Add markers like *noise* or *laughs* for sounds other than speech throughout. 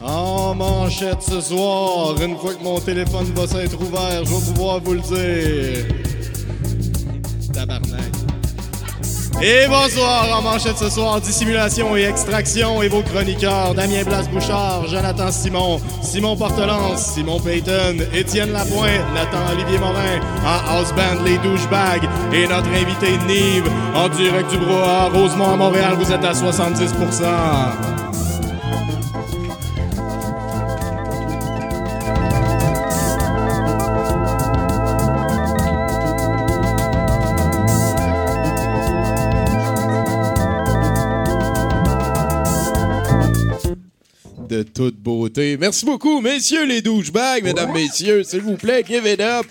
En manchette ce soir, une fois que mon téléphone va s'être ouvert, je vais pouvoir vous le dire. Tabarnak. Et bonsoir en manchette ce soir, dissimulation et extraction et vos chroniqueurs Damien Blas-Bouchard, Jonathan Simon, Simon Portelance, Simon Payton, Étienne Lapointe, Nathan Olivier Morin, en house band Les Douchebags et notre invité Nive en direct du brouhaha Rosemont à Montréal, vous êtes à 70%. De toute beauté. Merci beaucoup, messieurs les douchebags, mesdames, messieurs, s'il vous plaît, give it up.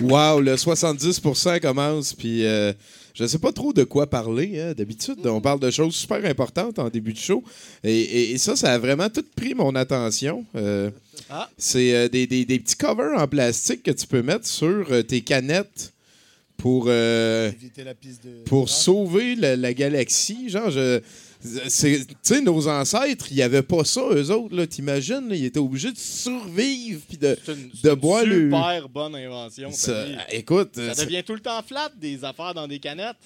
Wow, le 70% commence, puis euh, je sais pas trop de quoi parler. hein. D'habitude, on parle de choses super importantes en début de show. Et, et- et ça, ça a vraiment tout pris mon attention. Euh, Ah. C'est euh, des, des- des petits covers en plastique que tu peux mettre sur tes canettes pour... la piste de. pour Ah. sauver la, la galaxie. Genre, je. C'est- Tu sais, nos ancêtres, il n'y avait pas ça, eux autres, là. T'imagines, ils étaient obligés de survivre puis de. Une, de c'est une boire le- super bonne invention. Ça- écoute. Ça devient tout le temps flat des affaires dans des canettes.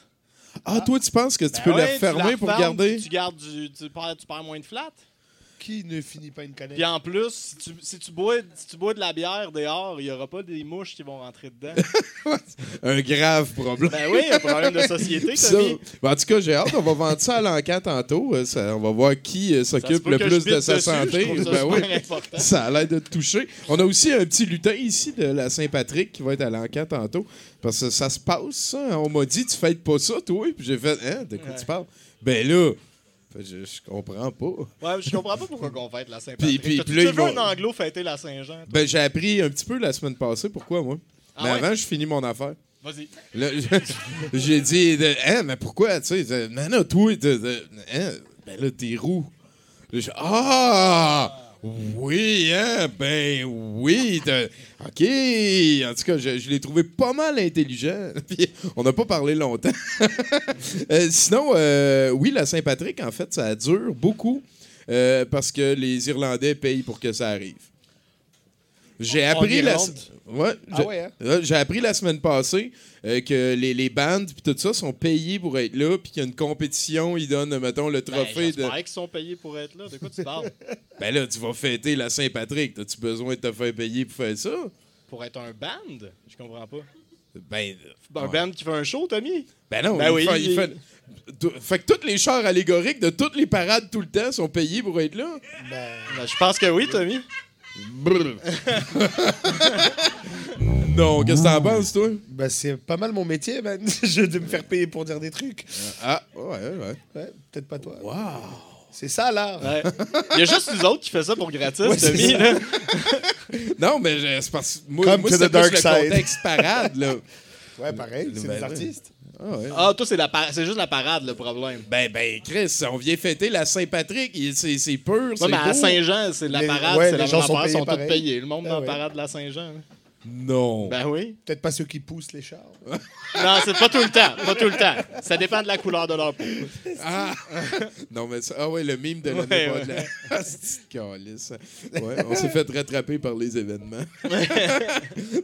Ah, toi, tu penses que tu Ben peux ouais, la pour refermes, garder? Tu gardes du, tu perds, tu perds moins de flat. Qui ne finit pas une canette? Puis en plus, si tu, si tu bois, si tu bois de la bière dehors, il n'y aura pas des mouches qui vont rentrer dedans. *laughs* Un grave problème. ben oui, un problème de société, Ça, Tommy. ben, en tout cas, j'ai hâte. On va vendre ça à l'encan tantôt. Euh, ça- on va voir qui euh, s'occupe le plus de sa dessus, santé. ça Ben oui. Ça a l'air de te toucher. On a aussi un petit lutin ici de la Saint-Patrick qui va être à l'encan tantôt. Parce que ça se passe, ça. On m'a dit, tu fêtes pas ça, toi. Puis j'ai fait, hein, de quoi Ouais. tu parles? Ben là, je, je comprends pas. Ouais, je comprends pas pourquoi on fête la Saint-Patrick. puis- puis vu vont- un anglo fêter la Saint-Jean? Ben, j'ai appris un petit peu la semaine passée. Pourquoi, moi? Ah mais ouais? avant, je finis mon affaire. Vas-y. *laughs* J'ai dit, de- hein, mais pourquoi, tu sais, non, non, toi, de- de- hein, ben là, t'es roux. Ah, oui, hein, ben oui, ok. En tout cas, je, l'ai trouvé pas mal intelligent. *laughs* On n'a pas parlé longtemps. *laughs* Euh, sinon, euh, oui, la Saint-Patrick, en fait, ça dure beaucoup euh, parce que les Irlandais payent pour que ça arrive. J'ai appris la. Ouais, Ah ouais, hein? euh, J'ai appris la semaine passée euh, que les, les bandes puis tout ça sont payés pour être là, puis qu'il y a une compétition, ils donnent, mettons, le Ben, trophée de. J'espère qu'ils sont payés pour être là. De quoi tu parles? *laughs* Ben là, tu vas fêter la Saint-Patrick. As-tu besoin de te faire payer pour faire ça? Pour être un band? Je comprends pas. Ben. Un ouais. band qui fait un show, Tommy? Ben non, Ben il oui, fait, il il- fait- tout- fait que tous les chars allégoriques de toutes les parades tout le temps sont payés pour être là? Ben, Ben, je pense que oui, Tommy. Non, qu'est-ce que t'en penses, toi? ben, c'est pas mal mon métier, man. *laughs* Je de me faire payer pour dire des trucs. Ah, ouais, ouais. Ouais, peut-être pas toi. Wow. C'est ça, l'art. Ouais. Il y a juste nous autres qui fait ça pour gratis, Ouais, Tommy. Là. *laughs* Non, mais c'est parce que moi, moi c'est le contexte parade, là. Ouais, pareil, c'est Ben, des artistes. Ah, ouais. Ah, toi, c'est la par- c'est juste la parade, le problème. Ben, ben, Chris, on vient fêter la Saint-Patrick. C'est c'est pur, c'est Ouais, mais à beau. Saint-Jean, c'est la Les- parade, ouais, c'est les la gens sont payés sont tous payés. Le monde Ah dans la parade de la Saint-Jean. Non. Ben oui. Peut-être pas ceux qui poussent les chars. *laughs* Non, c'est pas tout le temps. Pas tout le temps. Ça dépend de la couleur de leur peau. Ah! *laughs* non, mais ça, ah ouais, le mime de l'année Ouais, de la... *laughs* Ah, c'est calice. Ouais, on s'est fait rattraper par les événements.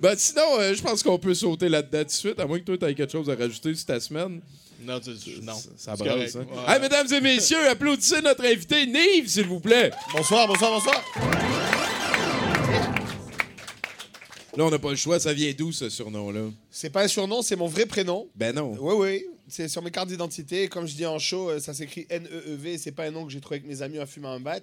ben, sinon, euh, je pense qu'on peut sauter là-dedans tout de suite, à moins que toi, tu aies quelque chose à rajouter sur ta semaine. Non, tu, non. Ça, ça brasse, hein? Ouais. Hey, mesdames et messieurs, applaudissez notre invité, Nive, s'il vous plaît. Bonsoir, bonsoir, bonsoir. Là, on n'a pas le choix, ça vient d'où, ce surnom-là? C'est pas un surnom, c'est mon vrai prénom. Ben non. Oui, oui. c'est sur mes cartes d'identité. Comme je dis en show, euh, ça s'écrit N-E-E-V. C'est pas un nom que j'ai trouvé avec mes amis en fumant un bat.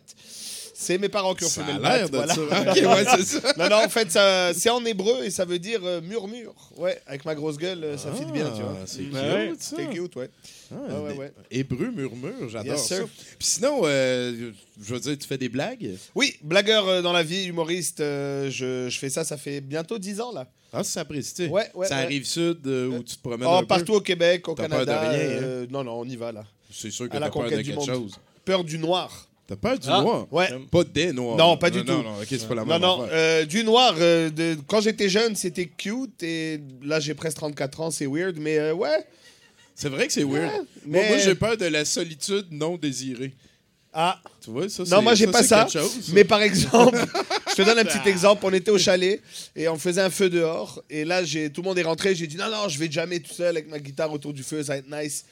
C'est mes parents qui ont Ça a le bat. l'air de voilà. ça. Ok, ouais, c'est ça. *laughs* Non, non, en fait, ça- c'est en hébreu et ça veut dire euh, murmure. Ouais, avec ma grosse gueule, euh, ça fit bien, tu vois. Ah, C'est cute, Ouais. ça. C'est cute, ouais. Ah, Ah, ouais, des- ouais. Hébreu murmure, j'adore Yes, ça. Puis sinon, euh, je veux dire, tu fais des blagues? Oui, blagueur dans la vie, humoriste, euh, je, je fais ça, ça fait bientôt 10 ans là. Ah, c'est apprécié. Ouais, ouais, Ça ouais. arrive sud euh, où tu te promènes Oh, un peu. partout au Québec, au T'as peur de Canada. rien, hein? Non, non, on y va là. C'est sûr que t'as peur de quelque monde. chose. Peur du noir. T'as peur du Ah. noir? Ouais. Pas des noirs. Non, pas du Non, tout. non, ok, c'est pas la Non, même non, affaire. euh, du noir, euh, de, quand j'étais jeune, c'était cute et là j'ai presque 34 ans, c'est weird, mais euh, ouais. C'est vrai que c'est weird. Mais- moi, j'ai peur de la solitude non désirée. Ah, Tu vois, ça, non, moi j'ai pas ça. chose, mais par exemple, *laughs* je te donne un petit exemple. On était au chalet et on faisait un feu dehors. Et là, tout le monde est rentré. J'ai dit non, non, je vais jamais tout seul avec ma guitare autour du feu, ça va être nice.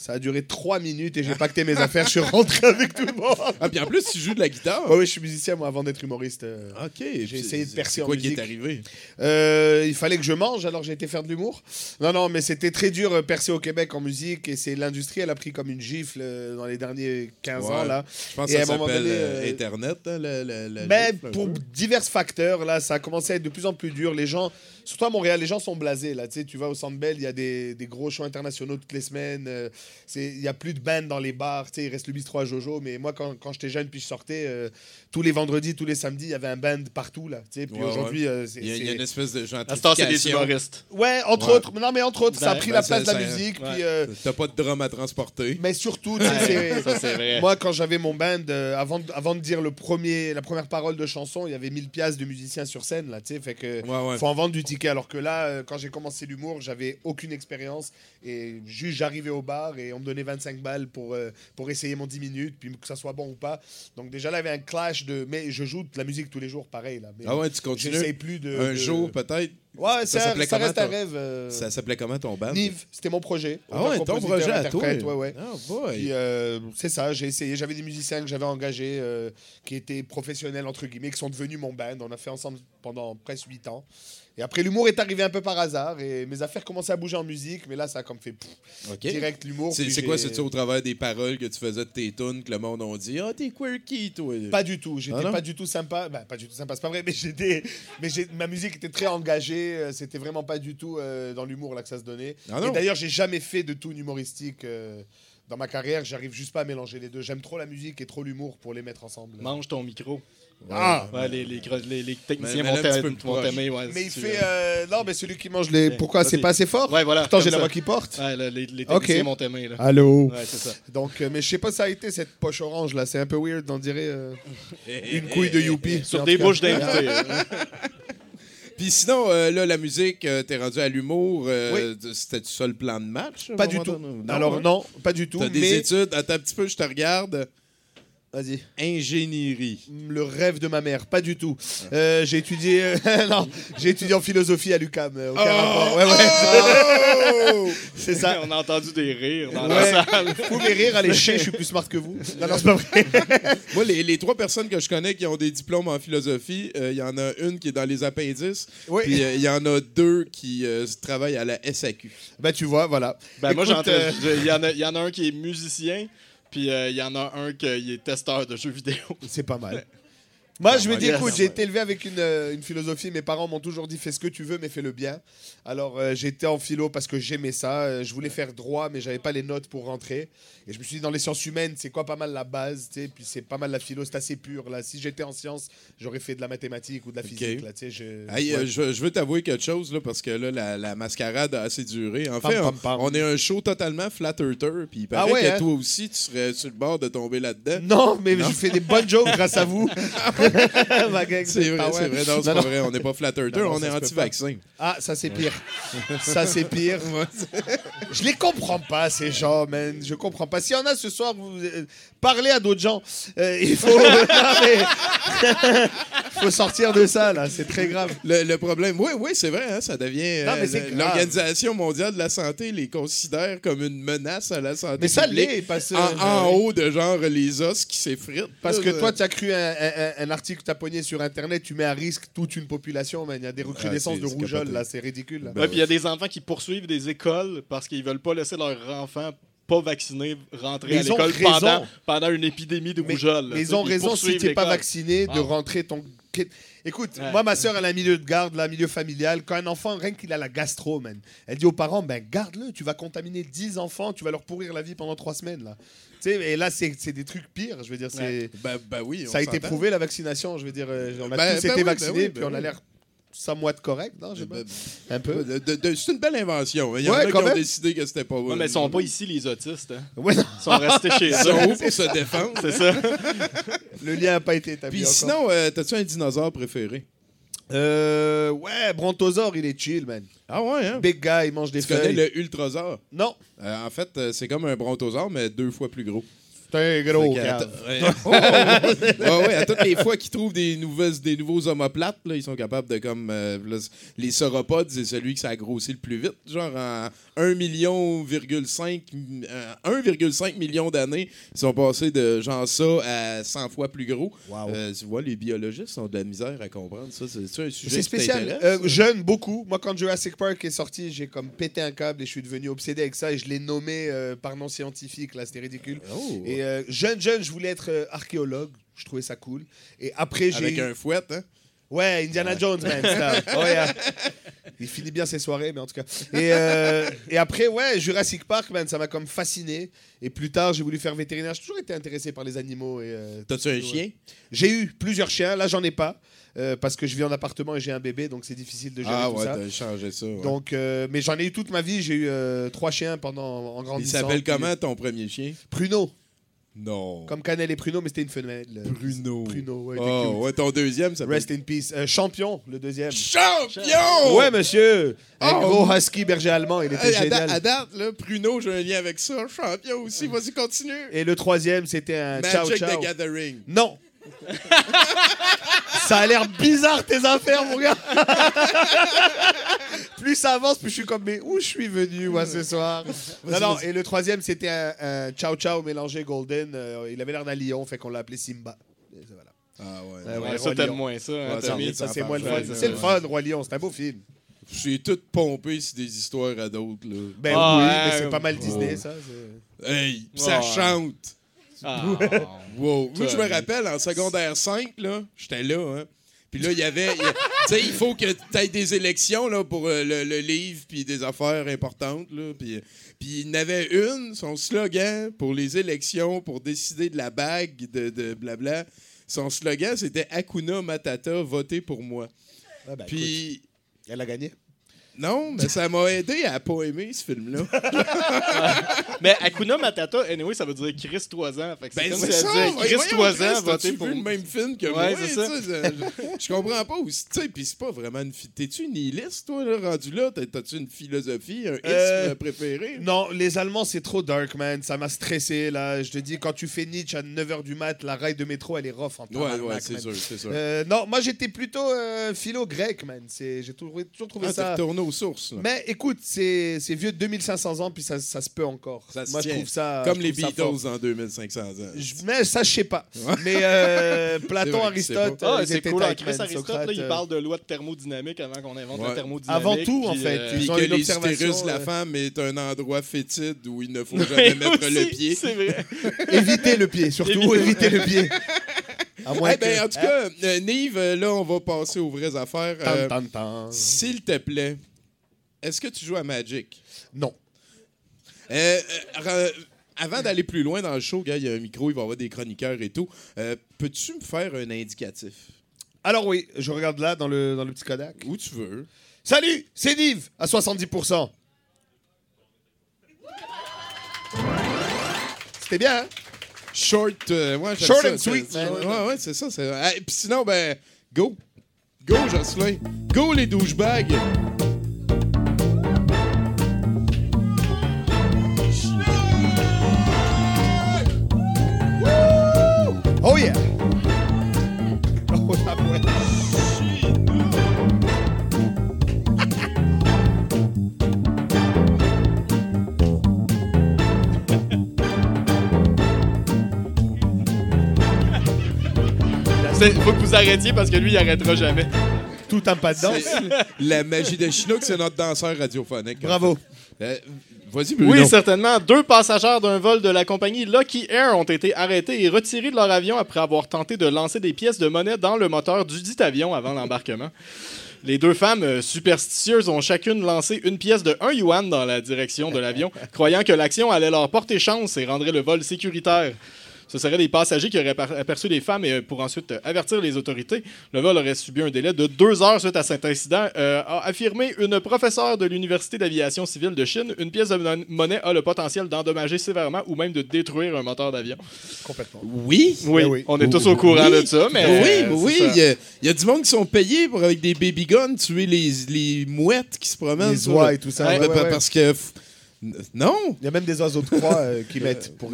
Ça a duré 3 minutes et j'ai pacté mes affaires. Je suis rentré avec tout le monde. Ah, puis en plus, tu joues de la guitare. Ouais, je suis musicien moi avant d'être humoriste. euh. Ok. J'ai essayé de percer en quoi qui musique. est arrivé? Euh, il fallait que je mange, alors j'ai été faire de l'humour. Non, non, mais c'était très dur euh, percer au Québec en musique et c'est l'industrie, elle a pris comme une gifle dans les derniers 15 ans là. Je pense Et que ça s'appelle Internet, hein, le, le Ben, gifle, pour divers facteurs, là, ça a commencé à être de plus en plus dur. Les gens, surtout à Montréal, les gens sont blasés. Là, tu sais, tu vas au Centre Bell, il y a des, gros shows internationaux toutes les semaines. euh, c'est- Il y a plus de bands dans les bars. Tu sais, il reste le bistrot à Jojo. Mais moi, quand, quand j'étais jeune, puis je sortais euh, tous les vendredis, tous les samedis, il y avait un band partout. Là, tu sais. puis Ouais, aujourd'hui, euh, c'est- Il y, a, il y a c'est- une espèce de À temps, c'est des humoristes. Ouais, entre Ouais. autres. Non, mais entre autres, ça a Ben, pris ben, la place de la musique. ouais. Puis, euh, T'as pas de drum à transporter. mais surtout, Ça, vrai. Moi, quand j'avais mon band, euh, avant, de- avant de dire le premier, la première parole de chanson, il y avait 1000 pièces de musiciens sur scène, là, tu sais, fait que Ouais, ouais. faut en vendre du ticket. Alors que là, euh, quand j'ai commencé l'humour, j'avais aucune expérience et juste j'arrivais au bar et on me donnait 25 balles pour, euh, pour essayer mon 10 minutes, puis que ça soit bon ou pas. Donc déjà là, il y avait un clash de, mais je joue de la musique tous les jours, pareil là. Mais Ah ouais, tu continues? plus de. Un de- jour, peut-être? Ouais, ça reste un rêve. euh, Ça s'appelait comment ton band? Nive, c'était mon projet. Ah ouais, ton projet à toi. ouais, ouais. Euh, c'est ça, j'ai essayé. J'avais des musiciens que j'avais engagés euh, qui étaient professionnels, entre guillemets, qui sont devenus mon band. On a fait ensemble pendant presque 8 ans. Et après, l'humour est arrivé un peu par hasard et mes affaires commençaient à bouger en musique, mais là, ça a comme fait pff, direct l'humour. C'est c'est quoi, c'est-tu au travers des paroles que tu faisais de tes tunes que le monde a dit Ah, t'es quirky, toi. Pas du tout, j'étais Ah pas du tout sympa. Ben, pas du tout sympa, c'est pas vrai, mais j'étais. Mais ma musique était très engagée, euh, c'était vraiment pas du tout euh, dans l'humour là que ça se donnait. Ah? Et d'ailleurs, j'ai jamais fait de tout humoristique. euh, dans ma carrière, j'arrive juste pas à mélanger les deux. J'aime trop la musique et trop l'humour pour les mettre ensemble. Mange ton micro. Ah! Ouais, les, les, les, les techniciens Mais- mais vont t'aimer. Ouais, Mais si il fait. euh, Non, mais celui qui mange les. Ouais, Pourquoi? C'est pas assez fort? Ouais, voilà. Pourtant, j'ai la voix qui porte. Ouais, le- les, techniciens vont t'aimer. là. Allô? Ouais, c'est ça. Donc, euh, mais je sais pas, ça a été cette poche orange là. C'est un peu weird, on dirait euh, *laughs* une couille de Youpi. Sur des bouches d'invités. *laughs* Puis sinon, euh, là, la musique, euh, t'es rendu à l'humour. euh, C'était ça le plan de match? à un Pas moment du tout. donné? Alors, hein? non, pas du tout. T'as des mais. études? Attends un petit peu, je te regarde. Vas-y. Ingénierie. Le rêve de ma mère, pas du tout. Euh, j'ai étudié, euh, *laughs* non, j'ai étudié en philosophie à l'UCAM. euh, aucun rapport. Ouais, ouais. Oh! *laughs* C'est ça. On a entendu des rires dans Ouais. la salle. Vous pouvez rire, allez chier, je suis plus smart que vous. Non, non, c'est pas vrai. *laughs* Moi, les, les trois personnes que je connais qui ont des diplômes en philosophie, euh, il y en a une qui est dans les appendices, Oui. puis euh, il y en a deux qui euh, travaillent à la SAQ. Bah, tu vois, voilà. Ben, moi, Écoute, j'entends. euh, Il y, en a- il y en a un qui est musicien, puis euh, il y en a un qui est testeur de jeux vidéo. C'est pas mal. *laughs* Moi, je me dis, écoute, j'ai été élevé avec une, euh, une philosophie. Mes parents m'ont toujours dit, fais ce que tu veux, mais fais-le bien. Alors, euh, j'étais en philo parce que j'aimais ça. Euh, je voulais faire droit, mais j'avais pas les notes pour rentrer. Et je me suis dit, dans les sciences humaines, c'est quoi pas mal la base, tu sais. Puis c'est pas mal la philo, c'est assez pur. Là, si j'étais en sciences, j'aurais fait de la mathématique ou de la physique. Là, tu sais. Je... Euh, veux t'avouer quelque chose, là, parce que là, la, la mascarade a assez duré. En Pam, fait, pam, on, pam. on est un show totalement flat earther, puis il paraît Ah ouais, que hein? toi aussi, tu serais sur le bord de tomber là-dedans. Non, mais je fais des bonnes jokes grâce à vous. *laughs* *laughs* C'est vrai, ah c'est vrai. Non, c'est pas vrai. On n'est pas flat earther, on est anti-vaccin. Ah, ça c'est pire. ça c'est pire. *laughs* Je les comprends pas ces gens, man. Je comprends pas. S'il y en a ce soir, vous euh, parlez à d'autres gens. Euh, il faut. *laughs* faut sortir de ça, là. C'est très grave. Le, le problème, oui, oui, c'est vrai, hein, ça devient. Euh. L'Organisation mondiale de la santé les considère comme une menace à la santé. Mais ça l'est, parce que. En, en haut de genre les os qui s'effritent. Parce que toi, tu as cru un, un- un article que tu as pogné sur Internet, tu mets à risque toute une population, man. Il y a des recrudescences c'est- de rougeole, là. C'est ridicule, là. Ben Ouais, puis il y a des enfants qui poursuivent des écoles parce qu'ils veulent pas laisser leurs enfants pas vaccinés rentrer Mais à l'école pendant, pendant une épidémie de Mais- rougeole. là, Mais tu ils ont raison, si tu n'es pas vacciné, de rentrer ton. Écoute, Ouais. moi, ma soeur, elle a un milieu de garde, là, un milieu familial. Quand un enfant, rien qu'il a la gastro, man, elle dit aux parents ben garde-le, tu vas contaminer 10 enfants, tu vas leur pourrir la vie pendant 3 semaines, là. Tu sais, et là, c'est c'est des trucs pires, je veux dire. c'est Ouais. Ben, ben oui. Ça a été prouvé, la vaccination, je veux dire. euh, On a tous été oui, vaccinés, oui, puis on a l'air somewhat correct, non Ben, pas. Un peu. c'est une belle invention. Il y en Ouais, a qui quand ont même. décidé que c'était pas Ouais, mais ils sont pas ici, les autistes. hein. Ouais, Ils sont restés chez Ils eux. sont où pour se défendre? C'est ça. *laughs* le lien n'a pas été établi. Puis sinon, euh, t'as-tu un dinosaure préféré? Euh, ouais, Brontosaure, il est chill, man. Ah ouais, hein? Big guy, il mange des Tu connais feuilles. le Ultrasaure? Non, Euh, en fait, euh, c'est comme un brontosaure, mais deux fois plus gros. C'est un gros cave. ouais. *laughs* Oh, ouais, ouais, à toutes les fois qu'ils trouvent des, nouvelles, des nouveaux omoplates, là, ils sont capables de comme. euh, là, les sauropodes, c'est celui qui s'est grossi le plus vite. Genre en 1 million, 1,5 euh, 1,5 million d'années, ils sont passés de genre ça à 100 fois plus gros. Wow. Euh, tu vois, les biologistes ont de la misère à comprendre ça. C'est un sujet C'est spécial. Euh, jeune, beaucoup. Moi, quand Jurassic Park est sorti, j'ai comme pété un câble et je suis devenu obsédé avec ça et je l'ai nommé par nom scientifique. Là, c'était ridicule. Oh. Et euh, jeune, jeune, je voulais être euh, archéologue. Je trouvais ça cool. Et après, j'ai. Avec eu- un fouet, hein? Ouais, Indiana Jones, man. *laughs* Oh, yeah. Il finit bien ses soirées, mais en tout cas. Et, euh, et après, ouais, Jurassic Park, man, ça m'a comme fasciné. Et plus tard, j'ai voulu faire vétérinaire. J'ai toujours été intéressé par les animaux. Et, euh, T'as-tu un ouais. chien? J'ai eu plusieurs chiens. Là, j'en ai pas. euh, parce que je vis en appartement et j'ai un bébé, donc c'est difficile de gérer Ah tout ouais, ça. t'as changé ça. ouais. Donc, mais j'en ai eu toute ma vie. J'ai eu trois chiens pendant en Il grandissant. s'appelle Puis- comment ton premier chien? Pruno. Non. Comme Canel et Pruno, mais c'était une femelle. Pruno. Pruno, ouais. Oh, ouais, ton deuxième s'appelle. Rest in peace. Euh, champion, le deuxième. Champion! Ouais, monsieur. Un Oh. gros husky berger allemand. Il était génial. à date, là, Pruno, j'ai un lien avec ça. Champion aussi, vas-y, continue. Et le troisième, c'était un Ciao Magic Ciao. the Gathering. Non. Ça a l'air bizarre tes affaires, mon gars. plus ça avance, plus je suis comme, mais où je suis venu, moi, ce soir? Non, non, et le troisième, c'était un, un Ciao Ciao mélangé Golden. Euh, il avait l'air d'un lion, fait qu'on l'a appelé Simba. Et voilà. Ah ouais. Ouais, ouais, Ouais, ça, Roi t'aimes Lion. moins ça, hein, Ouais, ça, Tommy. ça, Ça, c'est en moi le fun. ouais, C'est le ouais. fun, Roi Lion. C'est un beau film. Je suis tout pompé sur des histoires à d'autres, là. Ben Ah, oui, ouais, mais c'est pas mal oh. Disney, ça. c'est- Hey, pis ça Ouais. chante. Ah. *laughs* Wow. Moi, je me rappelle, en secondaire 5, là, j'étais là, hein. Puis là, il y avait. Tu sais, il faut que tu aies des élections là, pour euh, le, le livre puis des affaires importantes. Là, puis, puis il y en avait une, son slogan pour les élections, pour décider de la bague, de, de blabla. Son slogan, c'était Hakuna Matata, votez pour moi. Ah, ben, écoute, Puis. elle a gagné. Non, mais ça m'a aidé à pas aimer ce film-là. *laughs* Mais Akuna Matata, anyway, ça veut dire Chris 3 ans. Fait que c'est Ben, comme ça! disait Voyons, Chris 3 ans, Chris, votez t'as-tu pour vu le même film que Ouais, moi? c'est ça. Je, je comprends pas aussi. Tu sais, puis c'est pas vraiment une... T'es-tu nihiliste, toi, là, rendu là? T'as- T'as-tu une philosophie, un isme Euh, préféré? Non, les Allemands, c'est trop dark, man. Ça m'a stressé, là. Je te dis, quand tu fais Nietzsche à 9h du mat, la rail de métro, elle est rough en Ouais, tabarnak, ouais, c'est sûr, c'est sûr. Euh, non, moi, j'étais plutôt euh, philo grec, man. C'est- J'ai toujours, trouvé Ah, ça... retourné aux sources, là. Mais écoute, c'est c'est vieux de 2500 ans, puis ça, ça se peut encore. Ça se Moi, je trouve ça. Comme les Beatles en 2500 ans. Je- mais ça, je sais pas. *laughs* Mais euh, Platon, Aristote, Ah, ils c'est cool. Chris Aristote, là, il euh, parle de loi de thermodynamique avant qu'on invente Ouais. la thermodynamique. Avant tout, en fait. euh, Ils Puis ont que de la euh, femme est un endroit fétide où il ne faut *laughs* jamais mettre aussi, le pied. C'est vrai. *laughs* Évitez le pied, surtout Évitez. le pied. Eh ben, que- en tout cas, euh, Nive, là, on va passer aux vraies affaires. Euh. S'il te plaît, est-ce que tu joues à Magic? Non. Euh, euh, avant d'aller plus loin dans le show, gars, il y a un micro, il va y avoir des chroniqueurs et tout. Euh, Peux-tu me faire un indicatif? Alors oui, je regarde là dans le, dans le petit Kodak. Où tu veux. Salut, c'est Nive à 70%. C'était bien, hein? Short, euh, ouais, Short ça, and sweet, man. Ouais, ouais, c'est ça. c'est- et Puis sinon, ben, go. Go, Jocelyn. Go, les douchebags. Faut que vous arrêtiez parce que lui, il arrêtera jamais. Tout un pas dedans. La magie de Chinook, c'est notre danseur radiophonique. Bravo. Euh, Vas-y, Bruno. Oui, certainement. Deux passagers d'un vol de la compagnie Lucky Air ont été arrêtés et retirés de leur avion après avoir tenté de lancer des pièces de monnaie dans le moteur du dit avion avant l'embarquement. Les deux femmes euh, superstitieuses ont chacune lancé une pièce de 1 yuan dans la direction de l'avion, croyant que l'action allait leur porter chance et rendrait le vol sécuritaire. Ce seraient des passagers qui auraient aperçu les femmes et, euh, pour ensuite euh, avertir les autorités. Le vol aurait subi un délai de deux heures suite à cet incident, euh, a affirmé une professeure de l'Université d'aviation civile de Chine. Une pièce de mon- monnaie a le potentiel d'endommager sévèrement ou même de détruire un moteur d'avion. Complètement. Oui. Oui, oui. on est tous au courant Oui. de ça, mais. oui, euh, oui, il y, a- il y a du monde qui sont payés pour, avec des baby guns, tuer les, les mouettes qui se promènent. Les oies et tout ça. Ouais, ouais, ouais, ouais. Parce que. Non! Il y a même des oiseaux de croix euh, qui mettent pour,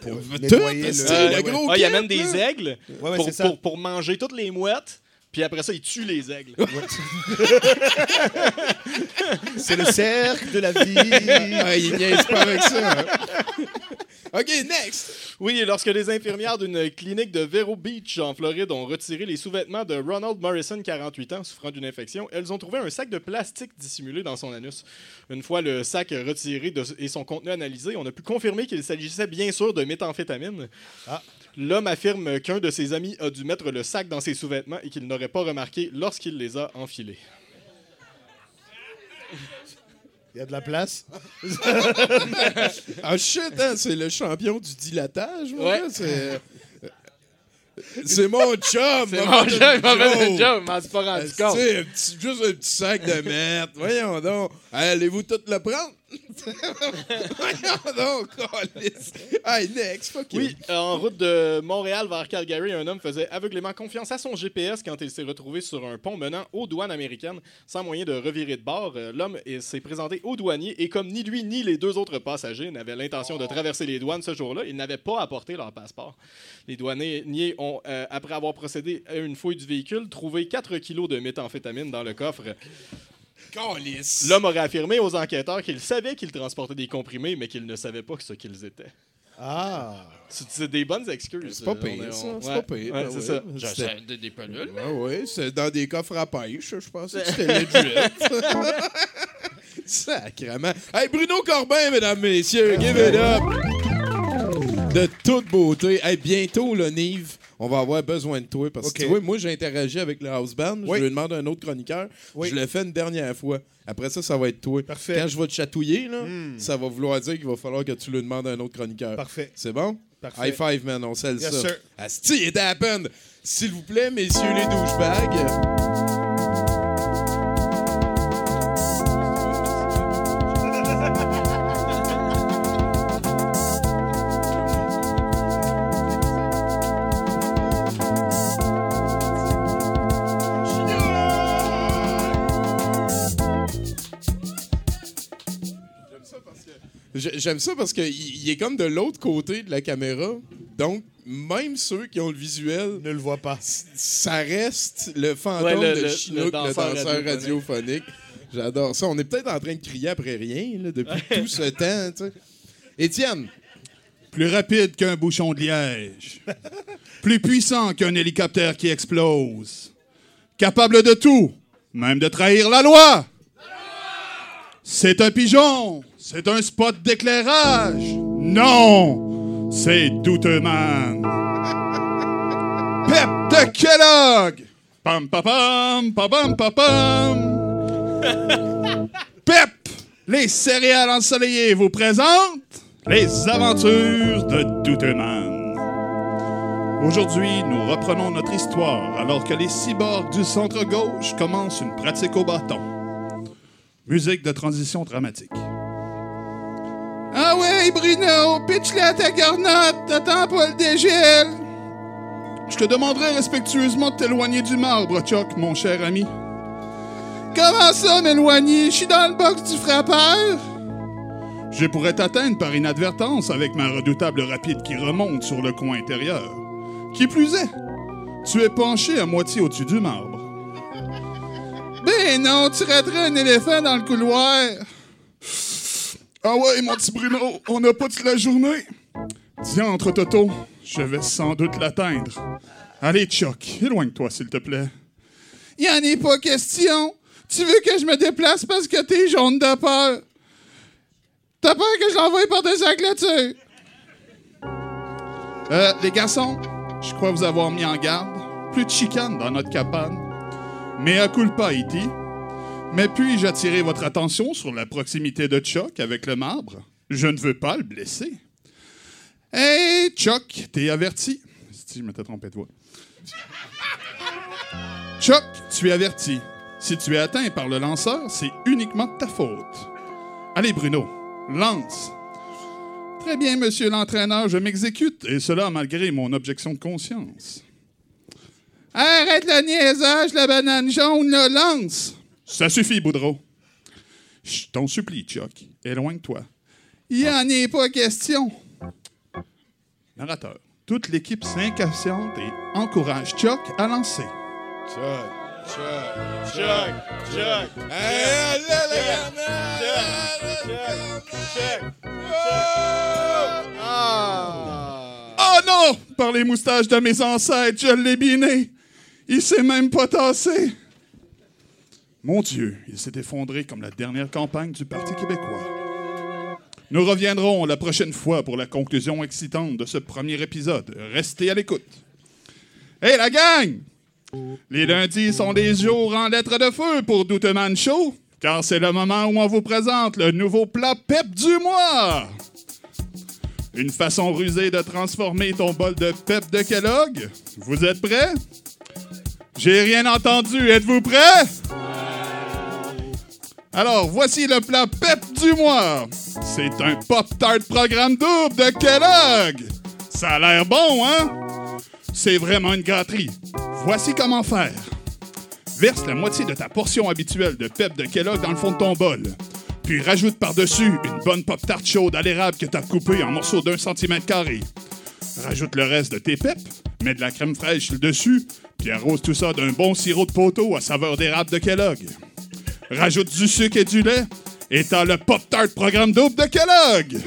pour nettoyer le. Euh, le gros Ah, il y a kit, même des aigles Ouais, ouais, pour, manger toutes les mouettes, puis après ça, ils tuent les aigles. *laughs* C'est le cercle de la vie. *laughs* Ah, il niaise pas avec ça. hein. OK, next! Oui, lorsque les infirmières d'une clinique de Vero Beach en Floride ont retiré les sous-vêtements de Ronald Morrison, 48 ans, souffrant d'une infection, elles ont trouvé un sac de plastique dissimulé dans son anus. Une fois le sac retiré de- et son contenu analysé, on a pu confirmer qu'il s'agissait bien sûr de méthamphétamine. Ah. L'homme affirme qu'un de ses amis a dû mettre le sac dans ses sous-vêtements et qu'il n'aurait pas remarqué lorsqu'il les a enfilés. Il y a de la place. Ah, shit, hein, c'est le champion du dilatage, moi, Ouais. C'est. C'est mon chum! C'est mon de jeu, mauvais Joe. job, m'en suis pas Ah, rendu tu compte. sais, un petit- juste un petit sac de merde. Voyons donc. Allez-vous tout le prendre? Oui, euh, en route de Montréal vers Calgary, un homme faisait aveuglément confiance à son GPS quand il s'est retrouvé sur un pont menant aux douanes américaines sans moyen de revirer de bord. Euh, L'homme s'est présenté aux douaniers et comme ni lui ni les deux autres passagers n'avaient l'intention de traverser les douanes ce jour-là, ils n'avaient pas apporté leur passeport. Les douaniers ont, euh, après avoir procédé à une fouille du véhicule, trouvé 4 kilos de méthamphétamine dans le coffre. L'homme aurait affirmé aux enquêteurs qu'il savait qu'il transportait des comprimés, mais qu'il ne savait pas ce qu'ils étaient. Ah. C'est des bonnes excuses. C'est pas Euh, pire, ça. C'est ouais, pas pire. ouais, ben c'est ouais. ça. J'achète des, des pelules. Ah oui, c'est dans des coffres à pêche, je pense. que C'était *laughs* legit. Sacrement. Hey, Bruno Corbin, mesdames, messieurs, give it up. De toute beauté. Hey, bientôt, là, Nive, on va avoir besoin de toi. Parce que tu vois, moi, j'ai interagi avec le house band. Oui. Je lui demande un autre chroniqueur. Oui. Je l'ai fait une dernière fois. Après ça, ça va être toi. Parfait. Quand je vais te chatouiller, là, Hmm. ça va vouloir dire qu'il va falloir que tu lui demandes un autre chroniqueur. Parfait. C'est bon? Parfait. High five, man, on scelle Yes, ça. sir. Asti, it happened! S'il vous plaît, messieurs les douchebags. J'aime ça parce qu'il il est comme de l'autre côté de la caméra. Donc, même ceux qui ont le visuel, Ne le vois pas. ça reste le fantôme Ouais, le- de Chinook, le le danseur danseur, radiophonique. radiophonique. J'adore ça. On est peut-être en train de crier après rien là, depuis tout ce temps. tu sais. Étienne, Plus rapide qu'un bouchon de liège. Plus puissant qu'un hélicoptère qui explose. Capable de tout, même de trahir la loi. C'est un pigeon. C'est un spot d'éclairage. Non, c'est Douteman. Pep de Kellogg. Pam pam pam pam pam *laughs* pam. Pep, les céréales ensoleillées vous présentent les aventures de Douteman. Aujourd'hui, nous reprenons notre histoire alors que les cyborgs du centre-gauche commencent une pratique au bâton. Musique de transition dramatique. Ah ouais, Bruno, pitch-le à ta garnotte, t'attends pas le dégel. Je te demanderai respectueusement de t'éloigner du marbre, Chuck, mon cher ami. Comment ça, m'éloigner? Je suis dans le box du frappeur? Je pourrais t'atteindre par inadvertance avec ma redoutable rapide qui remonte sur le coin intérieur. Qui plus est, tu es penché à moitié au-dessus du marbre. Ben non, tu raterais un éléphant dans le couloir. Ah ouais, mon petit Bruno, on n'a pas toute la journée. Tiens, entre Toto, je vais sans doute l'atteindre. Allez, Chuck, éloigne-toi, s'il te plaît. Il en est pas question. Tu veux que je me déplace parce que t'es jaune de peur? T'as peur que je l'envoie par des clôture? Euh, les garçons, je crois vous avoir mis en garde. Plus de chicane dans notre cabane. Mais à culpa, E.T. Mais puis-je attirer votre attention sur la proximité de Chuck avec le marbre? Je ne veux pas le blesser. Hey, Chuck, t'es averti. Si je m'étais trompé de voix. Chuck, tu es averti. Si tu es atteint par le lanceur, c'est uniquement de ta faute. Allez, Bruno, lance. Très bien, monsieur l'entraîneur, je m'exécute, et cela malgré mon objection de conscience. Arrête le niaisage, la banane jaune, le lance. Ça suffit, Boudreau. Je t'en supplie, Chuck, éloigne-toi. Il en est pas question. Narrateur. Toute l'équipe s'impatiente et encourage Chuck à lancer. Chuck, Chuck, Chuck, Chuck! Oh non! Par les moustaches de mes ancêtres, je l'ai biné. Il s'est même pas tassé. Mon Dieu, il s'est effondré comme la dernière campagne du Parti québécois. Nous reviendrons la prochaine fois pour la conclusion excitante de ce premier épisode. Restez à l'écoute. Hé, la gang! Les lundis sont des jours en lettres de feu pour Douteman Show, car c'est le moment où on vous présente le nouveau plat PEP du mois. Une façon rusée de transformer ton bol de PEP de Kellogg. Vous êtes prêts? J'ai rien entendu. Êtes-vous prêts? Alors, voici le plat PEP du mois. C'est un Pop-Tart programme double de Kellogg. Ça a l'air bon, hein? C'est vraiment une gâterie. Voici comment faire. Verse la moitié de ta portion habituelle de PEP de Kellogg dans le fond de ton bol. Puis rajoute par-dessus une bonne Pop-Tart chaude à l'érable que tu as coupée en morceaux d'un centimètre carré. Rajoute le reste de tes PEP, mets de la crème fraîche sur le dessus, puis arrose tout ça d'un bon sirop de poteau à saveur d'érable de Kellogg. Rajoute du sucre et du lait, et t'as le Pop-Tart programme double de Kellogg.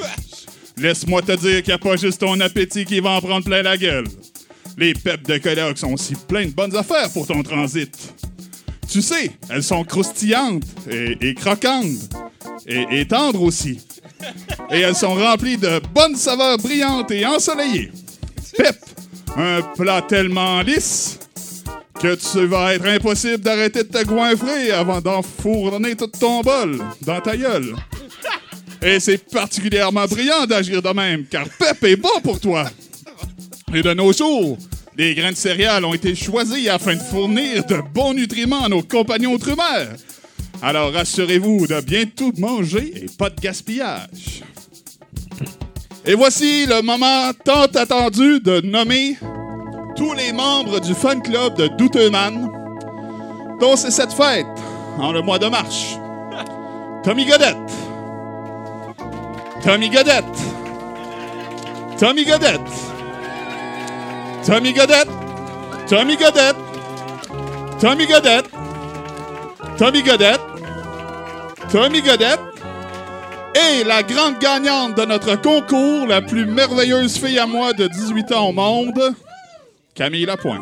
Laisse-moi te dire qu'il n'y a pas juste ton appétit qui va en prendre plein la gueule. Les peps de Kellogg sont aussi plein de bonnes affaires pour ton transit. Tu sais, elles sont croustillantes et, croquantes et, et tendres aussi. Et elles sont remplies de bonnes saveurs brillantes et ensoleillées. Pep, un plat tellement lisse que tu vas être impossible d'arrêter de te goinfrer avant d'enfourner tout ton bol dans ta gueule. Et c'est particulièrement brillant d'agir de même, car Pep est bon pour toi. Et de nos jours, les grains de céréales ont été choisis afin de fournir de bons nutriments à nos compagnons outre-mer. Alors rassurez-vous de bien tout manger et pas de gaspillage. Et voici le moment tant attendu de nommer tous les membres du fan club de Douteman, dont c'est cette fête en le mois de mars. *laughs* Tommy Godette. Tommy Godette. Tommy Godette. Tommy Godette. Tommy Godette. Tommy Godette. Tommy Godette. Tommy Godette. Et la grande gagnante de notre concours, la plus merveilleuse fille à moi de 18 ans au monde, Camille Lapointe.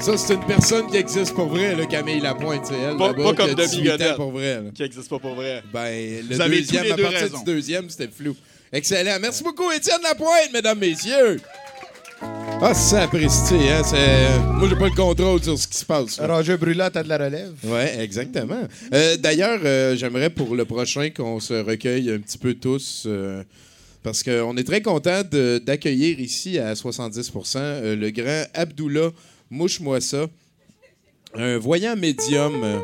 Ça, c'est une personne qui existe pour vrai, là, Camille Lapointe, c'est elle. Pas- pas comme Debbie 18 ans Godette. pour vrai. là. Qui existe pas pour vrai. Ben, le Vous avez deuxième, tous les à partir du deuxième, c'était flou. Excellent. Merci beaucoup, Étienne Lapointe, mesdames, messieurs. Ah, c'est apprécié, hein? C'est... Moi, j'ai pas le contrôle sur ce qui se passe. là. Roger Brûlant, t'as de la relève. Ouais, exactement. Euh, D'ailleurs, euh, j'aimerais pour le prochain qu'on se recueille un petit peu tous. euh, parce qu'on est très content d'accueillir ici à 70 euh, le grand Abdullah Mouchmouassa, un voyant médium, euh,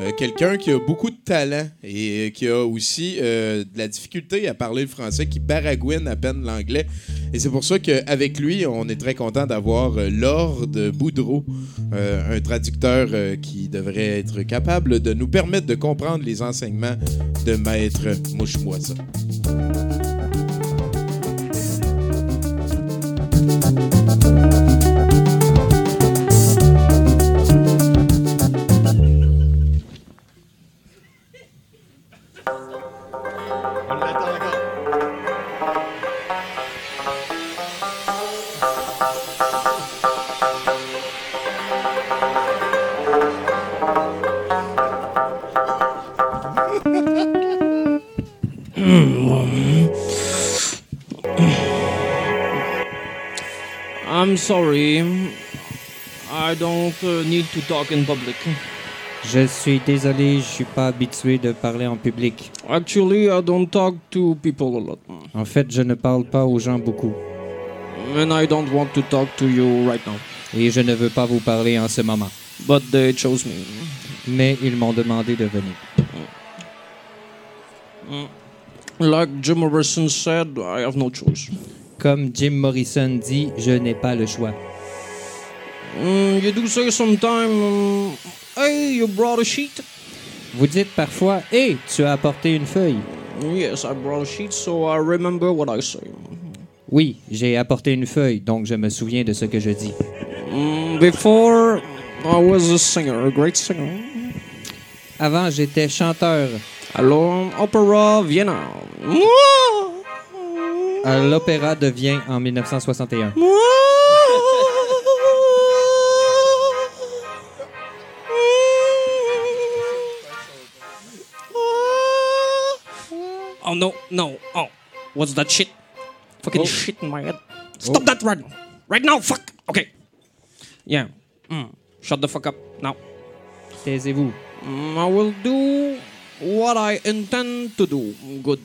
euh, quelqu'un qui a beaucoup de talent et qui a aussi de la difficulté à parler le français, qui baragouine à peine l'anglais. Et c'est pour ça qu'avec lui, on est très content d'avoir Lord Boudreau, un traducteur qui devrait être capable de nous permettre de comprendre les enseignements de Maître Mouchmouassa. Thank you. I'm sorry. I don't uh, need to talk in public. Je suis désolé, je suis pas habitué de parler en public. Actually, I don't talk to people a lot. En fait, je ne parle pas aux gens beaucoup. And I don't want to talk to you right now. Et je ne veux pas vous parler en ce moment. But they chose me. Mais ils m'ont demandé de venir. Like Jim Morrison said, I have no choice. Comme Jim Morrison dit, je n'ai pas le choix. Mm, you do say sometime, um, hey, you brought a sheet? Vous dites parfois, Hé, tu as apporté une feuille. Yes, I brought a sheet, so I remember what I say. Oui, j'ai apporté une feuille, donc je me souviens de ce que je dis. Mm, before, I was a singer, a great singer. Avant, j'étais chanteur Alors, Opera Vienna. à l'Opéra de Vienne en 1961. Oh no, no. Oh, what's that shit? Fucking shit in my head. Stop that right now. Right now, fuck. Okay. Yeah. Mm. Shut the fuck up now. Taisez-vous. Mm, I will do what I intend to do. Good.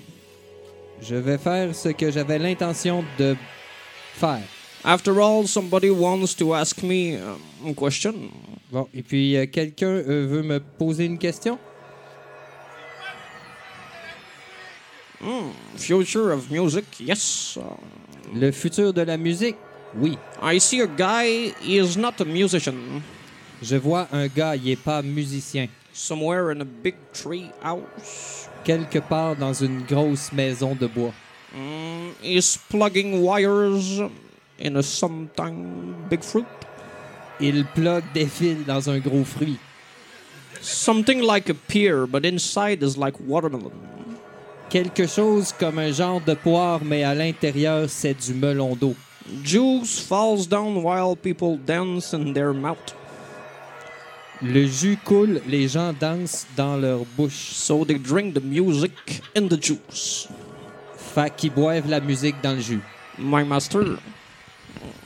Je vais faire ce que j'avais l'intention de faire. After all, somebody wants to ask me um, a question. Bon, et puis euh, quelqu'un euh, veut me poser une question? Future of music, yes. Uh, Le futur de la musique? Oui. I see a guy. He is not a musician. Je vois un gars, il est pas musicien. Somewhere in a big tree house. Quelque part dans une grosse maison de bois. Mm, he's plugging wires in a sometime big fruit? Il plug des fils dans un gros fruit. Something like a pear, but inside is like watermelon. Quelque chose comme un genre de poire, mais à l'intérieur, c'est du melon d'eau. Juice falls down while people dance in their mouth. Le jus coule, les gens dansent dans leur bouche. So they drink the music in the juice. Fait qu'ils boivent la musique dans le jus. My master,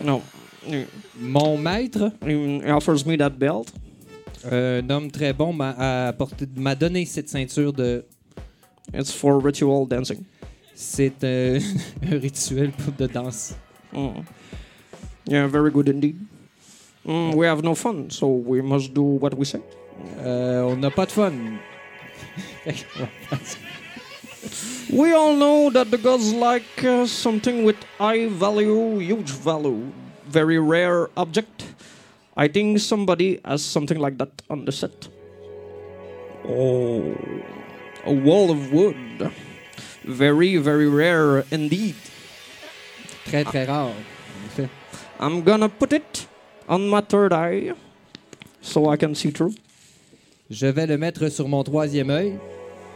no, he Mon maître, he offers me that belt. un homme très bon, m'a m'a donné cette ceinture de. It's for ritual dancing. C'est euh, *laughs* un rituel de danse. Mm. Yeah, very good indeed. Mm, we have no fun, so we must do what we say. Euh, on n'a pas de fun. *laughs* We all know that the gods like uh, something with high value, huge value, very rare object. I think somebody has something like that on the set. Oh, a wall of wood. Very, very rare indeed. Très, très rare. en effet. I'm gonna put it on my third eye so I can see through. Je vais le mettre sur mon troisième œil,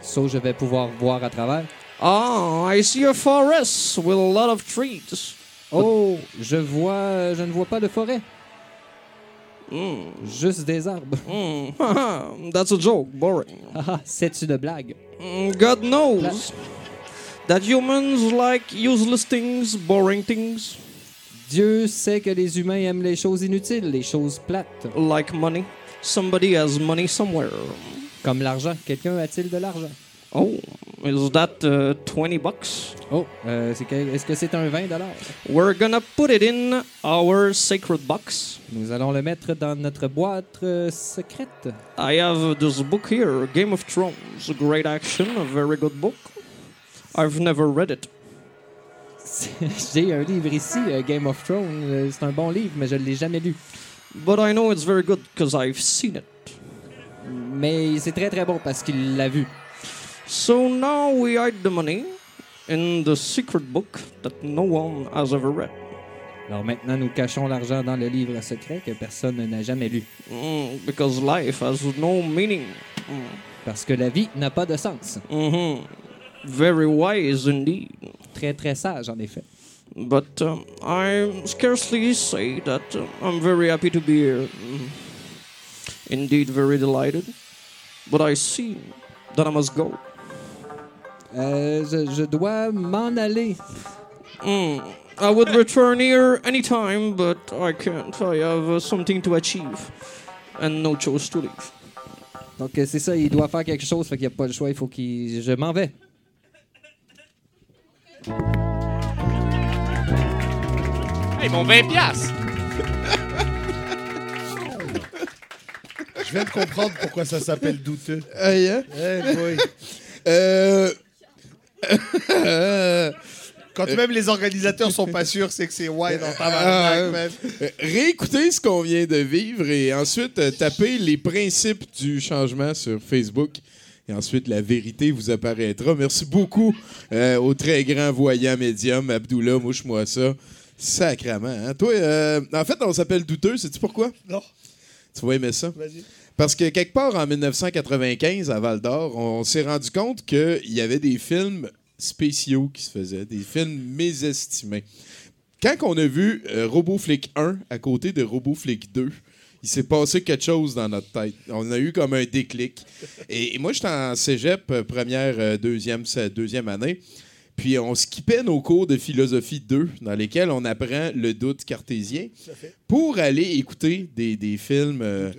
so je vais pouvoir voir à travers. Ah, I see a forest with a lot of trees. Oh, je vois, je ne vois pas de forêt. Juste des arbres. Mm, *laughs* that's a joke, boring. *laughs* Ah, ah, c'est une blague. Mm, God knows that humans like useless things, boring things, Dieu sait que les humains aiment les choses inutiles, les choses plates, like money. Somebody has money somewhere. comme l'argent. Quelqu'un a-t-il de l'argent? Oh, is that uh, 20 bucks? Oh, euh, est-ce que c'est un 20 dollars? We're gonna put it in our sacred box. Nous allons le mettre dans notre boîte euh, secrète. I have this book here, Game of Thrones. Great action, a very good book. I've never read it. *laughs* J'ai un livre ici, euh, Game of Thrones. Euh, C'est un bon livre, mais je ne l'ai jamais lu. But I know it's very good because I've seen it. Mais c'est très très bon parce qu'il l'a vu. So now we hide the money in the secret book that no one has ever read. Alors maintenant, nous cachons l'argent dans le livre secret que personne n'a jamais lu. Mm, because life has no meaning. Parce que la vie n'a pas de sens. hmm Very wise indeed. Très très sage, en effet. But um, I scarcely say that uh, I'm very happy to be here. Mm. Indeed, very delighted. But I see that I must go. Euh, je, je dois m'en aller. Hmm. I would return here anytime, but I can't. I have uh, something to achieve and no choice to leave. Donc, euh, c'est ça, il doit faire quelque chose, fait qu'il n'y a pas le choix, il faut qu'il. Je m'en vais. Hey, mon 20 piastres! Je viens de comprendre pourquoi ça s'appelle douteux. Aïe, hein? Eh, boy. Euh, *laughs* Quand même les organisateurs sont pas sûrs, c'est que c'est ouais dans ta Ah. Euh, Réécoutez ce qu'on vient de vivre et ensuite euh, tapez les principes du changement sur Facebook. Et ensuite, la vérité vous apparaîtra. Merci beaucoup euh, au très grand voyant médium, Abdullah, mouche-moi ça. Sacrament. Hein? Toi, euh, en fait, on s'appelle douteux. Sais-tu pourquoi? Non, Tu vas aimer ça. vas-y. Parce que quelque part en 1995, à Val d'Or, on s'est rendu compte qu'il y avait des films spéciaux qui se faisaient, des films mésestimés. Quand on a vu euh, Robo Flick 1 à côté de Robo Flick 2, il s'est passé quelque chose dans notre tête. On a eu comme un déclic. Et, et moi, j'étais en cégep, euh, première, euh, deuxième, deuxième année. Puis on skippait nos cours de philosophie 2, dans lesquels on apprend le doute cartésien, pour aller écouter des, des films euh,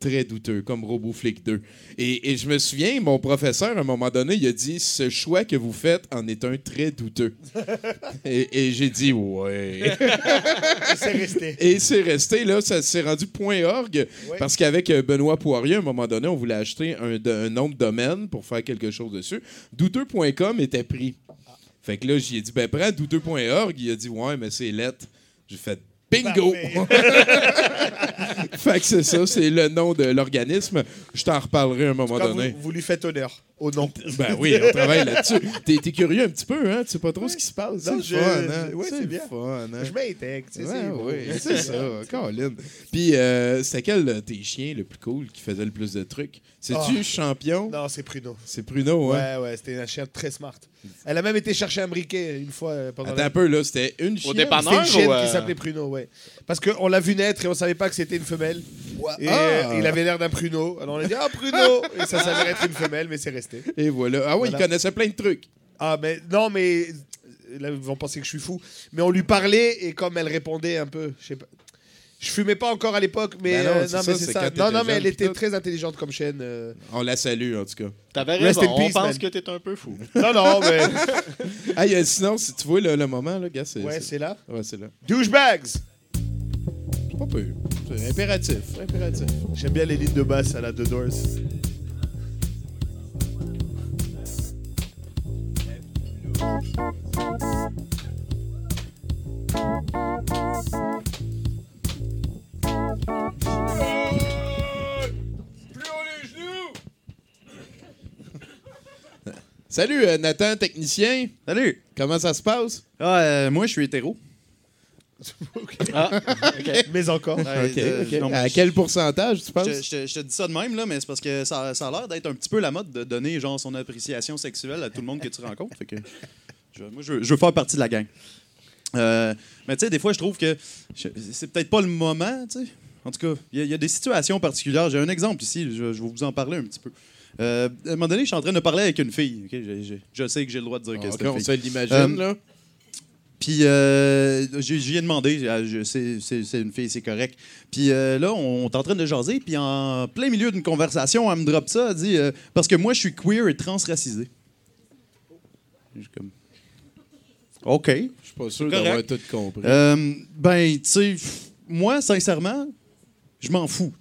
très douteux, comme Robo Flick 2. Et, et je me souviens, mon professeur, à un moment donné, il a dit Ce choix que vous faites en est un très douteux. *laughs* et et j'ai dit Ouais. C'est resté. *laughs* Et c'est resté, là, ça s'est rendu point .org, parce qu'avec euh, Benoît Poirier, à un moment donné, on voulait acheter un, un nom de domaine pour faire quelque chose dessus. Douteux.com était pris. Fait que là, j'ai dit, ben prends douteux.org. Il a dit, ouais, mais c'est lettre. J'ai fait bingo! *laughs* fait que c'est ça, c'est le nom de l'organisme. Je t'en reparlerai à un moment donné. vous, vous lui faites honneur au nom. *laughs* Ben oui, on travaille là-dessus. T'es, t'es curieux un petit peu, hein? Tu sais pas trop ce qui se passe. C'est je- fun, hein? je- ouais, c'est bien. fun, hein? Je m'intègre, tu sais. Ouais, c'est oui, *laughs* c'est ça, Colin. Puis, euh, c'était quel de tes chiens le plus cool qui faisait le plus de trucs? C'est-tu Ah. champion? Non, c'est Pruno. C'est Pruno, hein? Ouais, ouais, c'était un chien très smart. Elle a même été chercher un briquet une fois euh, pendant Attends la... un peu, là, c'était une chienne? dépanneur? C'était une chienne ou, euh, qui s'appelait Pruno, ouais. Parce qu'on l'a vu naître et on savait pas que c'était une femelle. Et Ah! euh, il avait l'air d'un pruneau. Alors on a dit Ah, pruneau *laughs* Et ça s'avère être une femelle, mais c'est resté. Et voilà. Ah oui, il Voilà. connaissait plein de trucs. Ah, mais non, mais. Là, ils vont penser que je suis fou. Mais on lui parlait et comme elle répondait un peu, je sais pas. Je fumais pas encore à l'époque, mais. Ben non, euh, c'est non, ça, mais c'est c'est quand ça. t'étais Non, non, mais jeune elle était tout. très intelligente comme chaîne. euh. On la salue, en tout cas. T'avais Rest raison, in on peace, pense man. que t'es un peu fou. *laughs* Non, non, mais. Ah, il y a- sinon, si tu vois le, le moment, là, gars, c'est. Ouais, c'est- là. Ouais, c'est là. Douchebags Pas peu. C'est impératif. Impératif. J'aime bien les lignes de basse à la The Doors. Salut, euh, Nathan, technicien. Salut! Comment ça se passe? Ah, euh, moi, je suis hétéro. *laughs* Mais encore. Euh, Ok, euh, ok. non, mais À je- quel pourcentage, tu penses? Je, je te- je te dis ça de même, là, mais c'est parce que ça, ça a l'air d'être un petit peu la mode de donner genre son appréciation sexuelle à tout le monde que tu rencontres. Fait que je- moi, je, veux- je veux faire partie de la gang. Euh, mais tu sais, des fois, je trouve que je- c'est peut-être pas le moment, tu sais. En tout cas, il y, a- il y a des situations particulières. J'ai un exemple ici, je, je vais vous en parler un petit peu. Euh, à un moment donné, je suis en train de parler avec une fille. ok? Je, je- je sais que j'ai le droit de dire que Ah, c'est une on fille. se l'imagine, Euh, là. Puis, euh, ai demandé, je- c'est une fille, c'est correct. Puis euh, là, on est en train de jaser, puis en plein milieu d'une conversation, elle me drop ça, elle dit euh, Parce que moi, je suis queer et transracisé. Je suis comme. OK. Je suis pas sûr d'avoir tout compris. Euh, ben, tu sais, moi, sincèrement, je m'en fous.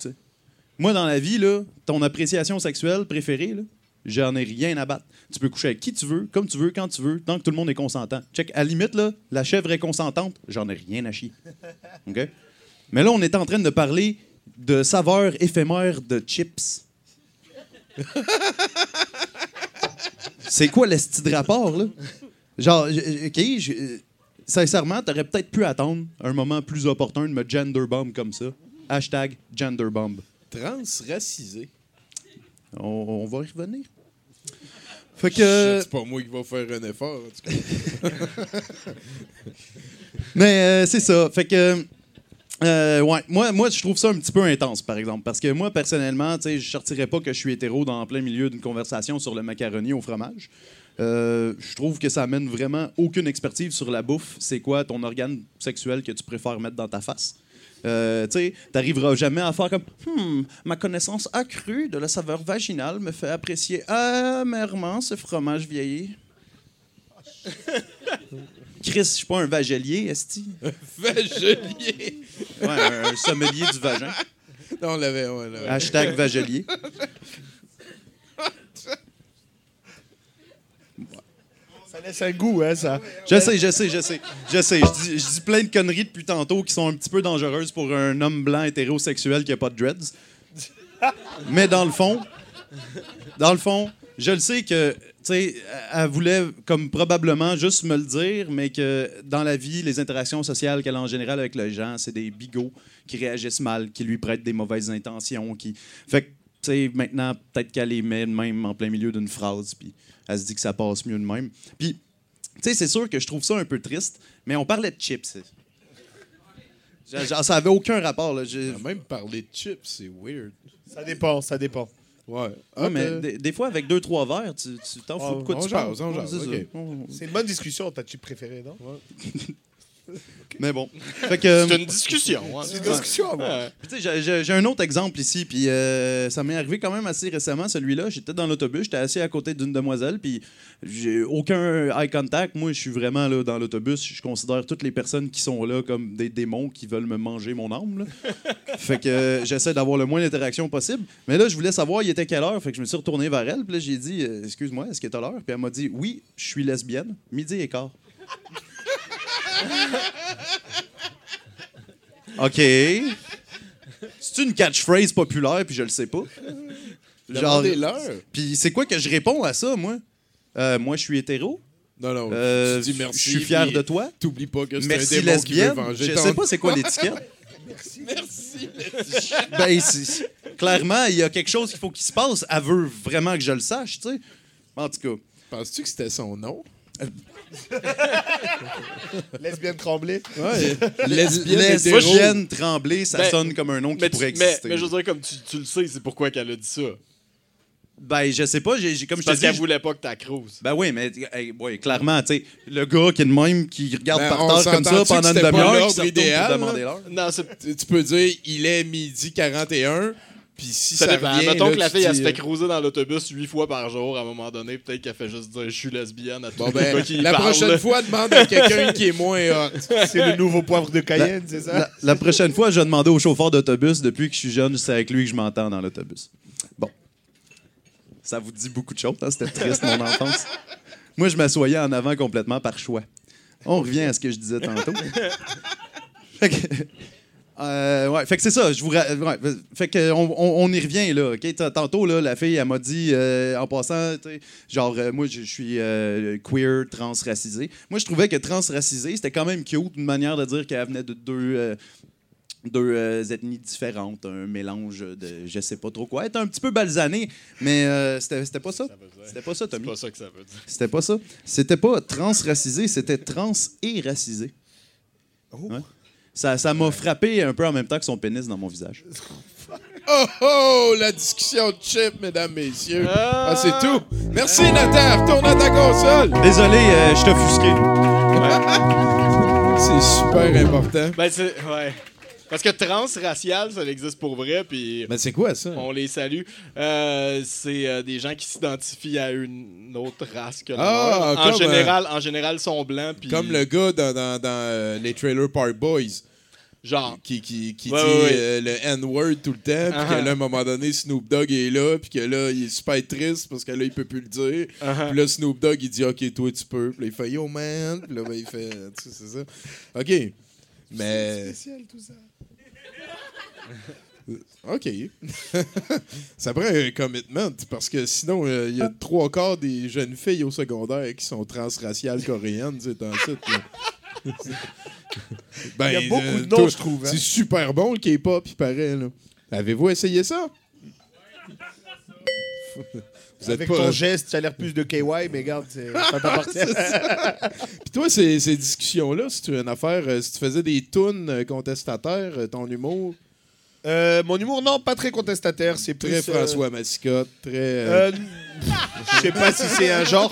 Moi, dans la vie, là, ton appréciation sexuelle préférée, là, j'en ai rien à battre. Tu peux coucher avec qui tu veux, comme tu veux, quand tu veux, tant que tout le monde est consentant. Check, à la limite, là, la chèvre est consentante, j'en ai rien à chier. *laughs* OK? Mais là, on est en train de parler de saveurs éphémères de chips. *laughs* C'est quoi le style de rapport, là? Genre, OK, je- sincèrement, t'aurais peut-être pu attendre un moment plus opportun de me gender bomb comme ça. Hashtag gender bomb. Transracisé. On, on va y revenir. Fait que. C'est pas moi qui va faire un effort, en tout cas. *laughs* Mais euh, c'est ça. Fait que. euh, ouais, moi, moi, je trouve ça un petit peu intense, par exemple. Parce que moi, personnellement, tu sais, je sortirais pas que je suis hétéro dans plein milieu d'une conversation sur le macaroni au fromage. Euh, je trouve que ça amène vraiment aucune expertise sur la bouffe. C'est quoi ton organe sexuel que tu préfères mettre dans ta face? Euh, tu sais, t'arriveras jamais à faire comme Hmm, ma connaissance accrue de la saveur vaginale me fait apprécier amèrement ce fromage vieilli. *laughs* Chris, je suis pas un vagelier, esti. Vagelier. Ouais, un, un sommelier du vagin. Non, on l'avait, l'avait. Hashtag vagelier. *laughs* Ça goût, hein, ça. Je sais, je sais, je sais. Je sais. Je dis, je dis plein de conneries depuis tantôt qui sont un petit peu dangereuses pour un homme blanc hétérosexuel qui a pas de dreads. *laughs* Mais dans le fond, dans le fond, je le sais que, tu sais, elle voulait comme probablement juste me le dire, mais que dans la vie, les interactions sociales qu'elle a en général avec les gens, c'est des bigots qui réagissent mal, qui lui prêtent des mauvaises intentions, qui... Fait que, sais, maintenant, peut-être qu'elle les met de même en plein milieu d'une phrase, puis elle se dit que ça passe mieux de même. Puis, tu sais, c'est sûr que je trouve ça un peu triste, mais on parlait de chips. Genre, ça avait aucun rapport. Là. Je- même parler de chips, c'est weird. Ça dépend, ça dépend. Ouais. Ouais, Ah, mais des, fois, avec deux, trois verres, tu t'en fous de quoi on tu jase, parles. on Ouais, jase, c'est une bonne discussion, ta chip préférée, non? Mais bon. *laughs* C'est une discussion. hein. C'est une discussion. Ouais. Sais, j'ai- un autre exemple ici, puis euh, ça m'est arrivé quand même assez récemment, celui-là. J'étais dans l'autobus, j'étais assis à côté d'une demoiselle, puis j'ai aucun eye contact. Moi, je suis vraiment là dans l'autobus. Je considère toutes les personnes qui sont là comme des démons qui veulent me manger mon âme. là. *laughs* fait que euh, j'essaie d'avoir le moins d'interaction possible. Mais là, je voulais savoir, il était quelle heure, fait que je me suis retourné vers elle, puis là, j'ai dit, euh, excuse-moi, est-ce que t'as l'heure? Puis elle m'a dit, oui, je suis lesbienne, midi et quart. *laughs* OK. C'est une catchphrase populaire, puis je le sais pas. Genre, puis c'est quoi que je réponds à ça, moi? Euh, moi, je suis hétéro. Non, non. Euh, tu dis merci. je suis fier de toi. T'oublies pas que c'est un Merci démon qui veut lesbienne. venger Je sais pas c'est quoi l'étiquette. Merci. *laughs* ben, c'est- clairement, il y a quelque chose qu'il faut qu'il se passe. Elle veut vraiment que je le sache, tu sais. En tout cas. Penses-tu que c'était son nom? *laughs* Lesbienne tremblée. Ouais. Lesbienne. Lesbienne tremblée, ça Ben, sonne comme un nom qui Mais, pourrait mais, exister. mais je veux dire, comme tu, tu le sais, c'est pourquoi qu'elle a dit ça. Ben, je sais pas, j'ai, j'ai- comme je te Parce qu'elle voulait pas que t'accrouses. Ben oui, mais hey, ouais, clairement, tu sais, le gars qui est de même, qui regarde Ben, par terre comme ça pendant une c'était pas demi-heure, l'ordre qui se retourne idéal, pour demander l'heure? Non, c'est tu peux dire, il est midi 41, puis si ça ça, dépend. revient... Mettons là, que la fille, elle se fait euh, cruiser dans l'autobus huit fois par jour. À un moment donné, peut-être qu'elle fait juste dire je suis lesbienne à tout Bon, le ben, qui la parle. prochaine fois, demande à quelqu'un qui est moins hot. *laughs* C'est le nouveau poivre de Cayenne, c'est ça? La, la prochaine fois, je vais demander au chauffeur d'autobus, depuis que je suis jeune, c'est avec lui que je m'entends dans l'autobus. Bon. Ça vous dit beaucoup de choses, hein? c'était triste, mon enfance. Moi, je m'assoyais en avant complètement par choix. On revient à ce que je disais tantôt. *laughs* fait que, euh, ouais, fait que c'est ça. Je vous ra- ouais, fait que on, on- on y revient là. ok? T- Tantôt là, la fille, elle m'a dit euh, en passant, genre euh, moi je suis euh, queer, transracisé. Moi je trouvais que transracisé c'était quand même cute, une manière de dire qu'elle venait de deux euh, deux euh, ethnies différentes, un mélange de je sais pas trop quoi. Elle était un petit peu balsané, mais euh, c'était c'était pas ça. C'était pas ça, C'est Tommy. pas ça que ça veut dire. C'était pas ça. C'était pas transracisé, c'était trans et racisé. Ouais. Ça ça m'a frappé un peu en même temps que son pénis dans mon visage. *laughs* Oh oh, la discussion de chip, mesdames, messieurs. Ah, c'est tout. Merci, Nathan. Retourne à ta console. Désolé, euh, je t'ai offusqué. *laughs* C'est super important. Ben, c'est. Ouais. Parce que transracial, ça existe pour vrai, puis Mais c'est quoi ça? on les salue. Euh, c'est euh, des gens qui s'identifient à une autre race que la Ah, leur. En comme, général, en général, sont blancs, puis Comme le gars dans, dans, dans, euh, les Trailer Park Boys genre. qui, qui, qui Ouais, dit ouais, ouais. euh, le N-word tout le temps, puis Uh-huh. que là, à un moment donné, Snoop Dogg est là, puis que là, il est super triste parce que là, il peut plus le dire. Uh-huh. Puis là, Snoop Dogg, il dit OK, toi, tu peux. Puis là, il fait Yo, man. Puis là, ben, il fait. Tu sais, c'est ça. OK. Mais. spécial, tout ça. *laughs* OK. *laughs* ça prend un commitment parce que sinon, euh, il y a trois quarts des jeunes filles au secondaire qui sont transraciales coréennes, c'est un site. là. *laughs* ben, Il y a beaucoup euh, de noms, toi, je trouve, hein. C'est super bon le K-pop, il paraît. là. Avez-vous essayé ça? Vous êtes Avec pas. ton geste, tu as l'air plus de KY, mais regarde, c'est ça t'appartient. Puis toi, ces, ces discussions-là, si tu as une affaire, euh, si tu faisais des tunes contestataires, ton humour, Euh, mon humour, non, pas très contestataire. C'est plus. très euh, François Massicotte, très. euh, Euh, Je sais pas si c'est un genre.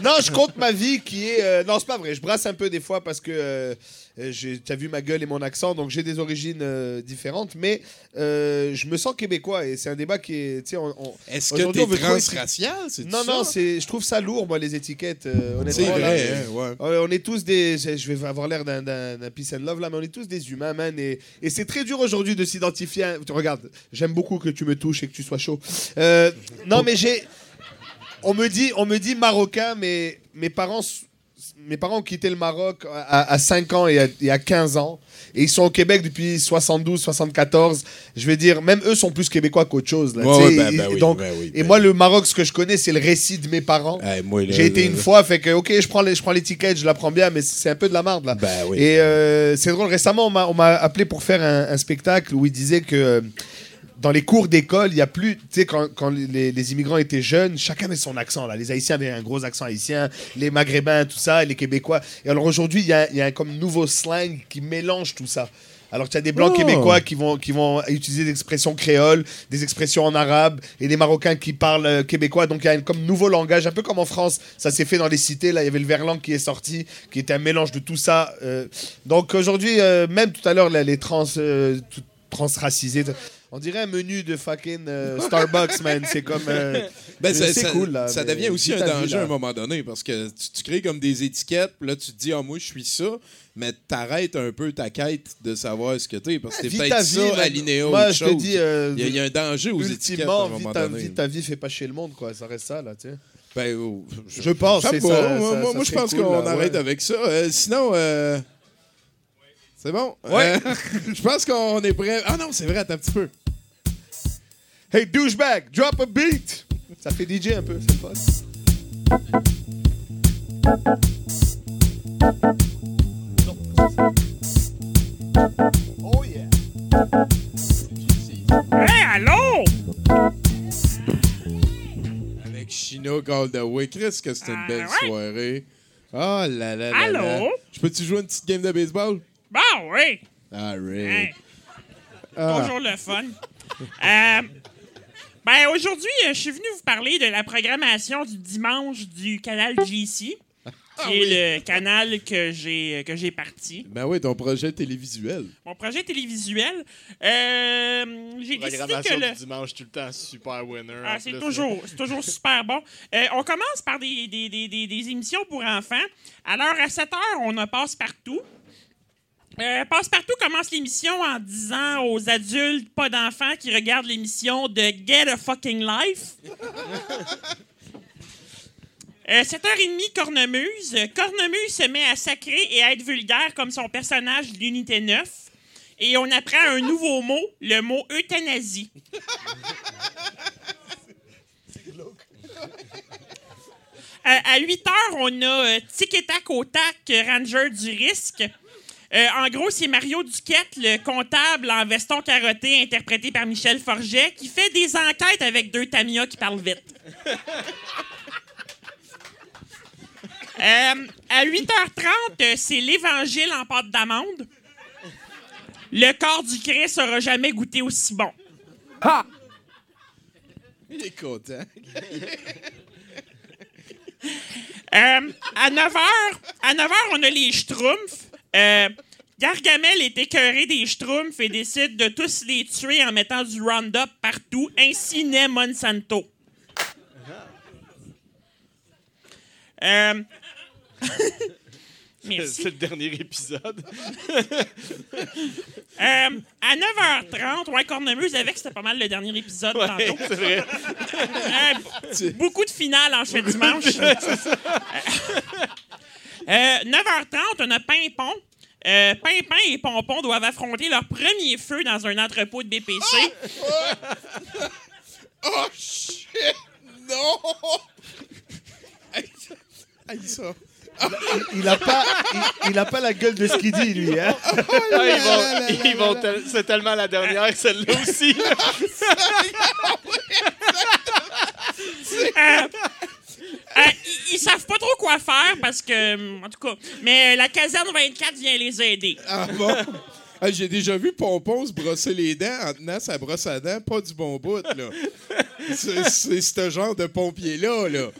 Non, je compte ma vie qui est. euh, non, c'est pas vrai. Je brasse un peu des fois parce que euh, euh, j'ai- t'as vu ma gueule et mon accent, donc j'ai des origines euh, différentes. Mais euh, je me sens québécois et c'est un débat qui est. tu on- on- Est-ce que t'es transracial? c'est Non, non, c'est. Je trouve ça lourd, moi, les étiquettes. C'est honnêtement, là. vrai, hein, ouais. On est tous des. Je vais avoir l'air d'un- peace and love là, mais on est tous des humains, man. Et, et c'est très dur aujourd'hui de s'identifier. à- Regarde, j'aime beaucoup que tu me touches et que tu sois chaud. Euh, non, mais j'ai. On me dit, on me dit marocain, mais mes parents, mes parents ont quitté le Maroc à, à 5 ans et à, et à 15 ans. Et ils sont au Québec depuis 72, 74. Je veux dire, même eux sont plus québécois qu'autre chose. Là, Ouais, Et- oui, donc, oui, et moi, le Maroc, ce que je connais, c'est le récit de mes parents. J'ai été une fois, fait que, ok, je prends les- je prends l'étiquette, je la prends bien, mais c'est un peu de la marde, là. Oui. Et euh, c'est drôle, récemment, on m'a- appelé pour faire un, un spectacle où il disait que euh, dans les cours d'école, il y a plus, tu sais, quand, quand les, les immigrants étaient jeunes, chacun avait son accent, là. Les Haïtiens avaient un gros accent haïtien, les Maghrébins, tout ça, et les Québécois. Et alors aujourd'hui, il y a, il y a un comme nouveau slang qui mélange tout ça. Alors tu as des blancs Oh. québécois qui vont, qui vont utiliser des expressions créoles, des expressions en arabe, et des Marocains qui parlent euh, québécois. Donc il y a un comme nouveau langage, un peu comme en France. Ça s'est fait dans les cités. Là, il y avait le verlan qui est sorti, qui était un mélange de tout ça. euh. donc aujourd'hui, euh, même tout à l'heure, les trans, transracisés. On dirait un menu de fucking euh, Starbucks, man. C'est comme. euh, Ben, c'est ça, ça- cool, là. ça devient aussi un vie, danger à un moment donné parce que tu, tu crées comme des étiquettes, puis là tu te dis, ah, moi je suis ça, mais t'arrêtes un peu ta quête de savoir ce que t'es parce que t'es peut-être vie, ça man. alinéa Moi, autre je te chose. dis. euh, il, y a, il y a un danger aux étiquettes à un moment ta, donné. vis ta vie, fais pas chier le monde, quoi. Ça reste ça, là, tu sais. Ben, oh, Je pense, c'est ça. Moi, ça- moi, ça moi, je pense cool, qu'on arrête avec ça. Sinon, euh, c'est bon? Ouais. Euh, *laughs* je pense qu'on est prêt. Ah non, c'est vrai, attends un petit peu. Hey, douchebag, drop a beat! Ça fait DJ un peu, c'est fun. Oh yeah! allô? Avec Chino Goldaway. Chris, que c'est une Ah, belle ouais. soirée. Oh là là là Allô? là. Je peux-tu jouer une petite game de baseball? Bah oui. All Hey, right. Ah. Toujours le fun. Euh, ben aujourd'hui, euh, je suis venu vous parler de la programmation du dimanche du canal GC, Ah qui est le canal que j'ai que j'ai parti. Ben oui, ton projet télévisuel. Mon projet télévisuel. Euh, j'ai décidé que Programmation le du dimanche tout le temps, super winner. Ah, en c'est toujours, c'est toujours super bon. Euh, on commence par des, des, des, des, des émissions pour enfants. Alors, à 7 heures, on a Passe-Partout. Euh, Passe-Partout commence l'émission en disant aux adultes, pas d'enfants, qui regardent l'émission de Get a Fucking Life. *laughs* Euh, 7h30, Cornemuse. Cornemuse se met à sacrer et à être vulgaire comme son personnage de l'unité 9. Et on apprend un nouveau mot, le mot euthanasie. Euh, *laughs* à 8 heures, on a euh, Tic et Tac au Tac, euh, Ranger du risque. Euh, en gros, c'est Mario Duquette, le comptable en veston carotté, interprété par Michel Forget, qui fait des enquêtes avec deux Tamiya qui parlent vite. *laughs* Euh, à 8h30, euh, c'est l'Évangile en pâte d'amande. Le corps du Christ n'aura jamais goûté aussi bon. Il est content. Euh, à 9h, à 9h, on a les Schtroumpfs. Euh, Gargamel est écœuré des Schtroumpfs et décide de tous les tuer en mettant du Roundup partout. Ainsi naît Monsanto. Euh. *laughs* C'est le dernier épisode. *laughs* Euh, à 9h30, ouais, Cornemuse avec, c'était pas mal le dernier épisode Ouais, tantôt. c'est vrai. Euh, beaucoup de finales en chaque dimanche. Euh, 9h30, on a Pimpon. Euh, Pimpin et Pompon doivent affronter leur premier feu dans un entrepôt de BPC. Oh shit! Non! Aïe, aïe, ça. Il a pas, il, il a pas la gueule de Skiddy, lui, hein? Ah, ils vont, ils vont tel- c'est tellement la dernière, celle-là aussi. *laughs* Euh, euh, ils, ils savent pas trop quoi faire parce que, en tout cas, mais euh, la caserne 24 vient les aider. Ah bon? Ah, J'ai déjà vu Pompon se brosser les dents en tenant sa brosse à dents, pas du bon bout, là. C'est ce genre de pompier-là, là. *laughs*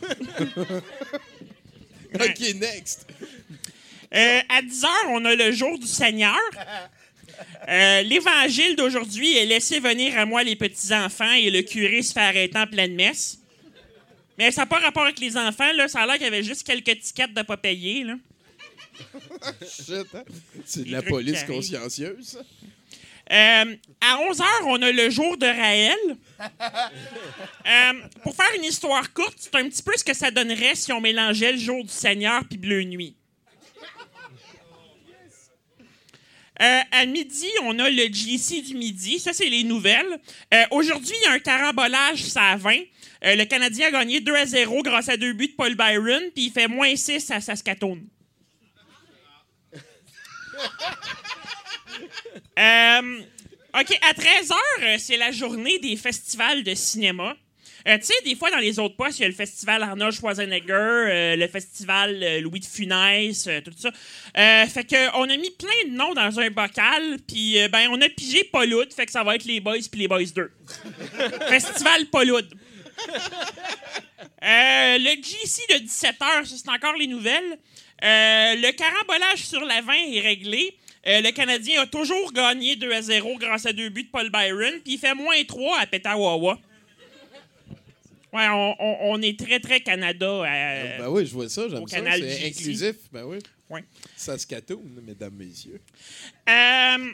OK, next. Euh, à 10 heures, on a le jour du Seigneur. Euh, L'évangile d'aujourd'hui est laissé venir à moi les petits-enfants et le curé se fait arrêter en pleine messe. Mais ça n'a pas rapport avec les enfants, là. Ça a l'air qu'il y avait juste quelques tickets de pas payer, là. *laughs* Shit, hein? C'est de la police consciencieuse. Euh, à 11 h, on a le jour de Raël. *laughs* Euh, pour faire une histoire courte, c'est un petit peu ce que ça donnerait si on mélangeait le jour du Seigneur puis Bleu Nuit. Euh, à midi, on a le GC du midi. Ça, c'est les nouvelles. Euh, Aujourd'hui, il y a un carambolage, ça à 20. Euh, le Canadien a gagné 2 à 0 grâce à deux buts de Paul Byron, puis il fait moins 6 à Saskatoon. *laughs* Euh, OK, à 13h, c'est la journée des festivals de cinéma. Euh, tu sais, des fois, dans les autres postes, il y a le festival Arnold Schwarzenegger, euh, le festival euh, Louis de Funès, euh, tout ça. Euh, fait que on a mis plein de noms dans un bocal, puis euh, ben, on a pigé Pauloud, fait que ça va être les Boys puis les Boys 2. *laughs* festival Pauloud. Euh, le GC de 17h, ça, c'est encore les nouvelles. Euh, le carambolage sur la 20 est réglé. Euh, le Canadien a toujours gagné 2 à 0 grâce à deux buts de Paul Byron, puis il fait moins 3 à Petawawa. Ouais, on, on- on est très, très Canada. euh, Ben oui, je vois ça, j'aime ça. C'est inclusif, ben oui. Ouais. Saskatoon, mesdames, messieurs. Euh,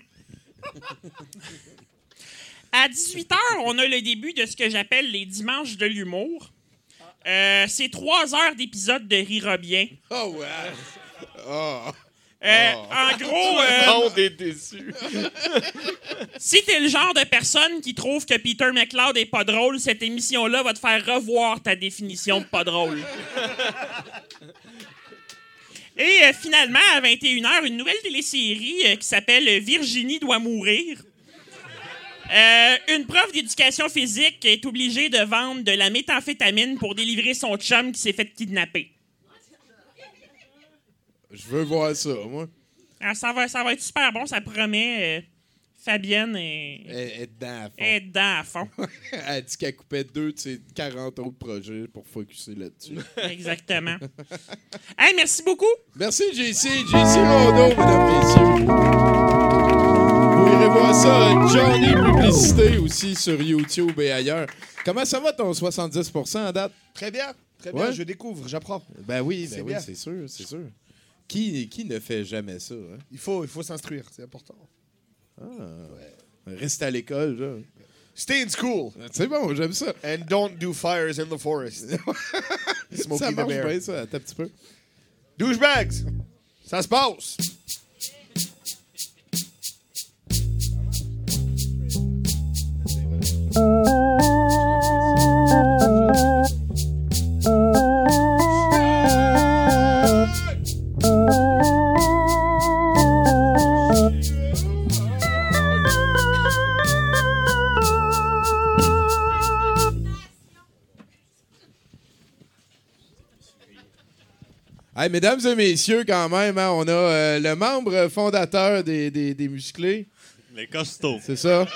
à 18h, on a le début de ce que j'appelle les dimanches de l'humour. Euh, c'est trois heures d'épisode de Rira bien. Oh, ouais. Oh. Euh, En gros, *laughs* euh, On est déçus. *laughs* si t'es le genre de personne qui trouve que Peter McLeod est pas drôle, cette émission-là va te faire revoir ta définition de pas drôle. Et euh, finalement, à 21h, une nouvelle télésérie qui s'appelle Virginie doit mourir. Euh, une prof d'éducation physique est obligée de vendre de la méthamphétamine pour délivrer son chum qui s'est fait kidnapper. Je veux voir ça, moi. Alors, ça, va, ça va être super bon, ça promet. euh, Fabienne est, Elle est dedans à fond. est dedans à fond. *laughs* Elle a dit qu'elle coupait deux de ses 40 autres projets pour focuser là-dessus. *laughs* Exactement. hey, merci beaucoup. Merci, JC. JC Rondeau, mesdames, messieurs. Voir ça. Johnny Publicité aussi sur YouTube et ailleurs. Comment ça va ton 70% à date? Très bien, très bien, Ouais. je découvre, j'apprends. Ben oui, C'est ben oui, c'est sûr, c'est sûr. Qui, qui ne fait jamais ça? hein? Il faut, il faut s'instruire, c'est important. Reste à l'école. Stay in school C'est bon, j'aime ça. and don't do fires in the forest. *laughs* Smokey ça the marche Bear. bien, ça. Un petit peu. Douchebags, ça se passe. Mesdames et messieurs, quand même, hein, on a euh, le membre fondateur des musclés. Les costauds. C'est ça.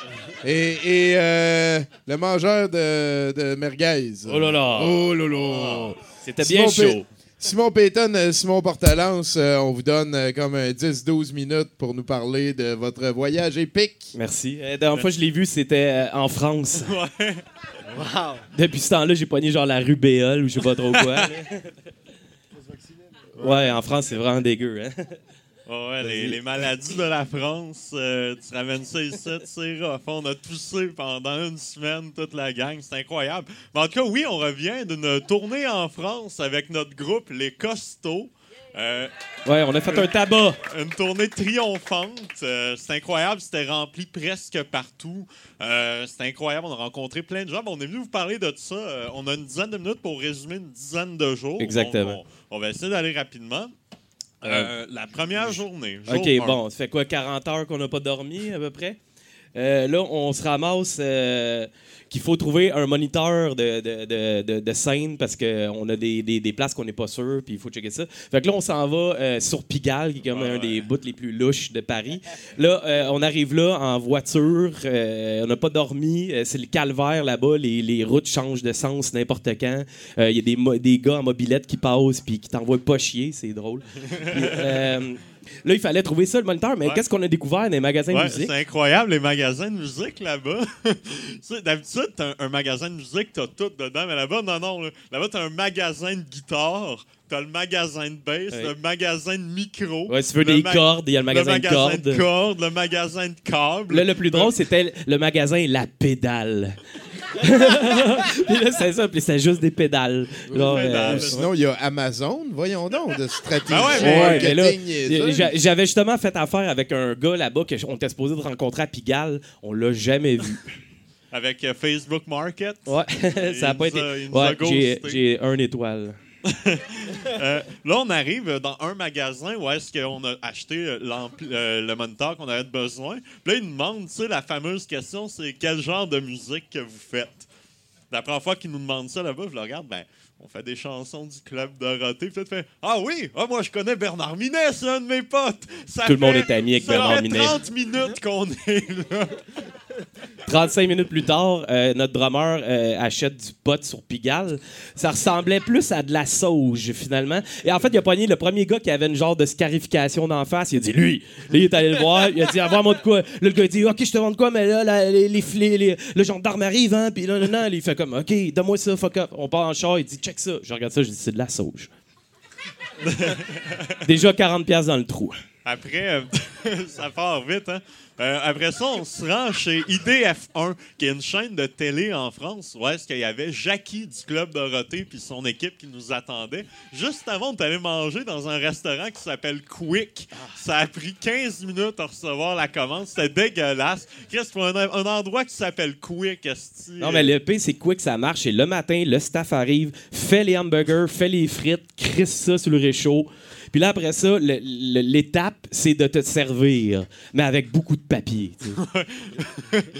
Et, et, euh, le mangeur de, de merguez. Oh là là. Oh là là. C'était bien Simon chaud. Simon Payton, euh, Simon Portalance, euh, on vous donne comme un 10-12 minutes pour nous parler de votre voyage épique. Merci. La dernière fois que je l'ai vu, c'était en France. *laughs* Ouais. Depuis ce temps-là, j'ai pogné genre la rubéole ou je sais pas trop quoi. *laughs* ouais, en France, c'est vraiment dégueu. Hein? Ouais, les, les maladies de la France, euh, tu ramènes ça ici, c'est rough. On a toussé pendant une semaine, toute la gang, c'est incroyable. Mais en tout cas, oui, on revient d'une tournée en France avec notre groupe Les Costauds. Euh, Ouais, on a fait un tabac. une tournée triomphante. Euh, c'est incroyable, c'était rempli presque partout. Euh, c'était incroyable, on a rencontré plein de gens. Bon, on est venu vous parler de ça. Euh, on a une dizaine de minutes pour résumer une dizaine de jours. Exactement. Donc, on, on va essayer d'aller rapidement. Euh, la première journée. jour OK, un. bon, ça fait quoi, 40 heures qu'on n'a pas dormi, à peu près? Euh, là, on se ramasse euh, qu'il faut trouver un moniteur de, de, de, scène parce qu'on a des, des, des places qu'on n'est pas sûr, puis il faut checker ça. Fait que là, on s'en va euh, sur Pigalle, qui est comme un des bouts les plus louches de Paris. *laughs* Là, on arrive là en voiture, on n'a pas dormi, c'est le calvaire là-bas, les, les routes changent de sens n'importe quand. Il y a des, des gars en mobilette qui passent puis qui t'envoient pas chier, c'est drôle. *laughs* là, il fallait trouver ça, le moniteur, mais Ouais. qu'est-ce qu'on a découvert dans les magasins de musique? c'est incroyable, les magasins de musique là-bas. *laughs* D'habitude, t'as un, un magasin de musique, t'as tout dedans, mais là-bas, non, non. là. Là-bas, t'as un magasin de guitare, t'as le magasin de bass, Ouais. le magasin de micro. Ouais, si tu veux le des cordes, il y a le magasin de cordes. de cordes, le magasin de câbles. Là, le plus drôle, c'était le magasin La Pédale. *laughs* puis là, c'est ça, puis c'était juste des pédales. Genre, euh, Sinon, il y a Amazon. Voyons donc, de stratégie ouais, mais- Ouais, mais là, marketing niaiseuse. j'a- j'avais justement fait affaire avec un gars là-bas qu'on était supposé de rencontrer à Pigalle. On l'a jamais vu. Avec euh, Facebook Market. Ouais, *laughs* ça a Il pas été. Ouais, j'ai un étoile. Euh, là, on arrive dans un magasin où est-ce qu'on a acheté euh, euh, le moniteur qu'on avait besoin. Puis là, ils nous demandent, tu sais, la fameuse question, c'est quel genre de musique que vous faites? La première fois qu'ils nous demandent ça là-bas, je le regarde, ben, on fait des chansons du Club Dorothée. Puis fais Ah oui, ah, moi je connais Bernard Minet, c'est un de mes potes. Ça Tout le monde fait- est ami avec ça Bernard fait Minet. 30 minutes qu'on est là. 35 minutes plus tard, euh, notre drummer euh, achète du pot sur Pigalle. Ça ressemblait plus à de la sauge, finalement. Et en fait, il a pogné le premier gars qui avait une genre de scarification d'en face. Il a dit, lui, là, il est allé le voir. Il a dit, avoir-moi de quoi. Là, le gars, il dit, OK, je te vends quoi, mais là, les, les, les- le gendarme arrive, hein. Puis là, là, là, il fait comme, OK, donne-moi ça, fuck up. On part en char, il dit, check ça. Je regarde ça, je dis, c'est de la sauge. *laughs* Déjà 40$ piastres dans le trou. Après, euh, *laughs* ça part vite, hein? Euh, après ça, on se rend chez IDF1, qui est une chaîne de télé en France, où est-ce qu'il y avait Jackie du Club Dorothée puis son équipe qui nous attendait. Juste avant, on est allé manger dans un restaurant qui s'appelle Quick. Ça a pris 15 minutes à recevoir la commande. C'était dégueulasse. Qu'est-ce pour un, un endroit qui s'appelle Quick, esti? Non, mais le P, c'est quick, ça marche. Et le matin, le staff arrive, fait les hamburgers, fait les frites, crisse ça sur le réchaud. Puis là, après ça, l'étape, c'est de te servir, mais avec beaucoup de papier.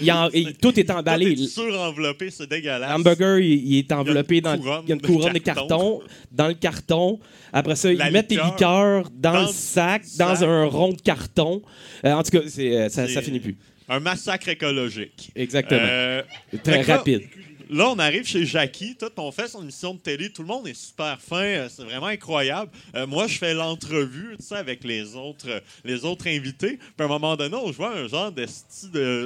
Il en- il- tout est emballé. Surenveloppé, c'est dégueulasse. L'hamburger, il, il est enveloppé dans il y a une couronne de carton. Dans le carton. Après ça, La ils mettent tes liqueur liqueurs dans, dans le sac, sac. dans un rond de carton. Euh, en tout cas, euh, ça, ça finit plus. Un massacre écologique. Exactement. Euh, Très là- rapide. Là, on arrive chez Jackie, tout, on fait son émission de télé, tout le monde est super fin, euh, c'est vraiment incroyable. Euh, moi, je fais l'entrevue, tu sais, avec les autres, euh, les autres invités. Puis à un moment donné, on jouait un genre de,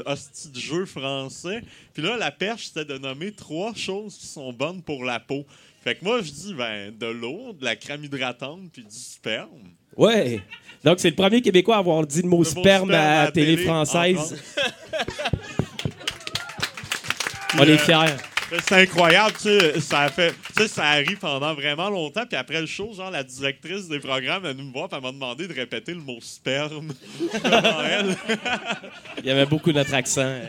hostie de jeu français. Puis là, la perche, c'était de nommer trois choses qui sont bonnes pour la peau. Fait que moi, je dis, ben, de l'eau, de la crème hydratante, puis du sperme. Ouais. Donc, c'est le premier Québécois à avoir dit le mot sperme à à la télé télé française. *laughs* On est fiers. C'est incroyable, tu sais, ça a fait, tu sais, ça arrive pendant vraiment longtemps, puis après le show, genre la directrice des programmes elle nous voir, puis elle m'a demandé de répéter le mot sperme devant *laughs* elle. Il y avait beaucoup notre accent.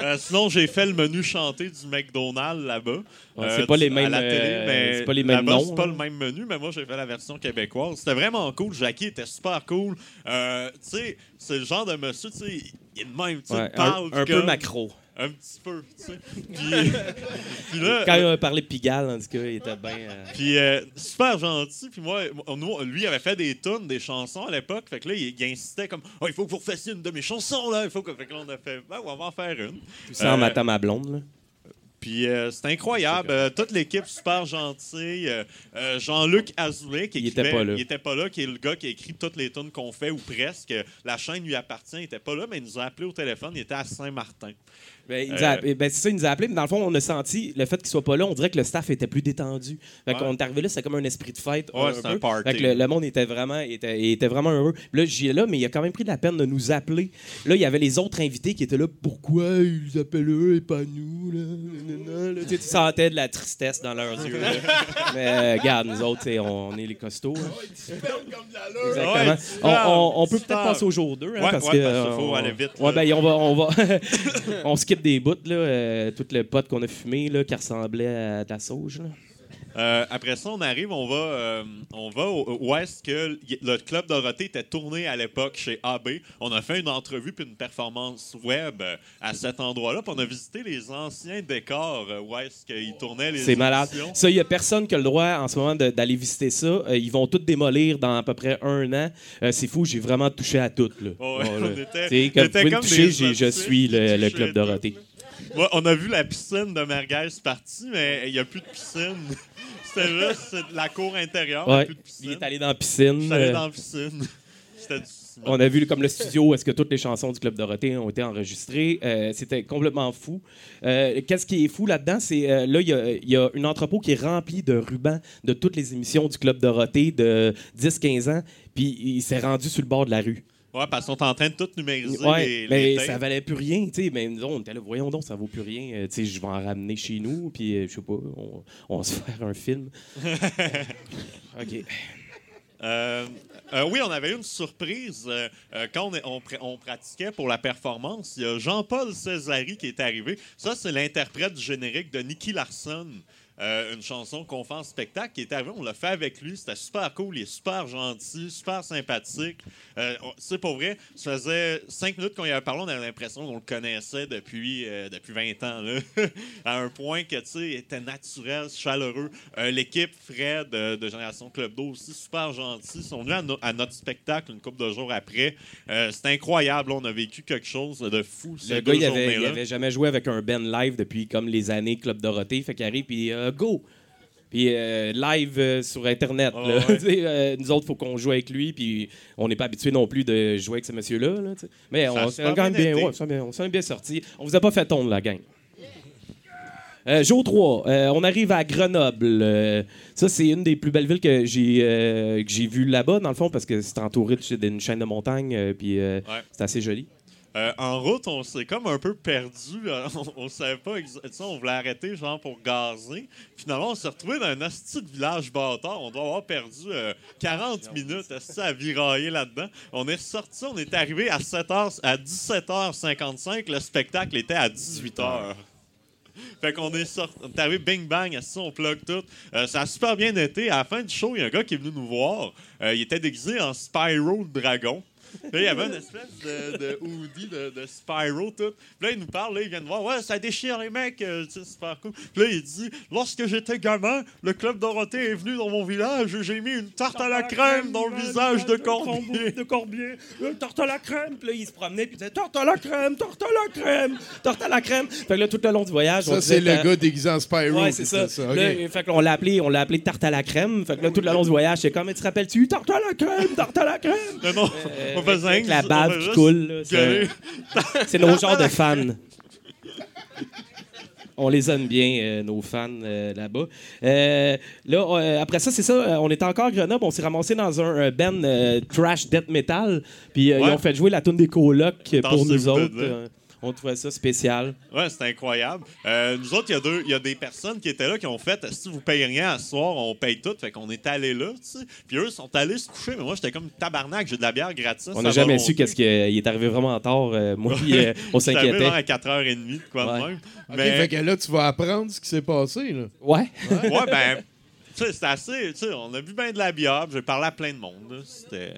Euh, sinon, j'ai fait le menu chanté du McDonald's là-bas. Ouais, Euh, c'est pas les mêmes, euh, pas les mêmes noms, C'est pas hein. le même menu, mais moi j'ai fait la version québécoise. C'était vraiment cool. Jackie était super cool. Euh, tu sais, c'est le genre de monsieur, tu sais, il est même, tu Ouais, parle un, un peu macro. Un petit peu, tu sais. Puis, puis là, Quand il a parlé de Pigalle, en tout cas, il était bien. euh, Puis euh, super gentil. Puis moi, nous, lui avait fait des tunes, des chansons à l'époque. Fait que là, il, il insistait comme oh, il faut que vous refassiez une de mes chansons là. Il faut que. Fait que là, on a fait ben, on va en faire une. Tout ça en Euh, matant ma blonde. Là. Puis euh, c'est incroyable. Euh, toute l'équipe super gentille. Euh, euh, Jean-Luc Azoulay, qui Il était écrivait- pas là. Il était pas là, qui est le gars qui a écrit toutes les tunes qu'on fait ou presque. La chaîne lui appartient. Il était pas là, mais il nous a appelé au téléphone. Il était à Saint-Martin. Ben, Euh, ben, c'est ça, il nous a appelé, mais dans le fond, on a senti le fait qu'il soit pas là, on dirait que le staff était plus détendu. Fait Ouais. qu'on est arrivé là, c'était comme un esprit de fête. Ouais, c'était un party. Fait que le, le monde était vraiment, était, était vraiment heureux. Puis là, j'y ai là, mais il a quand même pris de la peine de nous appeler. Là, il y avait les autres invités qui étaient là. Pourquoi ils appellent eux et pas nous? Là? Nanana, là? Tu sentais de la tristesse dans leurs yeux. là. *laughs* mais euh, regarde, nous autres, on, on est les costauds. hein. Exactement. Ouais, on, on- on peut peut-être passer au jour 2. Ouais, parce ouais, que, parce qu'il faut on- aller vite, Ouais, ben, on va, on va, *laughs* on skip des bouts là, euh, tout le pot qu'on a fumé là, qui ressemblait à de la sauge. Là. Euh, après ça, on arrive, on va, euh, on va au- où est-ce que le club Dorothée était tourné à l'époque chez AB. On a fait une entrevue puis une performance web à cet endroit-là. Puis on a visité les anciens décors euh, où est-ce qu'ils tournaient les C'est malade. Ça, il n'y a personne qui a le droit en ce moment d'aller visiter ça. Ils vont tout démolir dans à peu près un an. Euh, c'est fou, j'ai vraiment touché à tout. Là. Oh, ouais, Bon, *laughs* on là. était- T'sais, on comme était comme toucher, je suis le, club Dorothée. On a vu la piscine de Merguez partie, mais il n'y a plus de piscine. *laughs* C'était juste c'est la cour intérieure, Ouais. plus de piscine. Il est allé dans la piscine. Je suis allé dans la piscine. *laughs* C'était du ciment. On a vu comme le studio où est-ce que toutes les chansons du Club Dorothée ont été enregistrées. Euh, C'était complètement fou. Euh, Qu'est-ce qui est fou là-dedans, c'est euh, là, il y a, y a un entrepôt qui est rempli de rubans de toutes les émissions du Club Dorothée de 10-15 ans, puis il s'est rendu sur le bord de la rue. Ouais, parce qu'ils sont en train de tout numériser. Ouais, les, mais les ça valait plus rien, tu sais. Mais nous, on était là, voyons donc, ça vaut plus rien. Euh, tu sais, je vais en ramener chez nous, puis euh, je sais pas, on, on va se *laughs* faire un film. *laughs* OK. Euh, euh, oui, on avait eu une surprise euh, quand on, pratiquait pour la performance. Il y a Jean-Paul Césari qui est arrivé. Ça, c'est l'interprète du générique de Nicky Larson. Euh, une chanson qu'on fait en spectacle qui est arrivé, on l'a fait avec lui, c'était super cool, il est super gentil, super sympathique. Euh, c'est pas vrai, ça faisait cinq minutes qu'on y avait parlé, on avait l'impression qu'on le connaissait depuis, euh, depuis 20 ans, là. *laughs* à un point que, tu sais, était naturel, chaleureux. L'équipe Fred de Génération Club d'eau aussi, super gentil. Ils sont venus à, no- à notre spectacle une couple de jours après. C'était incroyable, on a vécu quelque chose de fou ces Le deux gars, il avait, il journées-là. avait jamais joué avec un band live depuis comme les années Club Dorothée. Fait qu'il arrive, puis euh, go! Puis euh, live euh, sur Internet. Ah là. ouais. *laughs* Euh, nous autres, il faut qu'on joue avec lui, puis on n'est pas habitué non plus de jouer avec ce monsieur-là. là. Mais Ça on s'est bien bien, ouais, bien- bien sorti. On vous a pas fait tomber, la gang. Jour 3, euh, on arrive à Grenoble. Ça, c'est une des plus belles villes que j'ai que j'ai vues là-bas, dans le fond, parce que c'est entouré de- d'une chaîne de montagnes, puis Ouais. c'est assez joli. Euh, en route, on s'est comme un peu perdu. euh, *laughs* On, on savait pas. exa- tu sais, on voulait arrêter genre pour gazer. Finalement, on s'est retrouvé dans un hostie de village bâtard. On doit avoir perdu euh, 40 minutes hostie, à virailler là-dedans. On est sorti, on est arrivé à 7h, à 17h55. Le spectacle était à 18h. Fait qu'on est sorti, on est arrivé bing bang, assis, on plug tout. Euh, ça a super bien été. À la fin du show, il y a un gars qui est venu nous voir. Euh, il était déguisé en Spyro le dragon. Là, il y avait une espèce de, de hoodie de, de Spyro, tout. Puis là, il nous parle, là, il vient de voir, ouais, ça déchire les mecs, euh, tu sais, c'est super cool. Puis là, il dit, lorsque j'étais gamin, le club Dorothée est venu dans mon village, et j'ai mis une tarte à la crème dans le visage de Corbier. De Corbier, euh, tarte à la crème. Puis là, il se promenait, puis il disait tarte à la crème, tarte à la crème, tarte à la crème. Fait que là, tout le long du voyage, on Ça, c'est le gars déguisé en Spyro. Ouais, c'est ça. Là, fait l'a appelé, on l'a appelé tarte à la crème. Fait que là, tout le long du voyage, c'est comme, Mais tu te rappelles-tu, tarte à la crème, tarte à la crème? Non, non, Euh, on avec la bave qui coule. c'est- nos genres de fans. On les aime bien, euh, nos fans euh, là-bas. Euh, là, après ça, c'est ça. on était encore à Grenoble. On s'est ramassé dans un band trash death metal. Puis Ouais. ils ont fait jouer la tune des colocs pour nous autres. On trouvait ça spécial. Ouais, c'est incroyable. Euh, nous autres, il y, a deux- il y a des personnes qui étaient là qui ont fait si vous payez rien à ce soir, on paye tout. Fait qu'on est allés là, tu sais. Puis eux sont allés se coucher, mais moi, j'étais comme tabarnak, j'ai de la bière gratuite. on n'a jamais su qu'est-ce qu'il il est arrivé vraiment tard. euh, moi, puis, euh, on *laughs* s'inquiétait. à 4h30, de quoi de Ouais. même. Mais, fait que là, tu vas apprendre ce qui s'est passé. Là. Ouais. ouais, ben, *laughs* tu sais, c'était assez. Tu sais, on a bu bien de la bière, j'ai parlé à plein de monde. C'était.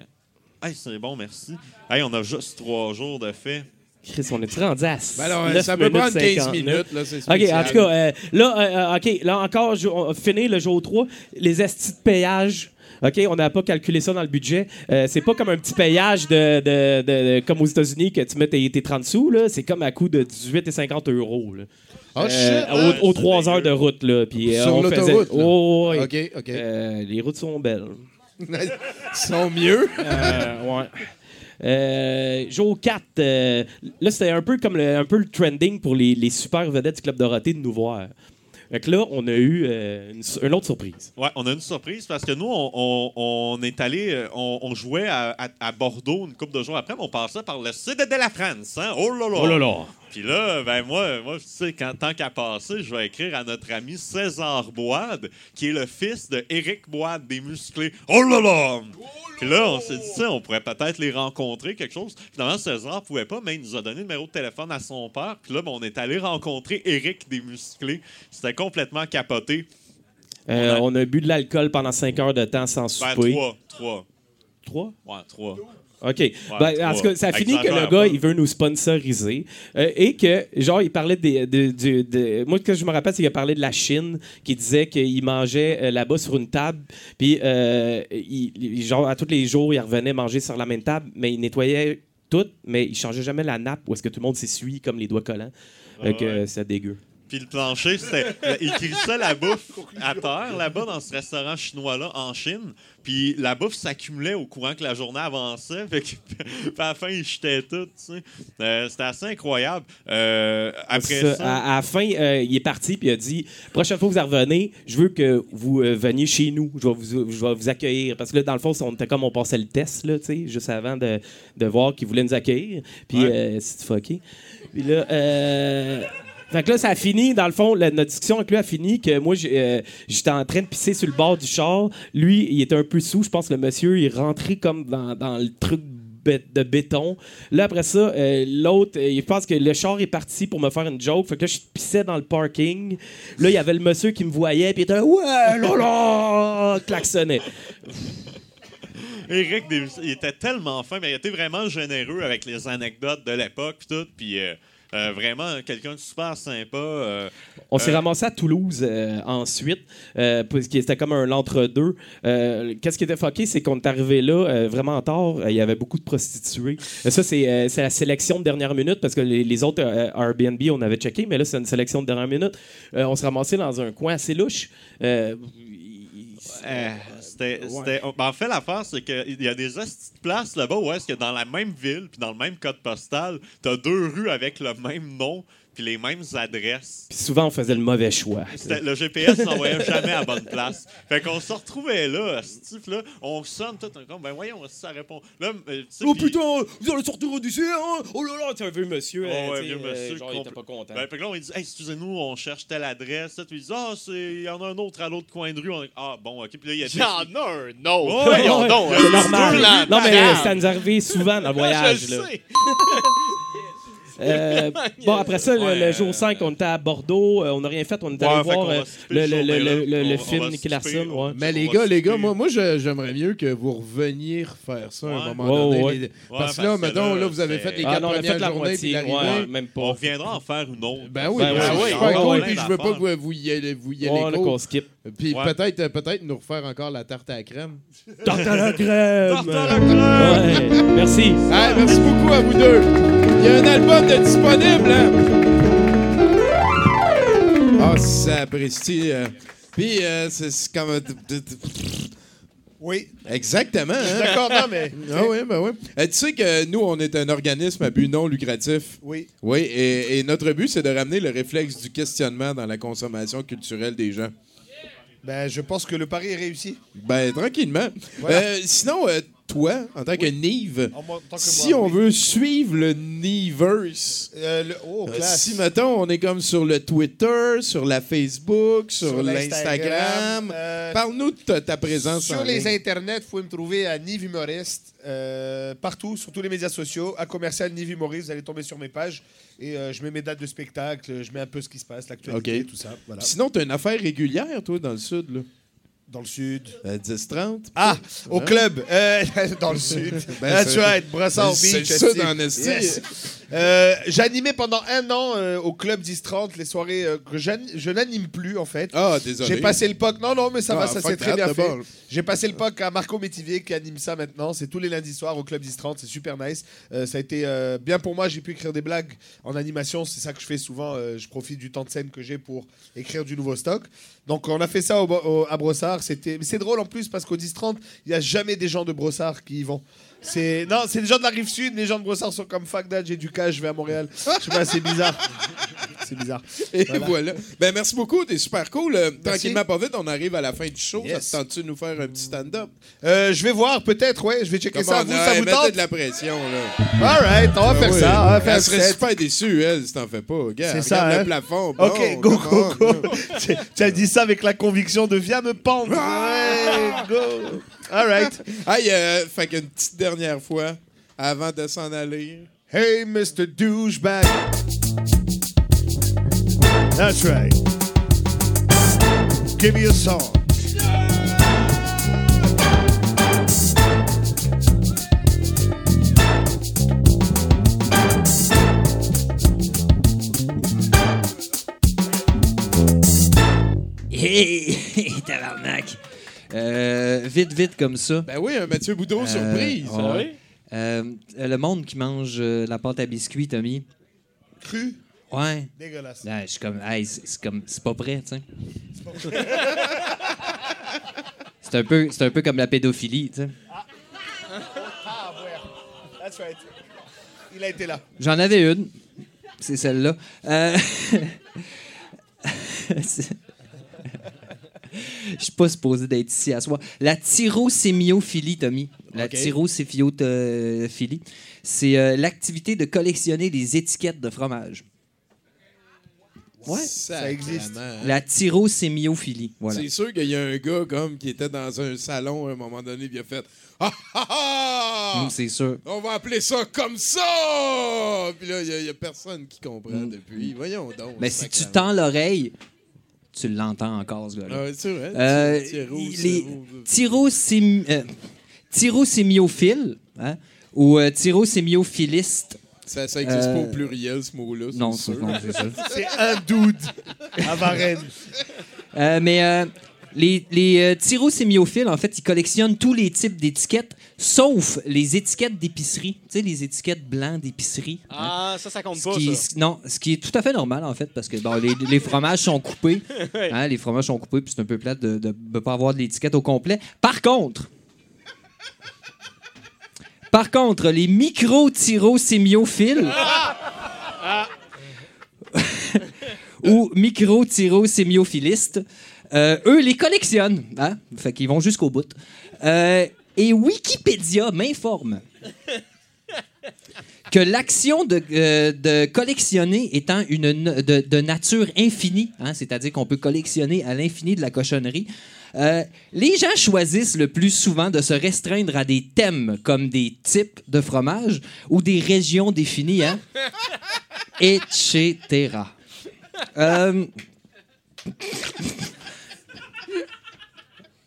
Hey, c'est bon, merci. Hey, on a juste trois jours de fait. Chris, on est rendu à Ben alors, 9 ça peut prendre 15 59. minutes. Là, c'est OK, en spécial. tout cas, euh, là, euh, euh, OK, là encore, on le jour 3. Les estis de payage. OK, on n'a pas calculé ça dans le budget. Euh, c'est pas comme un petit payage de, de- de- de- comme aux États-Unis que tu mets tes, tes 30 sous. là. C'est comme à coût de 18 et 50 euros. Là. Oh, shit! Euh, aux, aux 3 heures de route. Là, puis, Sur on faisait- là? Oh, ouais. OK, OK. Les routes sont belles. *laughs* Ils sont mieux. Ouais. Euh, jour 4, euh, là, c'était un peu comme le, un peu le trending pour les, les super vedettes du Club Dorothée de nous voir. Fait que là, on a eu euh, une, autre surprise. Ouais, on a une surprise parce que nous, on, on- on est allé, on, on jouait à, à- à Bordeaux une couple de jours après, mais on passait par le sud de la France. Hein? Oh là là! Oh là là! Puis là, ben moi, moi tu sais, quand, tant qu'à passer, je vais écrire à notre ami César Boide, qui est le fils de Éric Boide des musclés. Oh là là! Puis là, on s'est dit, ça, on pourrait peut-être les rencontrer, quelque chose. Finalement, César pouvait pas, mais il nous a donné le numéro de téléphone à son père. Puis là, ben, on est allé rencontrer Éric des musclés. C'était complètement capoté. Euh, on a bu de l'alcool pendant 5 heures de temps sans Ben, souper. trois. Trois. Trois? Ouais, trois. OK. Ben, en tout cas, ça finit que le gars, il veut nous sponsoriser. Euh, et que, genre, il parlait des- de, de- de- Moi, ce que je me rappelle, c'est qu'il a parlé de la Chine, qui disait qu'il mangeait euh, là-bas sur une table. Puis, euh, il- genre, à tous les jours, il revenait manger sur la même table, mais il nettoyait tout, mais il changeait jamais la nappe où est-ce que tout le monde s'essuie comme les doigts collants. Que, ouais. c'est dégueu. Puis le plancher, c'était. Il crissait la bouffe à terre, là-bas, dans ce restaurant chinois-là, en Chine. Puis la bouffe s'accumulait au courant que la journée avançait. Fait que, *laughs* à la fin, il jetait tout, tu sais. Euh, c'était assez incroyable. Euh, après Ça, ça. À, à la fin, euh, il est parti puis il a dit prochaine fois que vous revenez, je veux que vous veniez chez nous. Je vais vous, je vais vous accueillir. Parce que là, dans le fond, on était comme on passait le test, là, tu sais, juste avant de, de voir qu'ils voulaient nous accueillir. Puis euh, c'est fucké. Puis là, fait que là, ça a fini, dans le fond, notre discussion avec lui a fini que moi, euh, j'étais en train de pisser sur le bord du char. Lui, il était un peu sous. Je pense que le monsieur, il rentré comme dans, le truc de béton. Là, après ça, euh, l'autre, euh, il pense que le char est parti pour me faire une joke. Fait que là, je pissais dans le parking. Là, il y avait le monsieur qui me voyait, puis il était là, Ouais, là, klaxonnait. Eric, il était tellement fin, mais il était vraiment généreux avec les anecdotes de l'époque, puis tout. Puis euh, euh, vraiment, quelqu'un de super sympa. euh, On s'est euh, ramassé à Toulouse ensuite, parce que c'était comme un entre-deux. Euh, Qu'est-ce qui était fucké, c'est qu'on est arrivé là vraiment tard. Il y avait beaucoup de prostituées. Ça, c'est la sélection de dernière minute, parce que les, les autres Airbnb, on avait checké, mais là, c'est une sélection de dernière minute. On s'est ramassé dans un coin assez louche. Euh, c'était, c'était- ben, en fait, l'affaire, c'est qu'il y a des de places là-bas où est-ce que dans la même ville, puis dans le même code postal, t'as deux rues avec le même nom, puis les mêmes adresses. Puis souvent, on faisait le mauvais choix. Le GPS n'envoyait jamais à la bonne place. Fait qu'on se retrouvait là, hostie, puis là, on sonne tout un. Ben voyons, si ça répond. Là, euh, tu Oh puis- putain, vous allez sortir d'ici, hein? Oh là là, c'est un vieux monsieur. Oh, euh, ouais, tu sais, vieux euh, monsieur genre, il était pas content. Ben, fait que là, on dit, hey, excusez-nous, on cherche telle adresse. Là, il dit, ah, c'est- il y en a un autre à l'autre coin de rue. On Ah, bon, ok. Puis là, il y a Il y en a un autre. Ouais, Voyons ouais, donc, ouais, un C'est normal. Non, mais Madame. ça nous arrivait souvent dans *laughs* le voyage. Je le là. sais. *laughs* Euh, *laughs* bon, après ça, le, Ouais, le jour 5, on était à Bordeaux. euh, on n'a rien fait. On est Ouais, allé voir euh, le, ce le, le, journée-là. le- le On va- on film va Nicky skipper, Larson. on- ouais. Mais On les gars, les gars, moi, moi j'aimerais mieux que vous reveniez refaire ça à un moment donné. ouais. les- Ouais, Parce que là, mettons, là, vous avez fait les Ah quatre non, on a fait premières la journées, moitié. même On pas. reviendra en faire une autre. Ben oui, Ben oui, cool, puis je veux pas que vous, vous y allez, vous y allez qu'on skip. Puis Ouais. peut-être peut-être nous refaire encore la tarte à la crème. *laughs* Tarte à la crème! Tarte à la crème! Ouais, merci. Merci beaucoup à vous deux. Il y a un album de disponible. Hein? Ah, sapristi. euh. Puis, euh, c'est comme... Oui. Exactement. Je suis Hein? d'accord, non, mais. *laughs* Ah oui, ben oui. Euh, tu sais que nous, on est un organisme à but non lucratif. Oui. Oui, et, et notre but, c'est de ramener le réflexe du questionnement dans la consommation culturelle des gens. Ben, je pense que le pari est réussi. Ben, tranquillement. Voilà. Euh, sinon, euh, toi, en tant que Nive, que si on veut suivre le Niverse, Euh, le- Oh, euh, si, mettons, on est comme sur le Twitter, sur la Facebook, sur, Sur l'Instagram, euh, parle-nous de ta, ta présence Sur en les ligne. internets, vous pouvez me trouver à Nive Humoriste, euh, partout, sur tous les médias sociaux, à commercial Nive Humoriste, vous allez tomber sur mes pages et je mets mes dates de spectacle, je mets un peu ce qui se passe, l'actualité, tout ça. Voilà. Sinon, tu as une affaire régulière, toi, dans le sud, là? Dans le sud. À 10-30. Ah, au club, euh, *laughs* dans le sud. *laughs* Ben, That's c'est- right, Brossard c'est Beach. le sud en. Yes. Euh, J'animais pendant un an euh, au club 10-30 les soirées euh, que je n'anime plus en fait. Ah, désolé. J'ai passé le POC. Non, non, mais ça va, Ah, ça fuck s'est très bien fait. J'ai passé le POC à Marco Métivier qui anime ça maintenant. C'est tous les lundis soirs au Club 10-30. C'est super nice. Ça a été bien pour moi. J'ai pu écrire des blagues en animation. C'est ça que je fais souvent. Je profite du temps de scène que j'ai pour écrire du nouveau stock. Donc, on a fait ça au, au- à Brossard. C'est drôle en plus parce qu'au 10-30, il n'y a jamais des gens de Brossard qui y vont. C'est non, c'est des gens de la rive sud. Les gens de Brossard sont comme fuck that, j'ai du cash, je vais à Montréal. Je sais pas, c'est bizarre. *laughs* C'est bizarre. Et Voilà. voilà. Ben, merci beaucoup, t'es super cool. Euh, tranquillement, pas vite, on arrive à la fin du show. Yes. Ça te tente-tu de nous faire un petit stand-up? Euh, je vais voir, peut-être, ouais. Je vais checker ça. Vous, ça vous tente? de la pression, là. All right, on va Ah faire oui. ça. On va faire Elle serait set. super déçue, elle, si t'en fais pas. Regarde, C'est ça, regarde hein? le plafond. Ok, go, go, go. *laughs* tu, tu as dit ça avec la conviction de viens me pendre. Ouais, go. All right. Hey, euh, fait qu'une petite dernière fois, avant de s'en aller. Hey, Mr. Douchebag. That's right. Give me a song. Hé, *laughs* tabarnak. Euh, vite, vite comme ça. Ben oui, un Mathieu Boudreau Euh, surprise. ouais. Oui? Euh, le monde qui mange euh, la pâte à biscuits, Tommy. Cru? Ouais. Dégueulasse. Là, je suis comme, hey, c'est c'est comme, c'est pas prêt, tu sais. *laughs* C'est un peu, c'est un peu comme la pédophilie, tu sais. Ah, ouais. That's right. Il a été là. J'en avais une. C'est celle-là. Euh, *laughs* c'est- *laughs* Je suis pas supposé d'être ici à soi. La tyrosémiophilie, Tommy. La Ok. tyrosémiophilie. C'est euh, l'activité de collectionner les étiquettes de fromage. Ouais. Ça existe. La tyrosémiophilie. Voilà. C'est sûr qu'il y a un gars comme qui était dans un salon à un moment donné, il a fait Ah ah ah! Mm, c'est sûr. On va appeler ça comme ça! Puis là, il n'y a, personne qui comprend depuis. Voyons donc. Mais si tu tends l'oreille, tu l'entends encore, ce gars-là. Ouais, c'est vrai. Euh, tyrosém- euh, hein, ou euh. Ça, ça existe pas Euh, au pluriel, ce mot-là. Non, c'est ça. *laughs* C'est un dude à Varennes. Euh, mais euh, les, les euh, tyrosémiophiles, en fait, ils collectionnent tous les types d'étiquettes, sauf les étiquettes d'épicerie. Tu sais, les étiquettes blancs d'épicerie. hein. Ah, ça, ça compte Ce pas, qui, ça. non, ce qui est tout à fait normal, en fait, parce que bon, les, les fromages sont coupés. *laughs* Hein, les fromages sont coupés, puis c'est un peu plate de ne pas avoir de l'étiquette au complet. Par contre, par contre, les micro-tyrosémiophiles *laughs* ou micro-tyrosémiophilistes, euh, eux les collectionnent. Hein? Fait qu'ils vont jusqu'au bout. Euh, et Wikipédia m'informe que l'action de, euh, de collectionner étant une de nature infinie, hein, c'est-à-dire qu'on peut collectionner à l'infini de la cochonnerie, euh, les gens choisissent le plus souvent de se restreindre à des thèmes comme des types de fromage ou des régions définies, hein, *laughs* etc. Euh,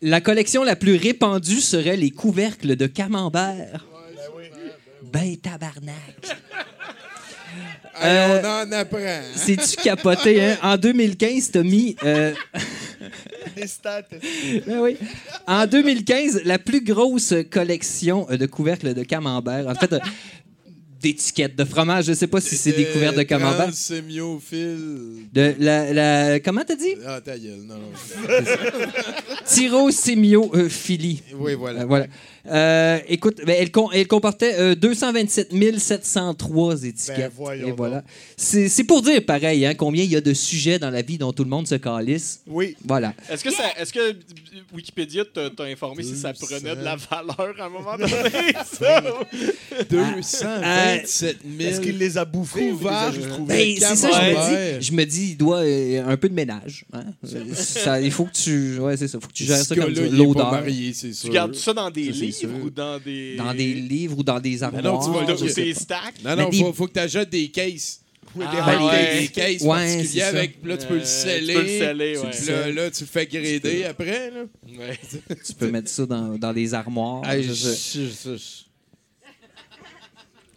la collection la plus répandue serait les couvercles de camembert. Ben tabarnak. *laughs* Euh, on en apprend. hein? C'est-tu capoté, hein? *laughs* En 2015, t'as mis... euh, *laughs* Les stats. ben oui. En 2015, la plus grosse collection euh, de couvercles de camembert, en fait, euh, d'étiquettes de fromage, je sais pas si c'est des couvercles de camembert. Sémiophile. De la, la- comment t'as dit? Ah, ta gueule, non, non. *laughs* Tyrosémiophilie. Oui, voilà. Euh, voilà. Euh, écoute, ben, elle, com- elle comportait euh, 227 703 étiquettes. Ben, voyons et voilà. C'est pour dire, pareil, hein, combien il y a de sujets dans la vie dont tout le monde se calisse. Oui. Voilà. Est-ce que, ça, est-ce que Wikipédia t'a informé si ça prenait de la valeur à un moment donné? *laughs* ça? 227 000. Est-ce qu'il les a bouffés ou il les a juste trouvés? Ben, c'est ça, je me dis. Je me dis, il doit euh, un peu de ménage. hein. Euh, ça, il faut que tu. Ouais, c'est ça. faut que tu gères ça comme est L'odeur. Tu gardes ça dans des livres? Sûr. ou dans des. Dans des livres ou dans des armoires. non, tu vas- Ou des stacks? Non, Mais non, des- faut, faut que tu achètes des cases. Ah, Ben, des- ouais. des cases Ouais, c'est ça. avec. Là, tu peux Euh, le tu sceller. peux le sceller, Tu- ouais. Là, là, tu le fais grader après. Là. Tu peux mettre ça dans, dans des armoires. Hey, Je- je- je- je- je-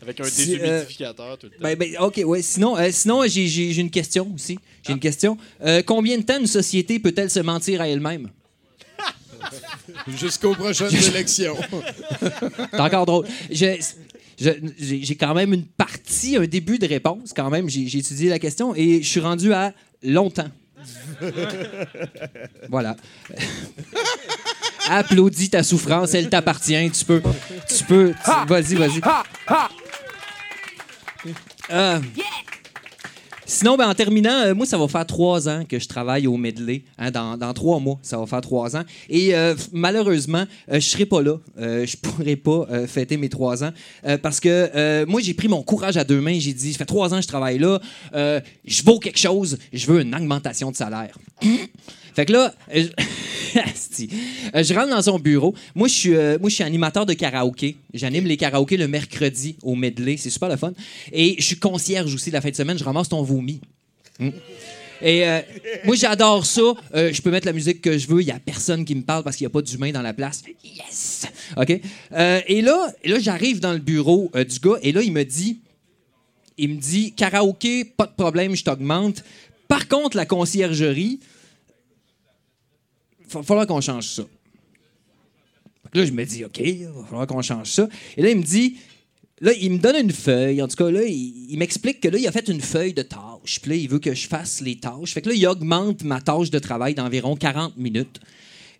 Avec un Si, euh, déshumidificateur tout le temps. Ben, ben, OK, ouais. Sinon, euh, sinon j'ai, j'ai- j'ai une question aussi. J'ai une question. Euh, combien de temps une société peut-elle se mentir à elle-même? *laughs* Jusqu'aux prochaines élections. *laughs* C'est encore drôle. Je- je- j'ai, quand même une partie, un début de réponse quand même. J'ai, j'ai étudié la question et je suis rendu à longtemps. *laughs* voilà. Applaudis ta souffrance, elle t'appartient. Tu peux. Tu peux. tu- vas-y, vas-y. Euh, Sinon, ben, en terminant, euh, moi, ça va faire trois ans que je travaille au Medley. hein, dans, trois mois, ça va faire trois ans. Et euh, malheureusement, euh, je serai pas là. Euh, je *laughs* pourrai pas fêter mes trois ans parce que moi, j'ai pris mon courage à deux mains. J'ai dit, ça fait trois ans que je travaille là. Je vaux quelque chose. Je veux une augmentation de salaire. *clears throat* Fait que là, euh, je... *laughs* Euh, je rentre dans son bureau. Moi, je suis, euh, moi, je suis animateur de karaoké. J'anime les karaokés le mercredi au Medley. C'est super le fun. Et je suis concierge aussi la fin de semaine. Je ramasse ton vomi. Hmm. Et euh, moi, j'adore ça. Euh, je peux mettre la musique que je veux. Il n'y a personne qui me parle parce qu'il n'y a pas d'humain dans la place. Yes! OK? Euh, et là, et là j'arrive dans le bureau du gars et là, il me dit, il me dit, karaoké, pas de problème, je t'augmente. Par contre, la conciergerie, va falloir qu'on change ça. Là, je me dis, OK, il va falloir qu'on change ça. Et là, il me dit, là, il me donne une feuille. En tout cas, là, il, m'explique que là, il a fait une feuille de tâches. Puis là, il veut que je fasse les tâches. Fait que là, il augmente ma tâche de travail d'environ 40 minutes.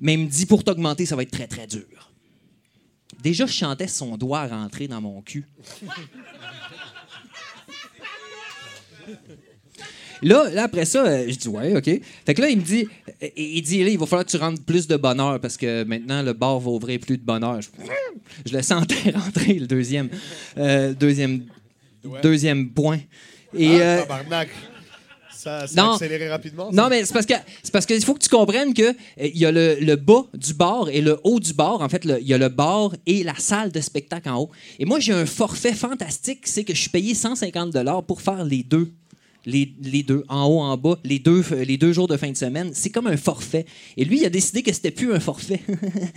Mais il me dit, pour t'augmenter, ça va être très, très dur. Déjà, je chantais son doigt rentrer dans mon cul. *laughs* Là, là, après ça, euh, je dis ouais, OK. Fait que là, il me dit, euh, il dit, là, il va falloir que tu rentres plus de bonheur parce que maintenant, le bar va ouvrir plus de bonheur. Je, *laughs* je le sentais *laughs* rentrer, le deuxième, euh, deuxième, deuxième point. Et, Ah, euh, tabarnak. Ça, ça non. accéléré rapidement. ça? non, mais c'est parce que c'est parce qu'il faut que tu comprennes que euh, il y a le, le bas du bar et le haut du bar. En fait, il y a le bar et la salle de spectacle en haut. Et moi, j'ai un forfait fantastique, c'est que je suis payé 150 dollars pour faire les deux. Les, les deux, en haut, en bas, les deux, les deux jours de fin de semaine. C'est comme un forfait. Et lui, il a décidé que c'était plus un forfait.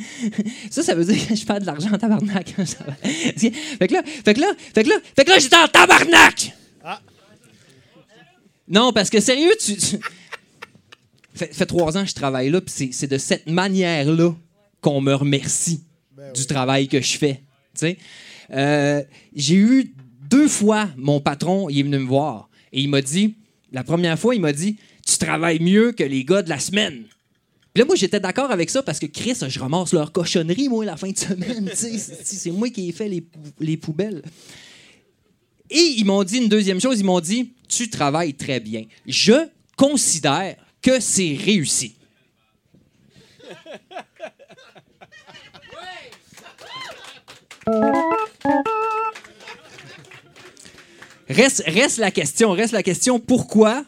*laughs* ça, ça veut dire que je perds de l'argent en tabarnak. Va. fait que là, fait que là, fait que là, fait que là, j'étais en tabarnak! Non, parce que sérieux, tu. tu- fait, fait trois ans que je travaille là, puis c'est- de cette manière-là qu'on me remercie du travail que je fais. tu sais. Euh, J'ai eu deux fois mon patron, il est venu me voir et il m'a dit, la première fois, il m'a dit Tu travailles mieux que les gars de la semaine. Puis là, moi, j'étais d'accord avec ça parce que Chris, je ramasse leur cochonnerie, moi, la fin de semaine. *laughs* C'est moi qui ai fait les poubelles. Et ils m'ont dit une deuxième chose, ils m'ont dit Tu travailles très bien. Je considère que c'est réussi. Reste, reste la question, reste la question pourquoi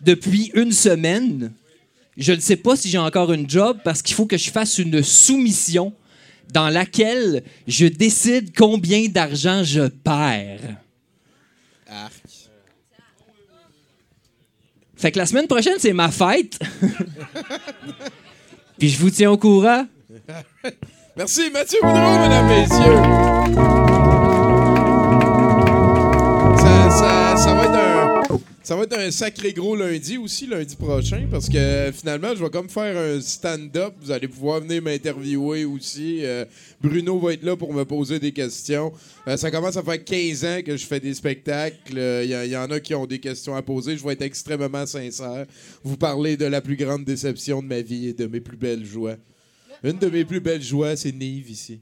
depuis une semaine, je ne sais pas si j'ai encore une job parce qu'il faut que je fasse une soumission dans laquelle je décide combien d'argent je perds. Arc. Fait que la semaine prochaine, c'est ma fête. *laughs* Puis je vous tiens au courant. Merci, Mathieu Boudreau, mesdames, messieurs. Ça va être un sacré gros lundi aussi, lundi prochain, parce que finalement, je vais comme faire un stand-up. Vous allez pouvoir venir m'interviewer aussi. Euh, Bruno va être là pour me poser des questions. Euh, ça commence à faire 15 ans que je fais des spectacles. Il y, y en a qui ont des questions à poser. Je vais être extrêmement sincère. Vous parler de la plus grande déception de ma vie et de mes plus belles joies. Une de mes plus belles joies, c'est Nive ici.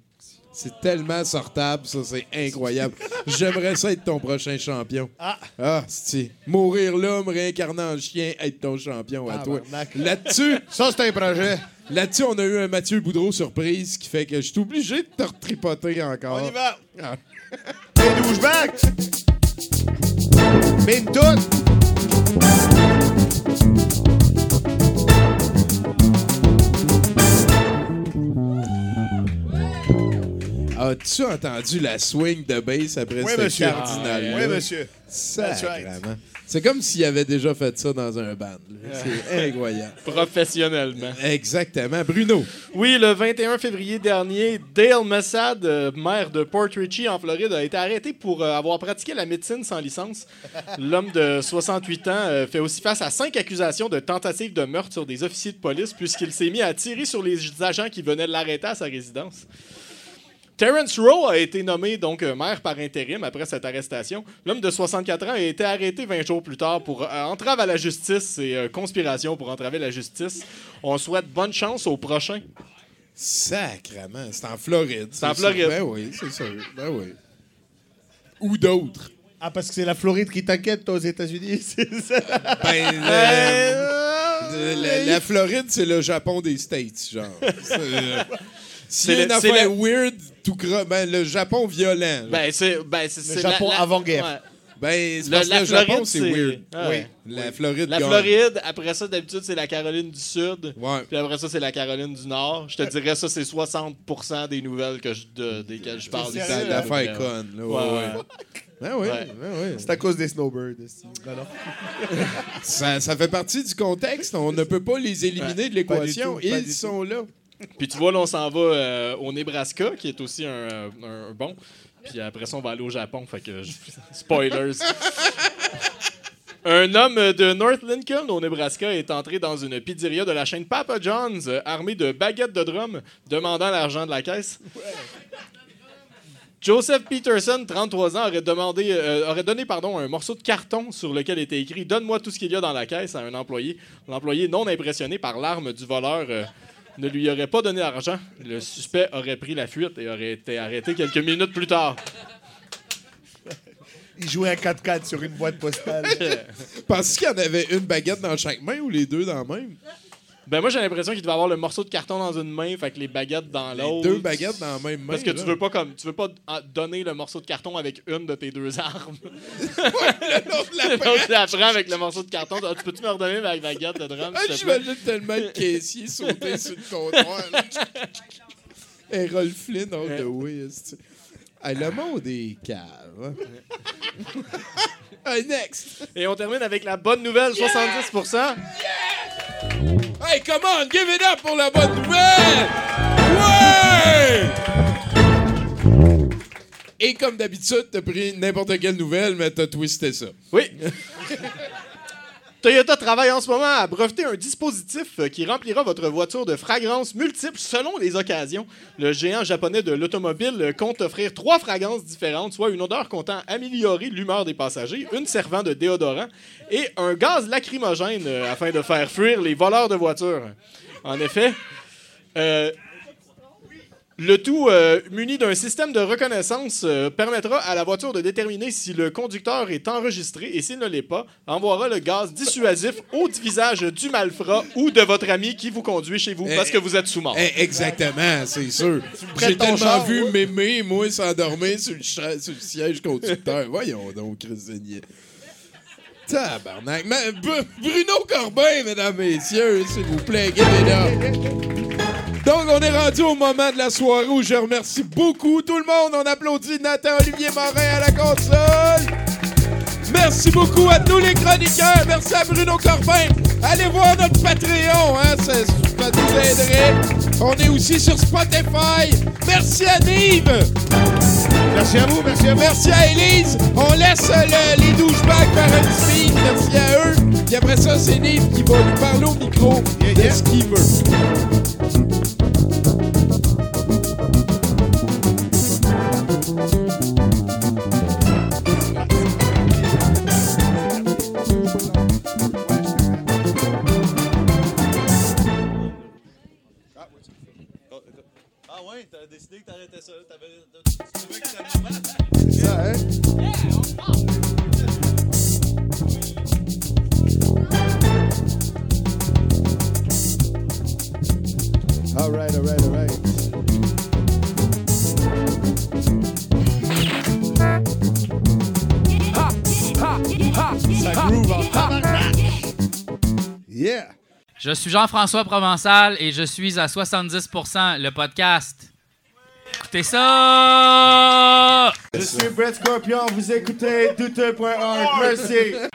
C'est tellement sortable, ça, c'est incroyable. *laughs* J'aimerais ça être ton prochain champion. Ah. Ah, c'est mourir l'homme, réincarner en chien, être ton champion à Ah, toi. Là-dessus, Ça, c'est un projet. là-dessus, on a eu un Mathieu Boudreau surprise qui fait que je suis obligé de te retripoter encore. On y va. Ah. Une. As-tu entendu la swing de bass après Oui, ce monsieur. cardinal Oui, monsieur. Sacrément. C'est comme s'il avait déjà fait ça dans un band. C'est incroyable. *laughs* Professionnellement. Exactement. Bruno. Oui, le 21 février dernier, Dale Messad, euh, maire de Port Richey en Floride, a été arrêté pour euh, avoir pratiqué la médecine sans licence. *laughs* L'homme de 68 ans euh, fait aussi face à cinq accusations de tentative de meurtre sur des officiers de police puisqu'il s'est mis à tirer sur les agents qui venaient de l'arrêter à sa résidence. Terence Rowe a été nommé donc euh, maire par intérim après cette arrestation. L'homme de 64 ans a été arrêté 20 jours plus tard pour euh, entrave à la justice et euh, conspiration pour entraver la justice. On souhaite bonne chance au prochain. Sacrement. C'est en Floride. C'est en sûr. Floride. Ben oui, c'est sûr. Ben oui. Ou d'autres. Ah, parce que c'est la Floride qui t'inquiète, toi, aux États-Unis. *laughs* c'est ça? Ben, le- le- la, la Floride, c'est le Japon des States, genre. *laughs* C'est, le- c'est le- weird, tout cro- ben, le Japon violent. genre. Ben, c'est. Ben, c'est Le Japon la- la- avant-guerre. ouais. Ben, c'est Le- parce que le Floride, Japon, c'est c'est- weird. Ah, Oui. ouais. La Floride La gagne. Floride, après ça, d'habitude, c'est la Caroline du Sud. Ouais. Puis après ça, c'est la Caroline du Nord. Je te dirais, ça, c'est 60% des nouvelles que je, de- desquelles je parle C'est l'affaire ouais. conne. là, Ouais, ouais. Ben oui, Ouais. ben oui. C'est à cause des snowbirds. Ben non. *laughs* Ça, ça fait partie du contexte. On ne peut pas les éliminer de l'équation. Ils sont là. Puis tu vois, là, on s'en va euh, au Nebraska, qui est aussi un, euh, un- bon. Puis après ça, on va aller au Japon. Fait que, *laughs* spoilers. Un homme de North Lincoln, au Nebraska, est entré dans une pizzeria de la chaîne Papa John's, armé de baguettes de drum, demandant l'argent de la caisse. Joseph Peterson, 33 ans, aurait, demandé, euh, aurait donné pardon, un morceau de carton sur lequel était écrit Donne-moi tout ce qu'il y a dans la caisse à un employé. L'employé, non impressionné par l'arme du voleur, ne lui aurait pas donné l'argent. Le suspect aurait pris la fuite et aurait été arrêté quelques minutes plus tard. Il jouait un 4x4 sur une boîte postale. *laughs* Penses-tu qu'il y en avait une baguette dans chaque main ou les deux dans la même? Ben moi j'ai l'impression qu'il devait avoir le morceau de carton dans une main, fait que les baguettes dans l'autre. Deux baguettes dans la même main. Parce que tu veux pas comme tu veux pas en- donner le morceau de carton avec une de tes deux *laughs* armes. L'autre la *laughs* prend avec le morceau de carton. Ah, Tu peux-tu me redonner ma baguette de drum? Ah? J'imagine tellement le caissier sauter sur le comptoir. Errol Flynn, on the way. le monde est cave. Hey, next. Et on termine avec la bonne nouvelle, 70%. Hey, come on, give it up pour la bonne nouvelle! Ouais! Et comme d'habitude, t'as pris n'importe quelle nouvelle, mais t'as twisté ça. Oui. *laughs* Toyota travaille en ce moment à breveter un dispositif euh, qui remplira votre voiture de fragrances multiples selon les occasions. Le géant japonais de l'automobile euh, compte offrir trois fragrances différentes, soit une odeur comptant améliorer l'humeur des passagers, une servant de déodorant et un gaz lacrymogène euh, afin de faire fuir les voleurs de voitures. En effet, le tout euh, muni d'un système de reconnaissance euh, permettra à la voiture de déterminer si le conducteur est enregistré et s'il ne l'est pas, envoiera le gaz dissuasif au visage du malfrat ou de votre ami qui vous conduit chez vous parce que vous êtes sous mort. Eh, exactement, c'est sûr. J'ai tellement char, vu ouais. mémé, moi, s'endormir sur, sur le siège conducteur. Voyons donc, Christinier. Tabarnak. Mais, Bru- Bruno Corbin, mesdames, messieurs, s'il vous plaît, give it up. Donc, on est rendu au moment de la soirée où je remercie beaucoup tout le monde. On applaudit Nathan Olivier Morin à la console. Merci beaucoup à tous les chroniqueurs. Merci à Bruno Corbin. Allez voir notre Patreon, hein, ça, ça nous aiderait. On est aussi sur Spotify. Merci à Nive. Merci à vous, merci à vous. Merci à Elise. On laisse le- les douchebags petit speed. Merci à eux. Puis après ça, c'est Nive qui va nous parler au micro de ce qu'il veut. T'as décidé que t'arrêtais ça. T'avais, tu trouvais que c'était normal? Ça, hein? All right, all right, all right. Je suis Jean-François Provençal et je suis à 70% le podcast. Écoutez ça! Je suis Brett Scorpion, vous écoutez douteux.org. Merci.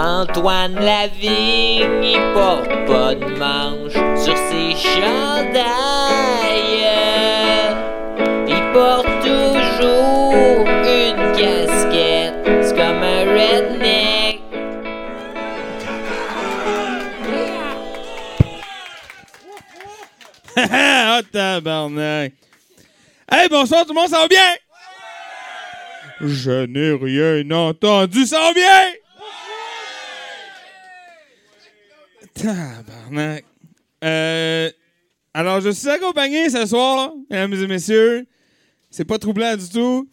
Antoine Lavigne, il porte pas de manche sur ses chandails. Il porte toujours une casquette, c'est comme un redneck. ah, *laughs* tabarnak. Hey, bonsoir tout le monde, ça va bien? Je n'ai rien entendu, ça va bien? Tabarnak. Euh, alors, je suis accompagné ce soir, mesdames et messieurs, c'est pas troublant du tout,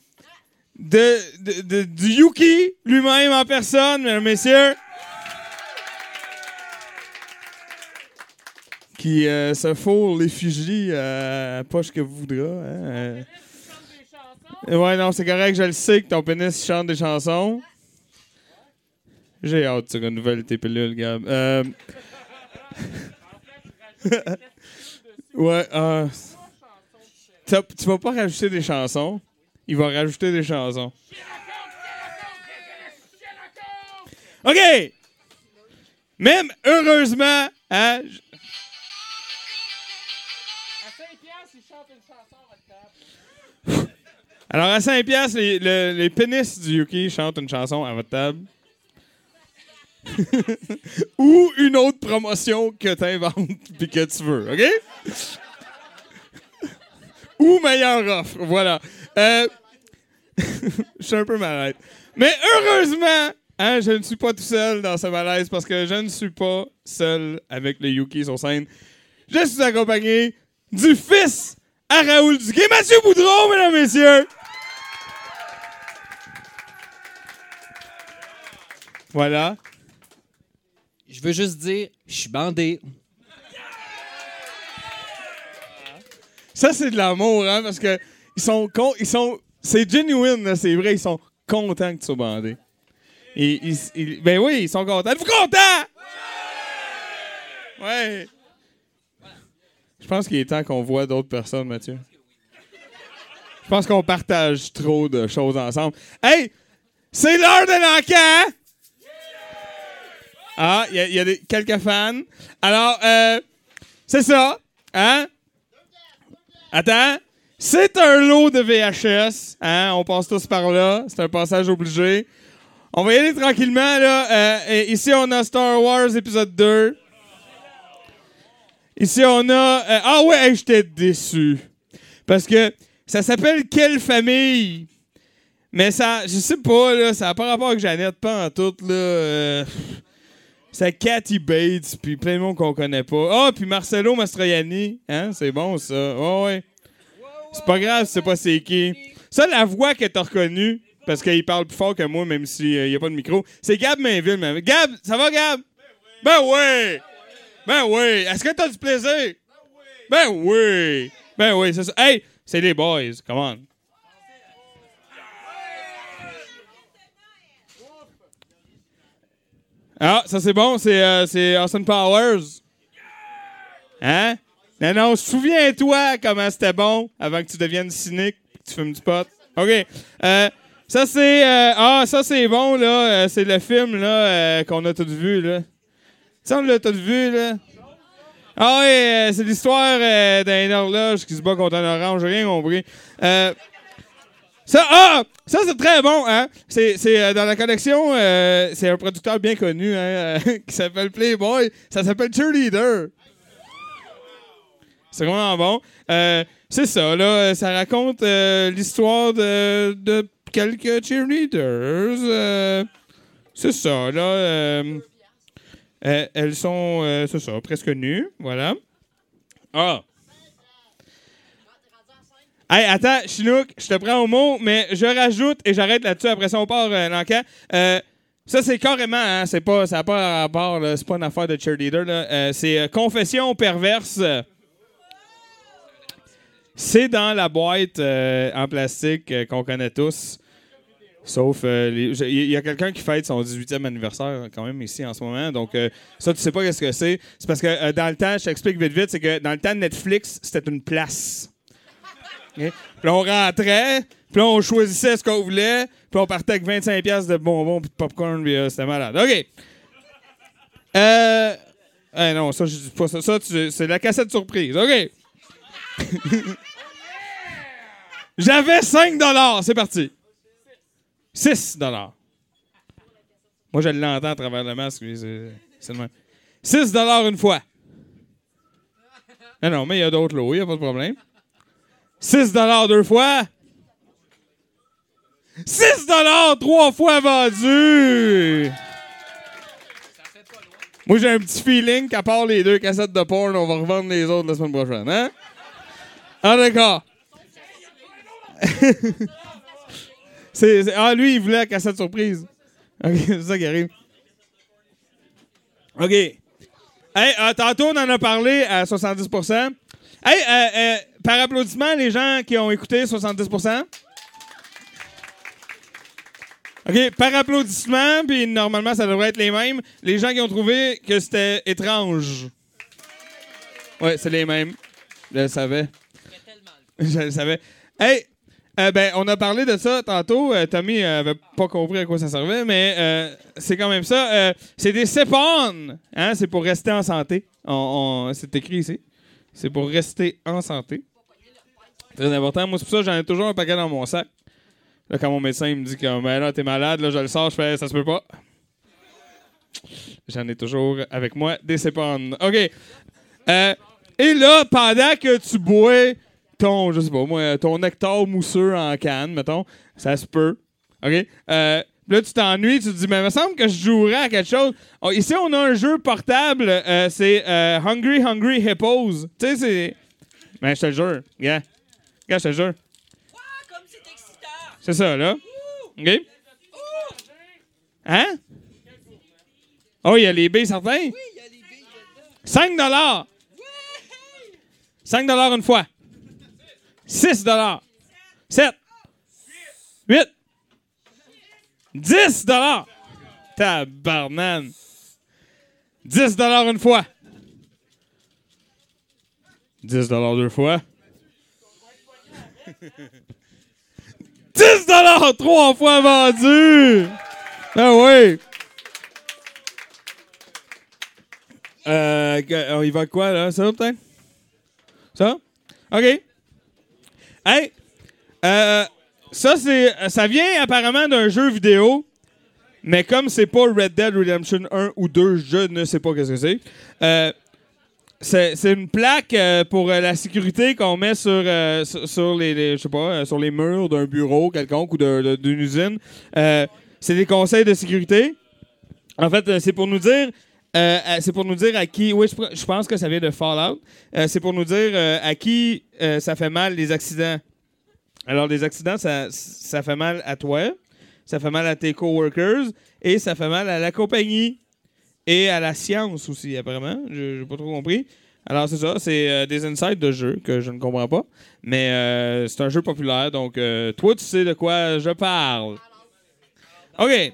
de, de- du Yuki lui-même en personne, mesdames et messieurs. Qui euh, se fourre l'effigie à la poche que voudra. Hein, euh. Ouais, non, c'est correct, je le sais que ton pénis chante des chansons. J'ai hâte, tu renouvelles tes pilules, Gab. Euh... *laughs* ouais, euh... Tu vas pas rajouter des chansons. Il va rajouter des chansons. OK! Même heureusement, hein, Alors, à 5 piastres, les, le- les pénis du Yuki chantent une chanson à votre table. *laughs* Ou une autre promotion que tu inventes puis que tu veux, OK? *laughs* Ou meilleure offre, voilà. Euh, *laughs* Je suis un peu malade. Mais heureusement, hein, je ne suis pas tout seul dans ce malaise parce que je ne suis pas seul avec le Yuki sur scène. Je suis accompagné du fils à Raoul Duguay, Mathieu Boudreau, mesdames, messieurs. Voilà. Je veux juste dire, je suis bandé. Ça, c'est de l'amour, hein, parce que ils sont ils sont, c'est genuine, c'est vrai, ils sont contents que tu sois bandé. Ben oui, ils sont contents. Êtes-vous contents? Ouais. Je pense qu'il est temps qu'on voit d'autres personnes, Mathieu. Je pense qu'on partage trop de choses ensemble. Hey, c'est l'heure de l'encan! Ah, il y a, y a des- quelques fans. Alors, euh, c'est ça, hein? Attends. C'est un lot de VHS. Hein? On passe tous par là. C'est un passage obligé. On va y aller tranquillement. Là. Euh, ici, on a Star Wars épisode 2. Ici, on a... euh, ah ouais, j'étais déçu. Parce que ça s'appelle Quelle famille? Mais ça, je sais pas, là, ça n'a pas rapport avec Jeannette, pas en tout, là. euh, c'est Cathy Bates, puis plein de monde qu'on connaît pas. Ah, puis Marcelo Mastroianni, hein, c'est bon ça. Ouais, ouais. C'est pas grave, c'est pas c'est qui. Ça, la voix que t'as reconnue, parce qu'il parle plus fort que moi, même s'il n'y a pas de micro, c'est Gab Mainville. même. Gab, ça va, Gab? Ben oui! Ben oui! Est-ce que t'as du plaisir? Ben oui! Ben oui, c'est ça. Hey, c'est les boys, come on. Ah, ça c'est bon, c'est euh, c'est Austin Powers. Hein? Non, non, souviens-toi comment c'était bon avant que tu deviennes cynique et que tu fumes du pot. OK. Euh, ça c'est euh, ah, ça c'est bon là, Euh, c'est le film là euh, qu'on a tous vu là. Sais, on l'a tous vu là. Ah oui, euh, c'est l'histoire d'un horloge qui se bat contre un orange, rien compris. Euh, ça, ah! Ça, c'est très bon, hein? C'est, euh, dans la collection, euh, c'est un producteur bien connu, hein, euh, *laughs* qui s'appelle Playboy. Ça s'appelle Cheerleader. C'est vraiment bon. C'est ça, là. Ça raconte l'histoire de, de quelques cheerleaders. c'est ça, là. elles sont, c'est ça, presque nues. Voilà. Ah! Hey, attends, Chinook, je te prends au mot, mais je rajoute et j'arrête là-dessus. Après ça, on part euh. Euh, ça, c'est carrément, hein, c'est pas, ça n'a pas rapport, c'est pas une affaire de cheerleader. Euh, c'est euh, Confession perverse. C'est dans la boîte en plastique qu'on connaît tous. Sauf, il y a quelqu'un qui fête son 18e anniversaire quand même ici en ce moment. Donc, ça, tu sais pas qu'est-ce que c'est. C'est parce que dans le temps, je t'explique vite vite, c'est que dans le temps Netflix, c'était une place. OK? Puis on rentrait, puis on choisissait ce qu'on voulait, puis on partait avec 25$ piastres de bonbons puis de popcorn, puis euh, c'était malade. OK. Euh. non, ça, c'est la cassette surprise. OK. *laughs* J'avais 5 C'est parti. 6 Moi, je l'entends à travers le masque. c'est le même. 6 une fois. Ah non, mais il y a d'autres lots, il n'y a pas de problème. 6 deux fois. 6 trois fois vendu. Moi, j'ai un petit feeling qu'à part les deux cassettes de porn, on va revendre les autres la semaine prochaine. Hein? Ah, d'accord. *laughs* Ah, lui, il voulait la cassette surprise. OK, *laughs* c'est ça qui arrive. OK. Hey, euh, tantôt, on en a parlé à 70% Hey, euh, euh, par applaudissement, les gens qui ont écouté 70% OK, par applaudissement, puis normalement, ça devrait être les mêmes. Les gens qui ont trouvé que c'était étrange. Ouais, c'est les mêmes. Je le savais. Je le savais. Hey, euh, ben, on a parlé de ça tantôt. Euh, Tommy avait pas compris à quoi ça servait, mais euh, c'est quand même ça. Euh, c'est des cépones. Hein? C'est pour rester en santé. C'est écrit ici. C'est pour rester en santé. Très important. Moi, c'est pour ça j'en ai toujours un paquet dans mon sac. Là, quand mon médecin me dit que ben là, t'es malade, là, je le sors, je fais ça se peut pas. J'en ai toujours avec moi des cépones. OK. Euh, et là, pendant que tu bois ton, je sais pas, moi, ton nectar mousseux en canne, mettons, ça se peut. OK? Euh, là, tu t'ennuies, tu te dis, mais il me semble que je jouerais à quelque chose. Oh, ici, on a un jeu portable, euh, c'est Hungry Hungry Hippos. Tu sais, c'est. Ben, je te le jure. Gars. Gars, je te jure. C'est ça, là. OK? Hein? Oh, il y a les billes certains? Oui, il y a les billes. 5 dollars. 5 dollars une fois. 6 dollars. 7. 8. 10 dollars. Tabarnane. 10 dollars une fois. 10 dollars deux fois. 10 dollars trois fois vendu. Ah oui. Euh, on y va quoi, là? Ça, peut-être? Ça? OK. Hey, euh, ça, c'est, ça vient apparemment d'un jeu vidéo, mais comme c'est pas Red Dead Redemption 1 ou 2, je ne sais pas qu'est-ce que c'est. Euh, c'est, une plaque euh, pour euh, la sécurité qu'on met sur, euh, les, je sais pas, sur les murs d'un bureau quelconque ou d'une usine. C'est des conseils de sécurité. En fait, c'est pour nous dire. c'est pour nous dire à qui. Oui, je, pense que ça vient de Fallout. C'est pour nous dire à qui ça fait mal les accidents. Alors, les accidents, ça, ça fait mal à toi, ça fait mal à tes coworkers et ça fait mal à la compagnie et à la science aussi, apparemment. Je n'ai pas trop compris. Alors, c'est ça, c'est euh, des insights de jeu que je ne comprends pas. Mais euh, c'est un jeu populaire, donc euh, toi, tu sais de quoi je parle. OK.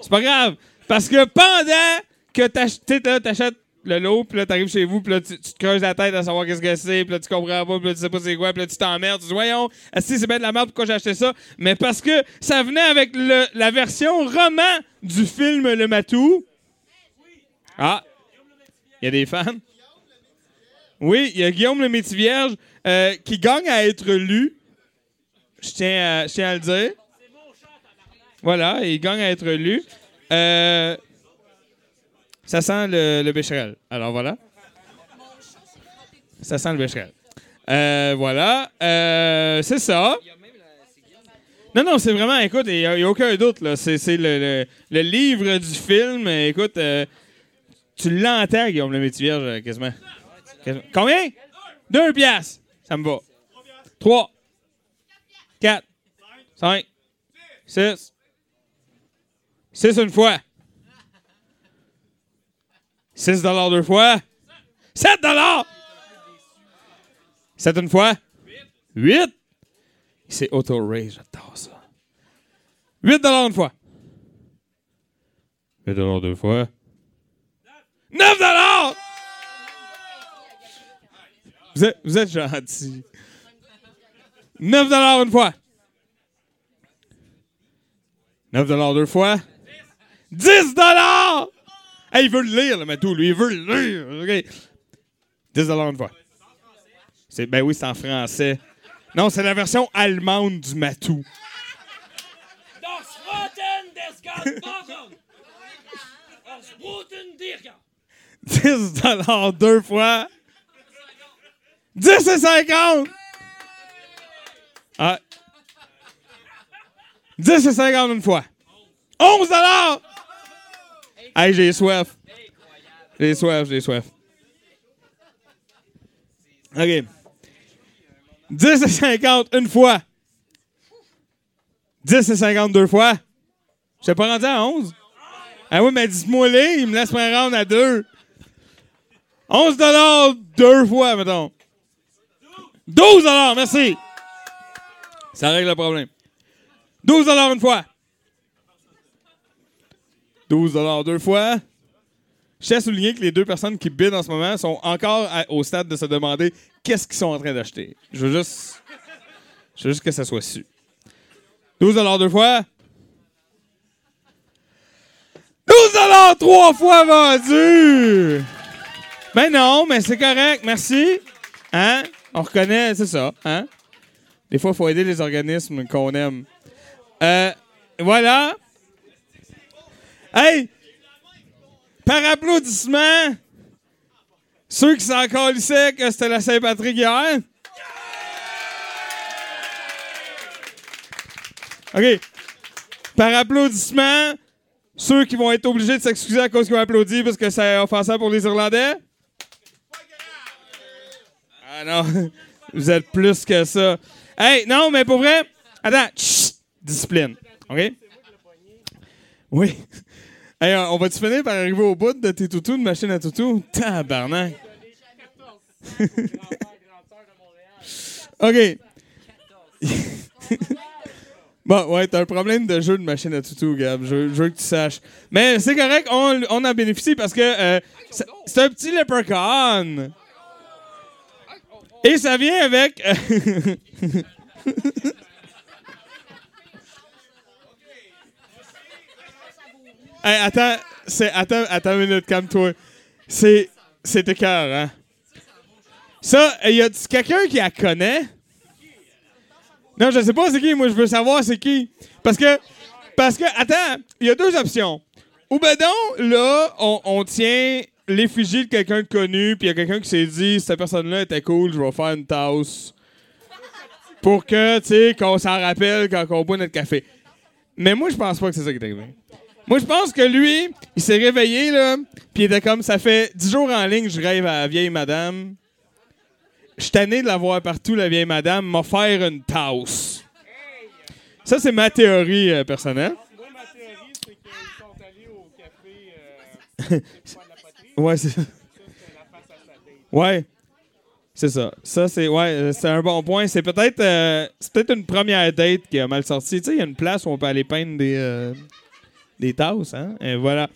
C'est pas grave. Parce que pendant que t'ach- t'sais, là, t'achètes le lot, puis là, t'arrives chez vous, puis là, tu, te creuses la tête à savoir qu'est-ce que c'est, puis là, tu comprends pas, puis là, tu sais pas c'est quoi, puis là, tu t'emmerdes, tu dis, voyons, si c'est bien de la merde, pourquoi j'ai acheté ça? Mais parce que ça venait avec la version roman du film Le Matou. Ah! Il y a des fans? Oui, il y a Guillaume le Métis-Vierge euh, qui gagne à être lu. Je tiens à, je tiens à le dire. Voilà, il gagne à être lu. Euh, ça sent le, le bécherel. Alors voilà. Ça sent le bécherel. Euh, voilà. Euh, c'est ça. Non, non, c'est vraiment, écoute, il n'y a, aucun doute. là. C'est le, le- le livre du film. Écoute, euh, tu l'entends, Guillaume le métier vierge, quasiment. Quasiment. Combien? Deux piastres. Ça me va. Trois. Quatre. Cinq. Six. Six une fois. 6 dollars deux fois? 7 dollars? 7 une fois? 8. C'est auto-raise, j'adore ça. 8 dollars une fois. 8 dollars deux fois. 9 dollars. Vous êtes, vous êtes gentil. 9 dollars une fois. 9 dollars deux fois. 10 dollars. Hey, il veut le lire, le Matou, lui, il veut le lire. OK? 10 dollars une fois. Ben oui, c'est en français. Non, c'est la version allemande du Matou. Das Roten des Galbachen! Das Roten Dirga! 10 dollars deux fois. 10 et 50. Ah. 10 et 50 une fois. 11 dollars. Hey, j'ai soif. J'ai soif, j'ai soif. OK. 10 et 50 une fois. 10 et 50 deux fois. Je t'ai pas rendu à 11. Ah oui, mais dis-moi les, il me laisse me rendre à deux. 11 deux fois, mettons. 12 merci. Ça règle le problème. 12 une fois. 12 deux fois. Je tiens à souligner que les deux personnes qui bident en ce moment sont encore au stade de se demander qu'est-ce qu'ils sont en train d'acheter. Je veux juste. Je veux juste que ça soit su. 12 deux fois. 12 trois fois vendu! Ben non, mais c'est correct, merci. Hein? On reconnaît, c'est ça, hein? Des fois, il faut aider les organismes qu'on aime. Euh, voilà. Hey! Par applaudissement, ceux qui s'en calissaient que c'était la Saint-Patrick hier. OK. Par applaudissement, ceux qui vont être obligés de s'excuser à cause qu'ils ont applaudi parce que c'est offensant pour les Irlandais. Ah non, vous êtes plus que ça. Hey, non, mais pour vrai, attends, chut, discipline, OK? Oui. Hey, on va-tu finir par arriver au bout de tes toutous, de machine à toutous? Tabarnak. *laughs* OK. *laughs* Bon, ouais, t'as un problème de jeu de machine à toutou, Gab. Je, veux que tu saches. Mais c'est correct, on, on en bénéficie parce que euh, c'est un petit leprechaun. Et ça vient avec. *laughs* Hey, attends, attends, attends une minute, calme-toi. C'est, c'est écœur, hein? Ça, il y a quelqu'un qui la connaît? Non, je sais pas c'est qui. Moi, je veux savoir c'est qui. Parce que, parce que, attends, il y a deux options. Ou ben donc, là, on, on tient l'effigie de quelqu'un de connu, puis il y a quelqu'un qui s'est dit, cette personne-là était cool, je vais faire une tasse. Pour que, tu sais, qu'on s'en rappelle quand on boit notre café. Mais moi, je pense pas que c'est ça qui est arrivé. Moi, je pense que lui, il s'est réveillé, là, puis il était comme, ça fait dix jours en ligne, je rêve à la vieille madame. Je suis tanné de la voir partout, la vieille madame, m'a faire une tasse. Ça, c'est ma théorie euh, personnelle. ouais, c'est ça. Ouais. C'est ça. Ça, c'est ouais, euh, c'est un bon point. C'est peut-être euh, c'est peut-être une première date qui a mal sorti. Tu sais, il y a une place où on peut aller peindre des, euh, des tasses, hein? Voilà.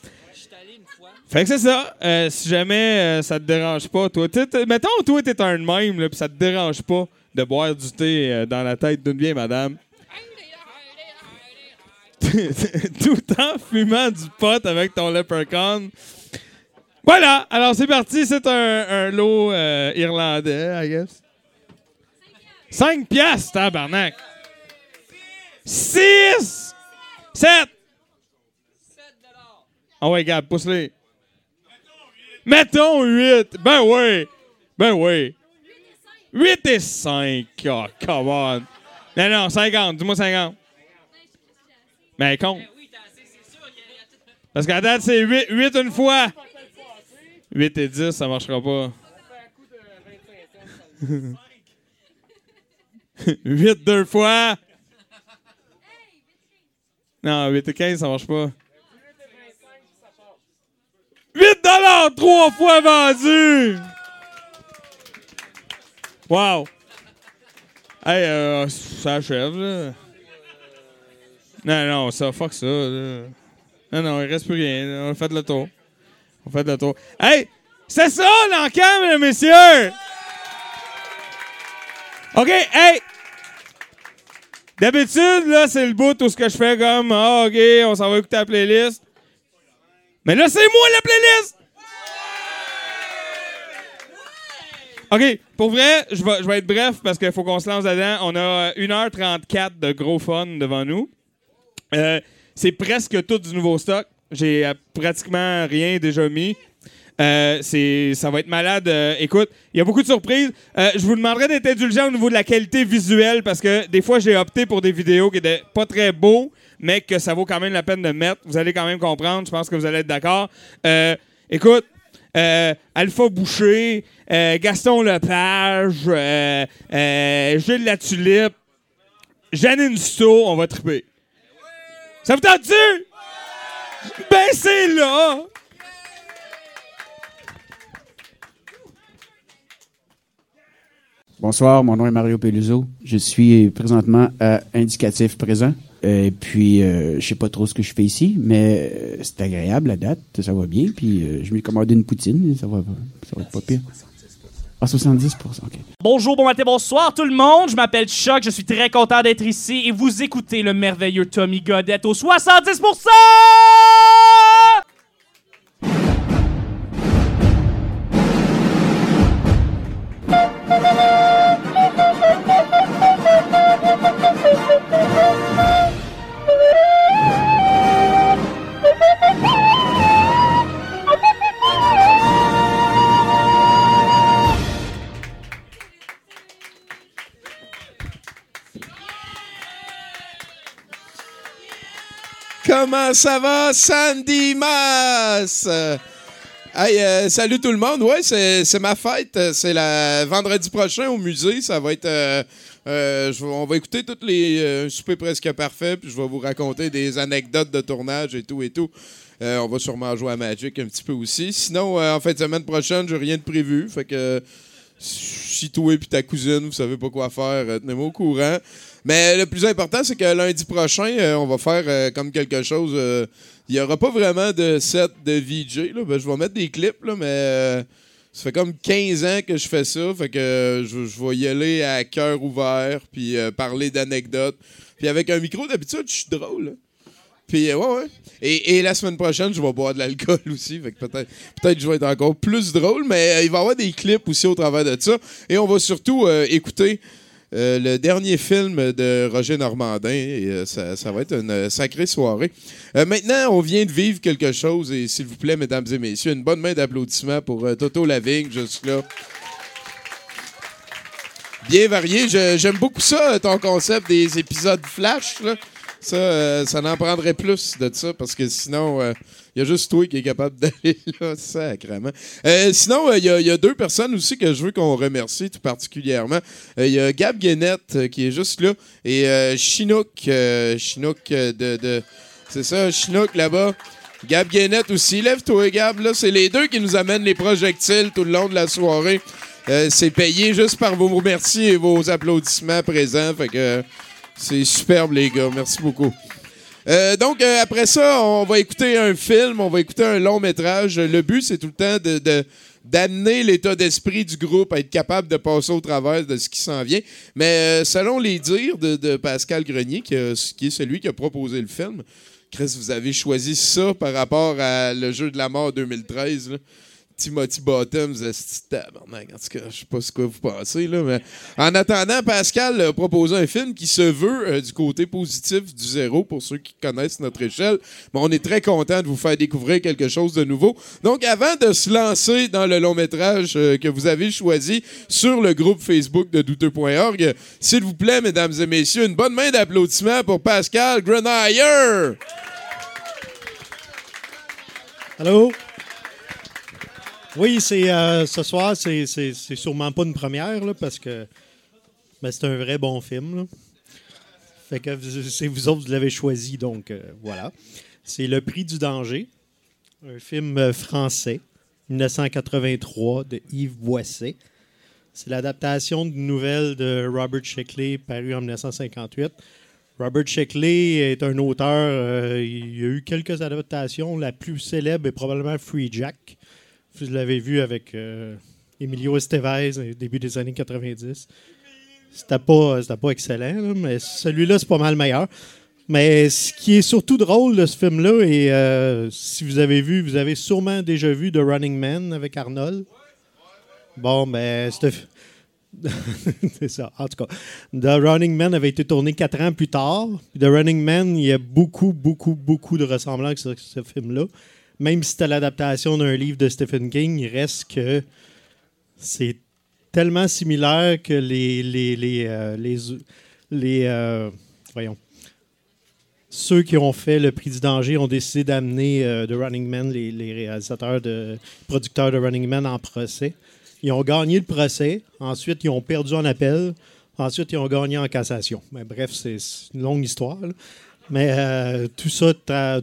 Fait que c'est ça. Euh, si jamais euh, ça te dérange pas, toi, t'es- mettons, toi, t'es un de même, là, pis ça te dérange pas de boire du thé euh, dans la tête d'une vieille madame. *laughs* Tout en fumant du pot avec ton leprechaun. Voilà. Alors, c'est parti. C'est un, lot irlandais, I guess. 5 piastres, tabarnak. 6! 7! Ah ouais, Gab, pousse-les. Mettons 8. Ben oui. Ben oui. 8 et 5. Oh, come on. Non, non, 50. Dis-moi 50. Ben, con. Parce qu'à date, c'est 8, 8 une fois. 8 et 10, ça marchera pas. *laughs* 8 deux fois. Non, 8 et 15, ça marche pas. 8 dollars trois fois vendu! Wow! Hey, euh, ça achève, là. Non, non, ça, fuck ça. Non, non, il reste plus rien. On fait le tour. On fait le tour. Hey! C'est ça, l'encamp, mesdames, messieurs! OK, hey! D'habitude, là, c'est le bout où ce que je fais comme, ah, OK, on s'en va écouter la playlist. Mais là, c'est moi la playlist! OK, pour vrai, je vais, je vais être bref parce qu'il faut qu'on se lance dedans. On a euh, 1h34 de gros fun devant nous. Euh, c'est presque tout du nouveau stock. J'ai euh, pratiquement rien déjà mis. Euh, c'est, ça va être malade. Euh, écoute, il y a beaucoup de surprises. Euh, je vous demanderai d'être indulgent au niveau de la qualité visuelle parce que des fois, j'ai opté pour des vidéos qui étaient pas très beaux, mais que ça vaut quand même la peine de mettre. Vous allez quand même comprendre. Je pense que vous allez être d'accord. Euh, écoute, euh, Alpha Boucher, euh, Gaston Lepage, Gilles La Tulipe, Janine Sto, on va triper. Ça vous tente-tu? Ben, c'est là! Bonsoir, mon nom est Mario Peluso. Je suis présentement à indicatif présent. Et puis, euh, je sais pas trop ce que je fais ici, mais euh, c'est agréable la date, ça va bien. Puis, euh, je m'ai commandé une poutine, ça va, ça va être pas pire. Ah, 70% OK. Bonjour, bon matin, bonsoir tout le monde. Je m'appelle Chuck, je suis très content d'être ici et vous écoutez le merveilleux Tommy Godette au 70 Comment ça va, Sandy? Euh, hey, euh, salut tout le monde. Ouais, c'est ma fête. C'est la vendredi prochain au musée. Ça va être. euh, euh, on va écouter toutes les euh, un souper presque parfait, puis je vais vous raconter des anecdotes de tournage et tout et tout. On va sûrement jouer à Magic un petit peu aussi. Sinon, en fin de semaine prochaine, j'ai rien de prévu. Fait que si toi et puis ta cousine, vous savez pas quoi faire, tenez-moi au courant. Mais le plus important, c'est que lundi prochain, euh, on va faire euh, comme quelque chose. euh, Il y aura pas vraiment de set de VJ. Ben, je vais mettre des clips, là, mais ça fait comme 15 ans que je fais ça. Fait que je, vais y aller à cœur ouvert, puis parler d'anecdotes. Puis avec un micro, d'habitude, je suis drôle. Puis, ouais, ouais. Et, la semaine prochaine, je vais boire de l'alcool *laughs* aussi. Fait que peut-être peut-être que je vais être encore plus drôle, mais il va y avoir des clips aussi au travers de ça. Et on va surtout écouter euh, le dernier film de Roger Normandin. Et, euh, ça, va être une sacrée soirée. Euh, maintenant, on vient de vivre quelque chose. Et s'il vous plaît, mesdames et messieurs, une bonne main d'applaudissements pour Toto Lavigne, juste là. Bien varié. J'aime beaucoup ça, ton concept des épisodes flash. Ça, ça n'en prendrait plus de ça parce que sinon, il y a juste toi qui est capable d'aller *laughs* là, sacrément. Euh, sinon, euh, il y, a- deux personnes aussi que je veux qu'on remercie tout particulièrement. Il y a Gab Guénette euh, qui est juste là et euh, Chinook, euh, Chinook euh, de, c'est ça, Chinook là-bas. Gab Guénette aussi. Lève-toi, Gab. Là, c'est les deux qui nous amènent les projectiles tout le long de la soirée. Euh, c'est payé juste par vos merci et vos applaudissements présents. Fait que euh, c'est superbe, les gars. Merci beaucoup. Euh, donc, euh, après ça, on va écouter un film, on va écouter un long métrage. Le but, c'est tout le temps de, d'amener l'état d'esprit du groupe à être capable de passer au travers de ce qui s'en vient. Mais euh, selon les dires de, Pascal Grenier, qui, est celui qui a proposé le film, Chris, vous avez choisi ça par rapport à le jeu de la mort 2013. là. Timothy Bottoms, de tabarnak? en tout cas, je sais pas ce que vous pensez, là, mais en attendant, Pascal a proposé un film qui se veut euh, du côté positif du zéro pour ceux qui connaissent notre échelle. On est très content de vous faire découvrir quelque chose de nouveau. Donc, avant de se lancer dans le long métrage euh, que vous avez choisi sur le groupe Facebook de douteux.org, s'il vous plaît, mesdames et messieurs, une bonne main d'applaudissements pour Pascal Grenayer. Allô? Oui, c'est euh, ce soir, c'est, c'est, c'est sûrement pas une première, là, parce que ben, c'est un vrai bon film. Fait que c'est vous autres, vous l'avez choisi, donc euh, voilà. C'est Le Prix du danger, un film euh, français, 1983, de Yves Boisset. C'est l'adaptation d'une nouvelle de Robert Sheckley parue en 1958. Robert Sheckley est un auteur, il y a eu quelques adaptations. La plus célèbre est probablement Free Jack. Vous l'avez vu avec euh, Emilio Estevez au début des années 90. C'était pas, pas excellent, mais celui-là, c'est pas mal meilleur. Mais ce qui est surtout drôle de ce film-là, et euh, si vous avez vu, vous avez sûrement déjà vu The Running Man avec Arnold. Bon, ben, c'était. *laughs* c'est ça, en tout cas. The Running Man avait été tourné quatre ans plus tard. The Running Man, il y a beaucoup, beaucoup, beaucoup de ressemblances avec ce film-là. Même si c'était l'adaptation d'un livre de Stephen King, il reste que c'est tellement similaire que les. les, les, euh, les, euh, voyons. Ceux qui ont fait le prix du danger ont décidé d'amener euh, The Running Man, les, réalisateurs, de, producteurs de Running Man, en procès. Ils ont gagné le procès. Ensuite, ils ont perdu en appel. Ensuite, ils ont gagné en cassation. Mais bref, c'est une longue histoire. Mais euh, tout ça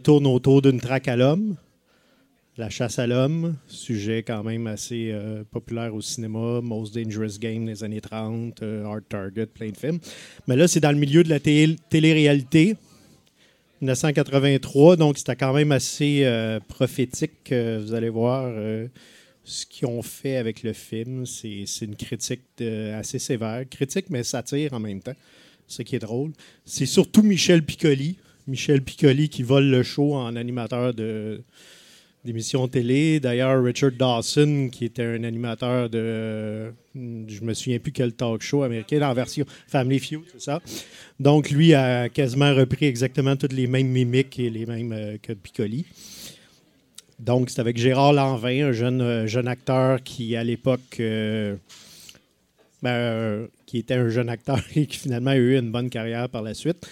tourne autour d'une traque à l'homme. La chasse à l'homme, sujet quand même assez euh, populaire au cinéma, Most Dangerous Game des années 30, euh, Hard Target, plein de films. Mais là, c'est dans le milieu de la té- télé-réalité. 1983, donc c'était quand même assez euh, prophétique. vous allez voir ce qu'ils ont fait avec le film. C'est une critique assez sévère. Critique, mais satire en même temps. Ce qui est drôle. C'est surtout Michel Piccoli. Michel Piccoli qui vole le show en animateur de d'émissions télé. D'ailleurs, Richard Dawson, qui était un animateur de. Je me souviens plus quel talk show américain, en version Family Feud, c'est ça. Donc, lui a quasiment repris exactement toutes les mêmes mimiques et les mêmes euh, que Piccoli. Donc, c'est avec Gérard Lanvin, un jeune, euh, jeune acteur qui, à l'époque, euh, ben, qui était un jeune acteur *laughs* et qui finalement a eu une bonne carrière par la suite.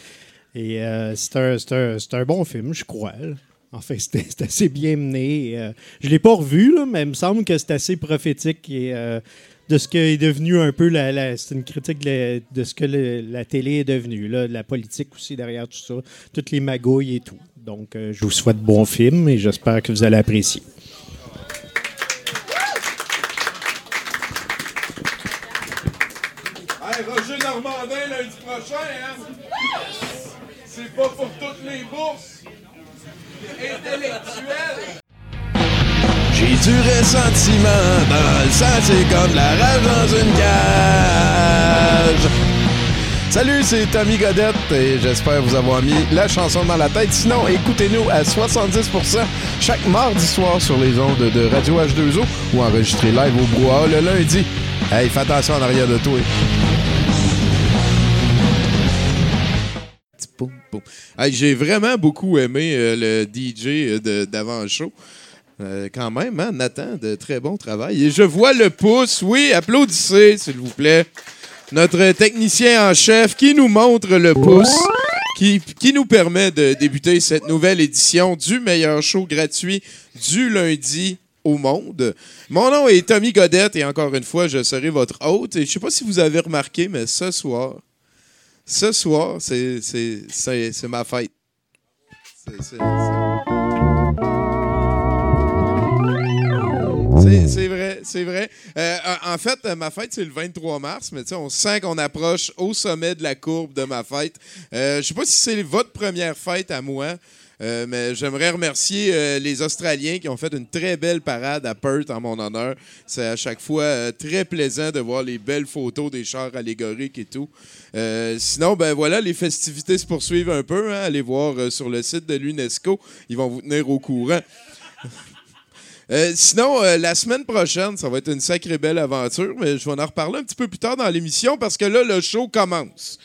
Et c'est un, un- c'est un bon film, je crois. Là. En fait, c'était assez bien mené. Euh, je ne l'ai pas revu, mais il me semble que c'est assez prophétique euh, de ce qu'est devenu un peu la. c'est une critique de, ce que la télé est devenue, de la politique aussi derrière tout ça, toutes les magouilles et tout. Donc, euh, je vous souhaite bon film et j'espère que vous allez apprécier. Hey, Roger Normandin, lundi prochain, hein? C'est pas pour toutes les bourses. J'ai du ressentiment dans le sang, c'est comme la rage dans une cage. Salut, c'est Tommy Godette et j'espère vous avoir mis la chanson dans la tête. Sinon, écoutez-nous à 70% chaque mardi soir sur les ondes de Radio H2O ou enregistré live au Brouhaha le lundi. Hey, fais attention en arrière de toi. J'ai vraiment beaucoup aimé euh, le DJ de- d'avant-show. Euh, quand même, hein, Nathan, de très bon travail. Et je vois le pouce. Oui, applaudissez, s'il vous plaît. Notre technicien en chef qui nous montre le pouce, qui, qui nous permet de débuter cette nouvelle édition du meilleur show gratuit du lundi au monde. Mon nom est Tommy Godette et encore une fois, je serai votre hôte. Et je sais pas si vous avez remarqué, mais ce soir, ce soir, c'est, ma fête. C'est, vrai, c'est vrai. Euh, en fait, ma fête, c'est le 23 mars, mais on sent qu'on approche au sommet de la courbe de ma fête. Euh, je sais pas si c'est votre première fête à moi. Euh, mais j'aimerais remercier euh, les Australiens qui ont fait une très belle parade à Perth en mon honneur. C'est à chaque fois euh, très plaisant de voir les belles photos des chars allégoriques et tout. Sinon, ben voilà, les festivités se poursuivent un peu. hein. Allez voir sur le site de l'UNESCO. Ils vont vous tenir au courant. *laughs* Sinon, la semaine prochaine, ça va être une sacrée belle aventure, mais je vais en reparler un petit peu plus tard dans l'émission parce que là, le show commence.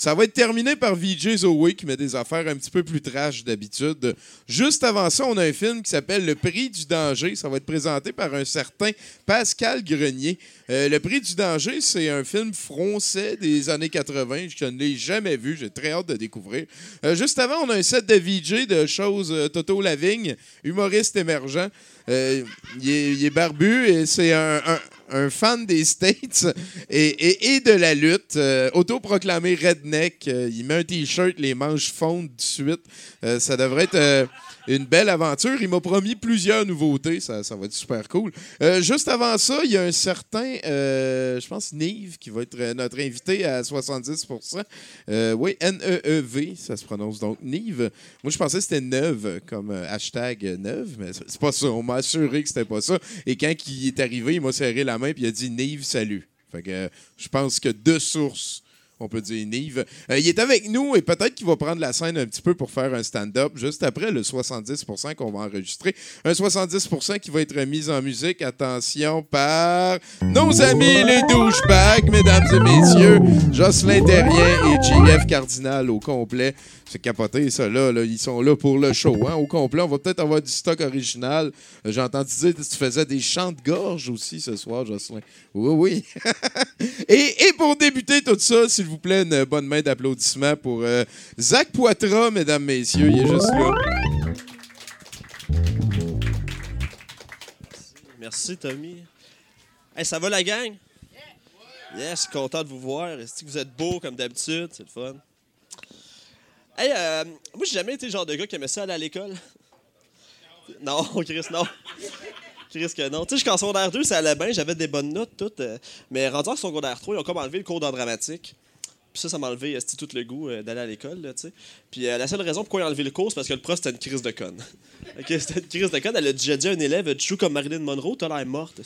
Ça va être terminé par VJ Zoé qui met des affaires un petit peu plus trash d'habitude. Juste avant ça, on a un film qui s'appelle Le Prix du danger. Ça va être présenté par un certain Pascal Grenier. Euh, le Prix du danger, c'est un film français des années 80. Je ne l'ai jamais vu. J'ai très hâte de découvrir. Euh, juste avant, on a un set de VJ de choses euh, Toto Lavigne, humoriste émergent. Il, est, barbu et c'est un- un fan des States *laughs* et, et- de la lutte. Euh, autoproclamé redneck. Euh, il met un t-shirt, les manches fondent de suite. Euh, ça devrait être une belle aventure. Il m'a promis plusieurs nouveautés. Ça, va être super cool. Euh, juste avant ça, il y a un certain, euh, je pense, Nive qui va être euh, notre invité à 70% Euh, Oui, N-E-E-V, ça se prononce donc Nive. Moi, je pensais que c'était neuve comme hashtag neuve, mais c'est pas ça. On m'a assuré que c'était pas ça. Et quand il est arrivé, il m'a serré la main et il a dit Nive, salut. Fait que je pense que de sources, on peut dire Nive. Euh, il est avec nous et peut-être qu'il va prendre la scène un petit peu pour faire un stand-up juste après le 70% qu'on va enregistrer. Un 70% qui va être mis en musique, attention, par nos amis les douchebags, mesdames et messieurs, Jocelyn Terrien et JF Cardinal au complet. C'est capoté, ça, là. Ils sont là pour le show, hein, au complet. On va peut-être avoir du stock original. Euh, J'ai entendu dire que tu faisais des chants de gorge aussi ce soir, Jocelyn. Oui, oui. *laughs* et, et pour débuter tout ça, s'il vous plaît, une bonne main d'applaudissements pour euh, Zach Poitras, mesdames, messieurs. Il est juste là. Merci, Tommy. Hey, ça va, la gang? Yes, content de vous voir. Est-ce que vous êtes beau comme d'habitude? C'est le fun. Hey, euh, moi, j'ai jamais été le genre de gars qui aimait ça aller à l'école. *laughs* Non, *laughs* Chris, non. Chris que non. Tu sais, jusqu'en secondaire 2, ça allait bien, j'avais des bonnes notes, toutes. euh, mais rendu en secondaire 3, ils ont comme enlevé le cours d'art dramatique. Puis ça, ça m'a enlevé esti, tout le goût euh, d'aller à l'école, là, tu sais. Puis euh, la seule raison pourquoi ils ont enlevé le cours, c'est parce que le prof, c'était une crise de conne. *laughs* C'était une crise de conne. Elle a déjà dit à un élève, tu joues comme Marilyn Monroe, t'as l'air morte.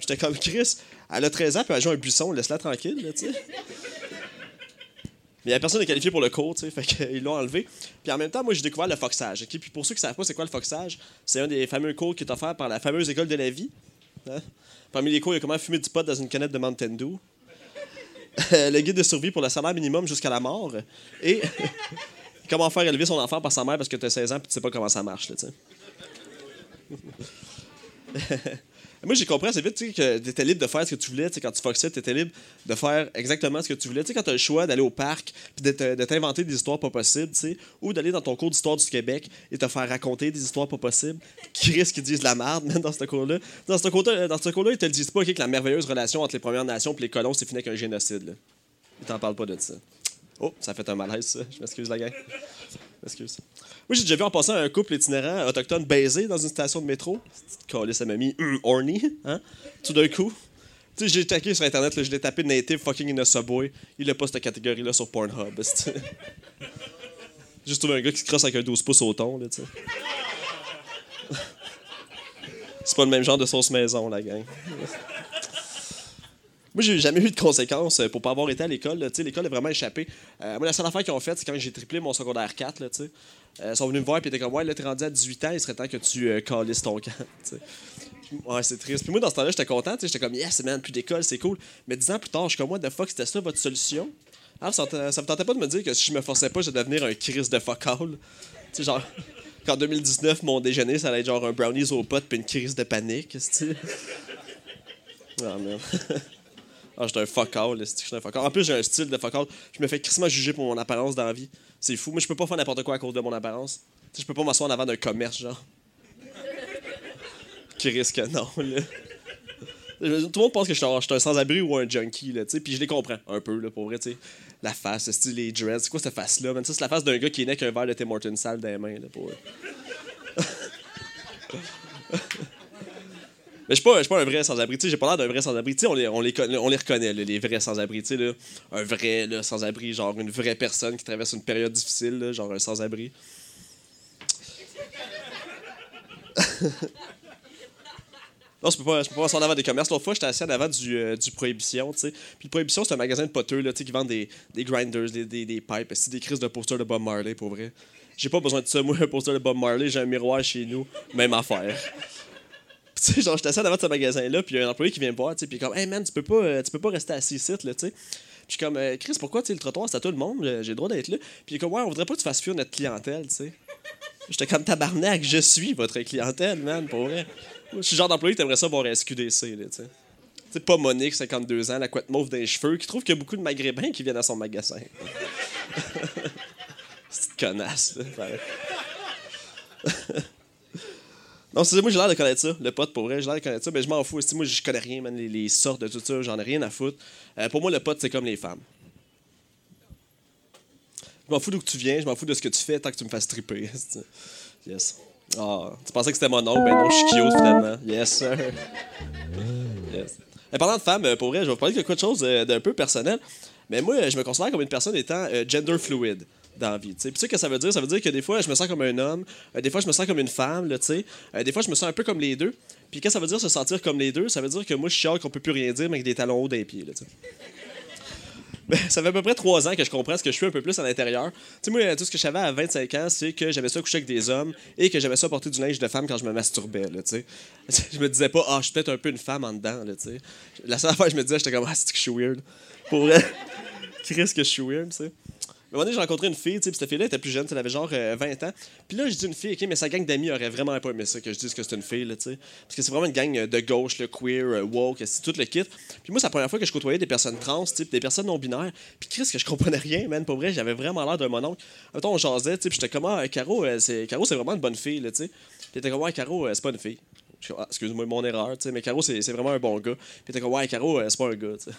J'étais comme, Chris, elle a 13 ans, puis elle joue un buisson, laisse-la tranquille, là, tu sais. Mais il a personne de qualifié pour le cours, tu sais, fait qu'ils *laughs* l'ont enlevé. Puis en même temps, moi, j'ai découvert le foxage. ok? Puis pour ceux qui ne savent pas c'est quoi le foxage, c'est un des fameux cours qui est offert par la fameuse école de la vie. Hein? Parmi les cours, il y a comment fumer du pot dans une canette de Mountain Dew. Le guide de survie pour le salaire minimum jusqu'à la mort. Et *laughs* comment faire élever son enfant par sa mère parce que tu as 16 ans et tu sais pas comment ça marche, là. *laughs* Moi, j'ai compris assez vite tu sais, que tu étais libre de faire ce que tu voulais. Tu sais, quand tu foxais, tu étais libre de faire exactement ce que tu voulais. Tu sais, quand tu as le choix d'aller au parc puis de te- de t'inventer des histoires pas possibles, tu sais, ou d'aller dans ton cours d'histoire du Québec et te faire raconter des histoires pas possibles qui risquent qu'ils disent de la merde, même dans ce cours-là. Dans ce cours-là, cours-là ils te le disent pas que la merveilleuse relation entre les Premières Nations et les colons, c'est fini avec un génocide. Là. Ils t'en parlent pas de ça. Oh, ça fait un malaise, ça. Je m'excuse, la gang. Je m'excuse. Moi, j'ai déjà vu en passant un couple itinérant autochtone baiser dans une station de métro. Calisse, ça m'a mis hum, horny, hein? Tout d'un coup. Tu sais, j'ai checké sur Internet, là, je l'ai tapé native fucking in a subway. Il a pas cette catégorie-là sur Pornhub. *laughs* Juste trouvé un gars qui se crosse avec un 12 pouces au thon, là, tu sais. *laughs* C'est pas le même genre de sauce maison, la gang. Moi, j'ai jamais eu de conséquences euh, pour pas avoir été à l'école. L'école a vraiment échappé. Euh, moi, la seule affaire qu'ils ont faite, c'est quand j'ai triplé mon secondaire 4. Là. Euh, ils sont venus me voir et étaient comme Ouais, là, t'es rendu à 18 ans, il serait temps que tu euh, calisses ton camp. *laughs* Ouais, c'est triste. Puis moi, dans ce temps-là, j'étais content. J'étais comme Yes, man, plus d'école, c'est cool. Mais dix ans plus tard, je suis comme What the fuck, c'était ça votre solution? Alors, ça, me- tentait pas de me dire que si je me forçais pas, j'allais devenir un Chris de fuck all. Tu sais, genre. *laughs* Qu'en 2019, mon déjeuner, ça allait être genre un brownies aux potes puis une crise de panique. *laughs* Ah, merde. Ah, j'étais un fuck all, là, c'est-tu que j'étais un fuck. En plus, j'ai un style de fuck all. Je me fais crissement juger pour mon apparence dans la vie. C'est fou. Moi, je peux pas faire n'importe quoi à cause de mon apparence. Tu sais, je peux pas m'asseoir en avant d'un commerce, genre. *laughs* Qui risque non, là. Tout le monde pense que je suis un, je suis un sans-abri ou un junkie, là, tu sais. Puis je les comprends un peu, là, pour vrai, tu sais. La face, le style, les dreads. C'est quoi cette face-là, man? Ça, c'est la face d'un gars qui est né avec un verre de Tim Hortons sale dans les mains, là, pour *laughs* Mais je suis pas, pas un vrai sans-abri. J'ai pas l'air d'un vrai sans-abri. On les, on les, on les reconnaît, les vrais sans-abri. Un vrai sans-abri, genre une vraie personne qui traverse une période difficile, genre un sans-abri. *laughs* Non, je peux pas, peux pas passer en avant des commerces. L'autre fois, j'étais assis en avant du, euh, du Prohibition, tu sais. Puis Prohibition, c'est un magasin de poteux, qui vend des, des grinders, des, des, des pipes, des crises de posters de Bob Marley, pour vrai? J'ai pas besoin de ça, moi, un poster de Bob Marley, j'ai un miroir chez nous, même affaire. Tu sais, genre, j'étais assis en avant de ce magasin-là, puis il y a un employé qui vient me voir, tu sais, puis comme, hey man, tu peux pas, euh, tu peux pas rester assis ici, là, tu sais. Puis comme, euh, Chris, pourquoi, tu sais, le trottoir, c'est à tout le monde, euh, j'ai le droit d'être là. Puis comme, ouais, on voudrait pas que tu fasses fuir notre clientèle, tu sais. J'étais comme tabarnak, je suis votre clientèle, man, pour vrai. Je suis le genre d'employé qui aimerait ça voir SQDC, là, tu sais. Tu sais, pas Monique, 52 ans, la couette mauve les cheveux, qui trouve qu'il y a beaucoup de maghrébins qui viennent à son magasin. *laughs* Une connasse, là. Non, c'est moi, j'ai l'air de connaître ça, le pote, pour vrai, j'ai l'air de connaître ça, mais je m'en fous. Moi, je connais rien, man, les, sortes de tout ça, j'en ai rien à foutre. Euh, pour moi, le pote, c'est comme les femmes. Je m'en fous d'où tu viens, je m'en fous de ce que tu fais tant que tu me fasses triper. *laughs* Yes. Ah, tu pensais que c'était mon oncle, ben non, je suis cute finalement. Yes, sir. Yes. Et parlant de femmes, euh, pour vrai, je vais vous parler de quelque chose euh, d'un peu personnel. Mais moi, euh, je me considère comme une personne étant euh, gender fluid dans la vie. Puis tu sais que ça veut dire? Ça veut dire que des fois, je me sens comme un homme, euh, des fois, je me sens comme une femme, là. Euh, des fois, je me sens un peu comme les deux. Puis qu'est-ce que ça veut dire se sentir comme les deux? Ça veut dire que moi, je chiale qu'on peut plus rien dire, mais avec des talons hauts d'un pied, là, *laughs* ça fait à peu près trois ans que je comprends ce que je suis un peu plus à l'intérieur. Tu sais, moi, tout ce que je savais à 25 ans, c'est que j'aimais ça coucher avec des hommes et que j'aimais ça porter du linge de femme quand je me masturbais, là, tu sais. *laughs* Je me disais pas, ah, je suis peut-être un peu une femme en dedans, tu sais. La seule fois que je me disais, j'étais comme, ah, c'est que je suis weird? Pour vrai. *laughs* Qu'est-ce que je suis weird, tu sais. Un moment donné, j'ai rencontré une fille, tu sais, cette fille-là était plus jeune, elle avait genre euh, 20 ans. Puis là, j'ai dit une fille, ok, mais sa gang d'amis aurait vraiment pas aimé ça que je dise que c'est une fille, là, tu sais. Parce que c'est vraiment une gang euh, de gauche, le queer, euh, woke, c'est tout le kit. Puis moi, c'est la première fois que je côtoyais des personnes trans, des personnes non-binaires. Puis Chris, que je comprenais rien, man. Pour vrai, j'avais vraiment l'air d'un mononcle. Temps, on jasait, tu sais, j'étais comme, ah, Caro, euh, c'est vraiment une bonne fille, là, tu sais. Puis était comme, ouais, Caro, euh, c'est pas une fille. Je Ah, excuse-moi, mon erreur, tu sais, mais Caro, c'est vraiment un bon gars. Puis était comme, ouais, Caro, euh, c'est pas un gars, tu.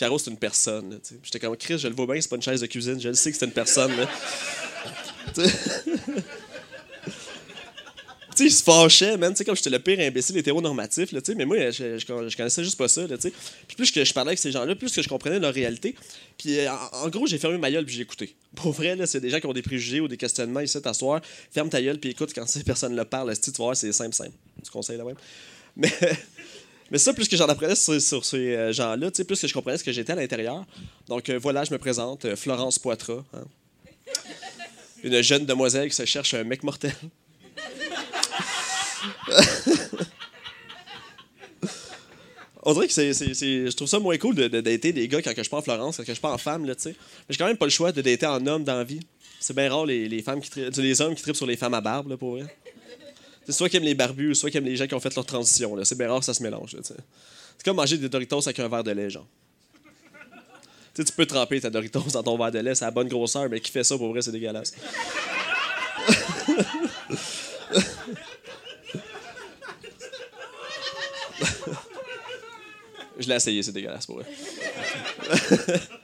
Caro, c'est une personne. J'étais comme Chris, je le vois bien, c'est pas une chaise de cuisine, je le sais que c'est une personne. *laughs* Tu sais. Il se fâchait, man. Comme j'étais le pire imbécile hétéronormatif, là. Mais moi, je, je, connaissais juste pas ça, là. Puis plus que je parlais avec ces gens-là, plus que je comprenais leur réalité. Puis euh, en, gros, j'ai fermé ma gueule puis j'ai écouté. Pour vrai, là, c'est des gens qui ont des préjugés ou des questionnements ici t'asseoir. Ferme ta gueule puis écoute quand ces personnes le parlent. Tu vas c'est simple, simple. Tu conseilles là même. Mais. *laughs* Mais ça, plus que j'en apprenais sur, sur ces euh, gens-là, plus que je comprenais ce que j'étais à l'intérieur. Donc euh, voilà, je me présente, euh, Florence Poitras. hein. Une jeune demoiselle qui se cherche un mec mortel. *laughs* On dirait que c'est, je trouve ça moins cool de, de dater des gars quand que je pars en Florence, quand que je pars en femme, là, tu sais. Mais j'ai quand même pas le choix de dater en homme dans la vie. C'est bien rare les, les femmes qui les hommes qui tripent sur les femmes à barbe, là, pour vrai. Soit qu'ils aiment les barbus, soit qu'ils aiment les gens qui ont fait leur transition. C'est bien rare que ça se mélange. C'est comme manger des Doritos avec un verre de lait, genre. Tu peux tremper ta Doritos dans ton verre de lait, c'est la bonne grosseur, mais qui fait ça, pour vrai, c'est dégueulasse. *laughs* Je l'ai essayé, c'est dégueulasse pour vrai. *laughs*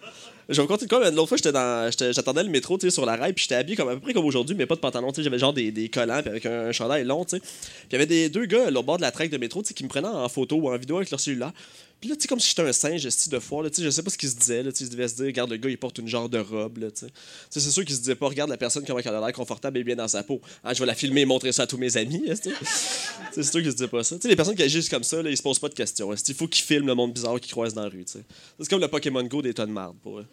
Je vais continuer comme l'autre fois, j'étais dans, j'attendais le métro, tu sur la rail, puis j'étais habillé comme à peu près comme aujourd'hui, mais pas de pantalon, tu sais, j'avais genre des, des collants, puis avec un, chandail long, tu sais. Y avait des deux gars au bord de la traque de métro, tu sais, qui me prenaient en photo ou en vidéo avec leur cellulaire. Puis là, tu sais, comme si j'étais un singe, style de foire, tu sais, je sais pas ce qu'ils se disaient, là, tu sais, ils devaient se dire, regarde, le gars, il porte une genre de robe, là, tu sais. C'est sûr qu'ils se disaient pas, regarde la personne comment elle a l'air confortable et bien dans sa peau. Ah, je vais la filmer et montrer ça à tous mes amis, *laughs* c'est sûr qu'ils se disaient pas ça. Tu sais, les personnes qui agissent comme ça, là, ils se posent pas de questions. qu'il faut qu'ils filment le monde bizarre qu'ils croisent dans la rue, tu sais. C'est comme le Pokémon Go des tonnes de marde, pour eux.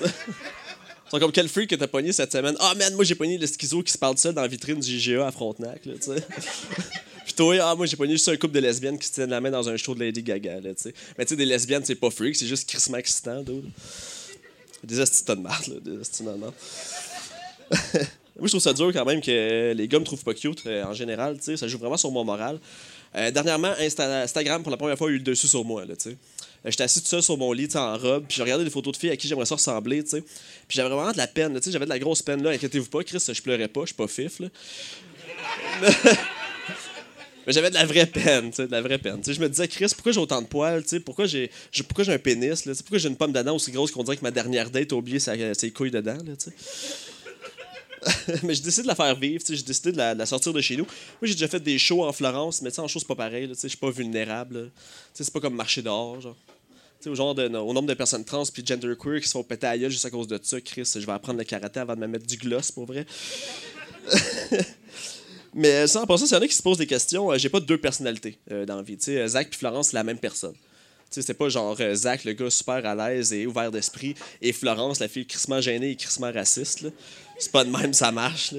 *laughs* Sont comme quel freak que t'as pogné cette semaine? Ah man, moi j'ai pogné le schizo qui se parle seul dans la vitrine du IGA à Frontenac, là, tu sais. *laughs* Puis toi, ah, moi j'ai pogné juste un couple de lesbiennes qui se tiennent la main dans un show de Lady Gaga, là, tu sais. Mais tu sais, des lesbiennes, c'est pas freak, c'est juste crissement excitant, dude. Des astis de marde, là, des. *laughs* Moi, je trouve ça dur quand même que les gars me trouvent pas cute euh, en général. Ça joue vraiment sur mon moral. Euh, dernièrement, Insta- Instagram, pour la première fois, a eu le dessus sur moi. Là, tu sais. Euh, J'étais assis tout seul sur mon lit, en robe, puis j'ai regardé des photos de filles à qui j'aimerais ça ressembler. tu sais. Puis j'avais vraiment de la peine. tu sais, J'avais de la grosse peine. là. Inquiétez-vous pas, Chris, je pleurais pas, je suis pas fif. Là. *laughs* Mais j'avais de la vraie peine, tu sais, de la vraie peine. Tu sais, je me disais, Chris, pourquoi j'ai autant de poils, tu sais, pourquoi j'ai, pourquoi j'ai un pénis, là, pourquoi j'ai une pomme d'Adam aussi grosse qu'on dirait que ma dernière date a oublié sa- ses couilles dedans, là, tu sais? *laughs* mais j'ai décidé de la faire vivre, j'ai décidé de la, de la sortir de chez nous. Moi, j'ai déjà fait des shows en Florence, mais en show, c'est pas pareil, je suis pas vulnérable, c'est pas comme marcher dehors. Au, genre de, au nombre de personnes trans puis genderqueer qui se font péter à juste à cause de ça, Chris, je vais apprendre le karaté avant de me mettre du gloss, pour vrai. *laughs* Mais ça, en passant, s'il y en a qui se posent des questions, euh, j'ai pas deux personnalités euh, dans la vie. Euh, Zach et Florence, c'est la même personne. C'était pas genre euh, Zach, le gars super à l'aise et ouvert d'esprit, et Florence, la fille crissement gênée et crissement raciste. C'est pas de même, ça marche.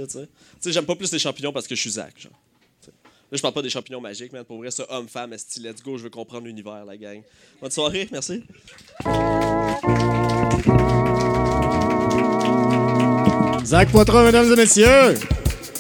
J'aime pas plus les champignons parce que je suis Zach. Genre. Je parle pas des champignons magiques, man. Pour vrai, ça, homme-femme, esti, let's go, je veux comprendre l'univers, la gang. Bonne soirée, merci. Zach Poitras, mesdames et messieurs.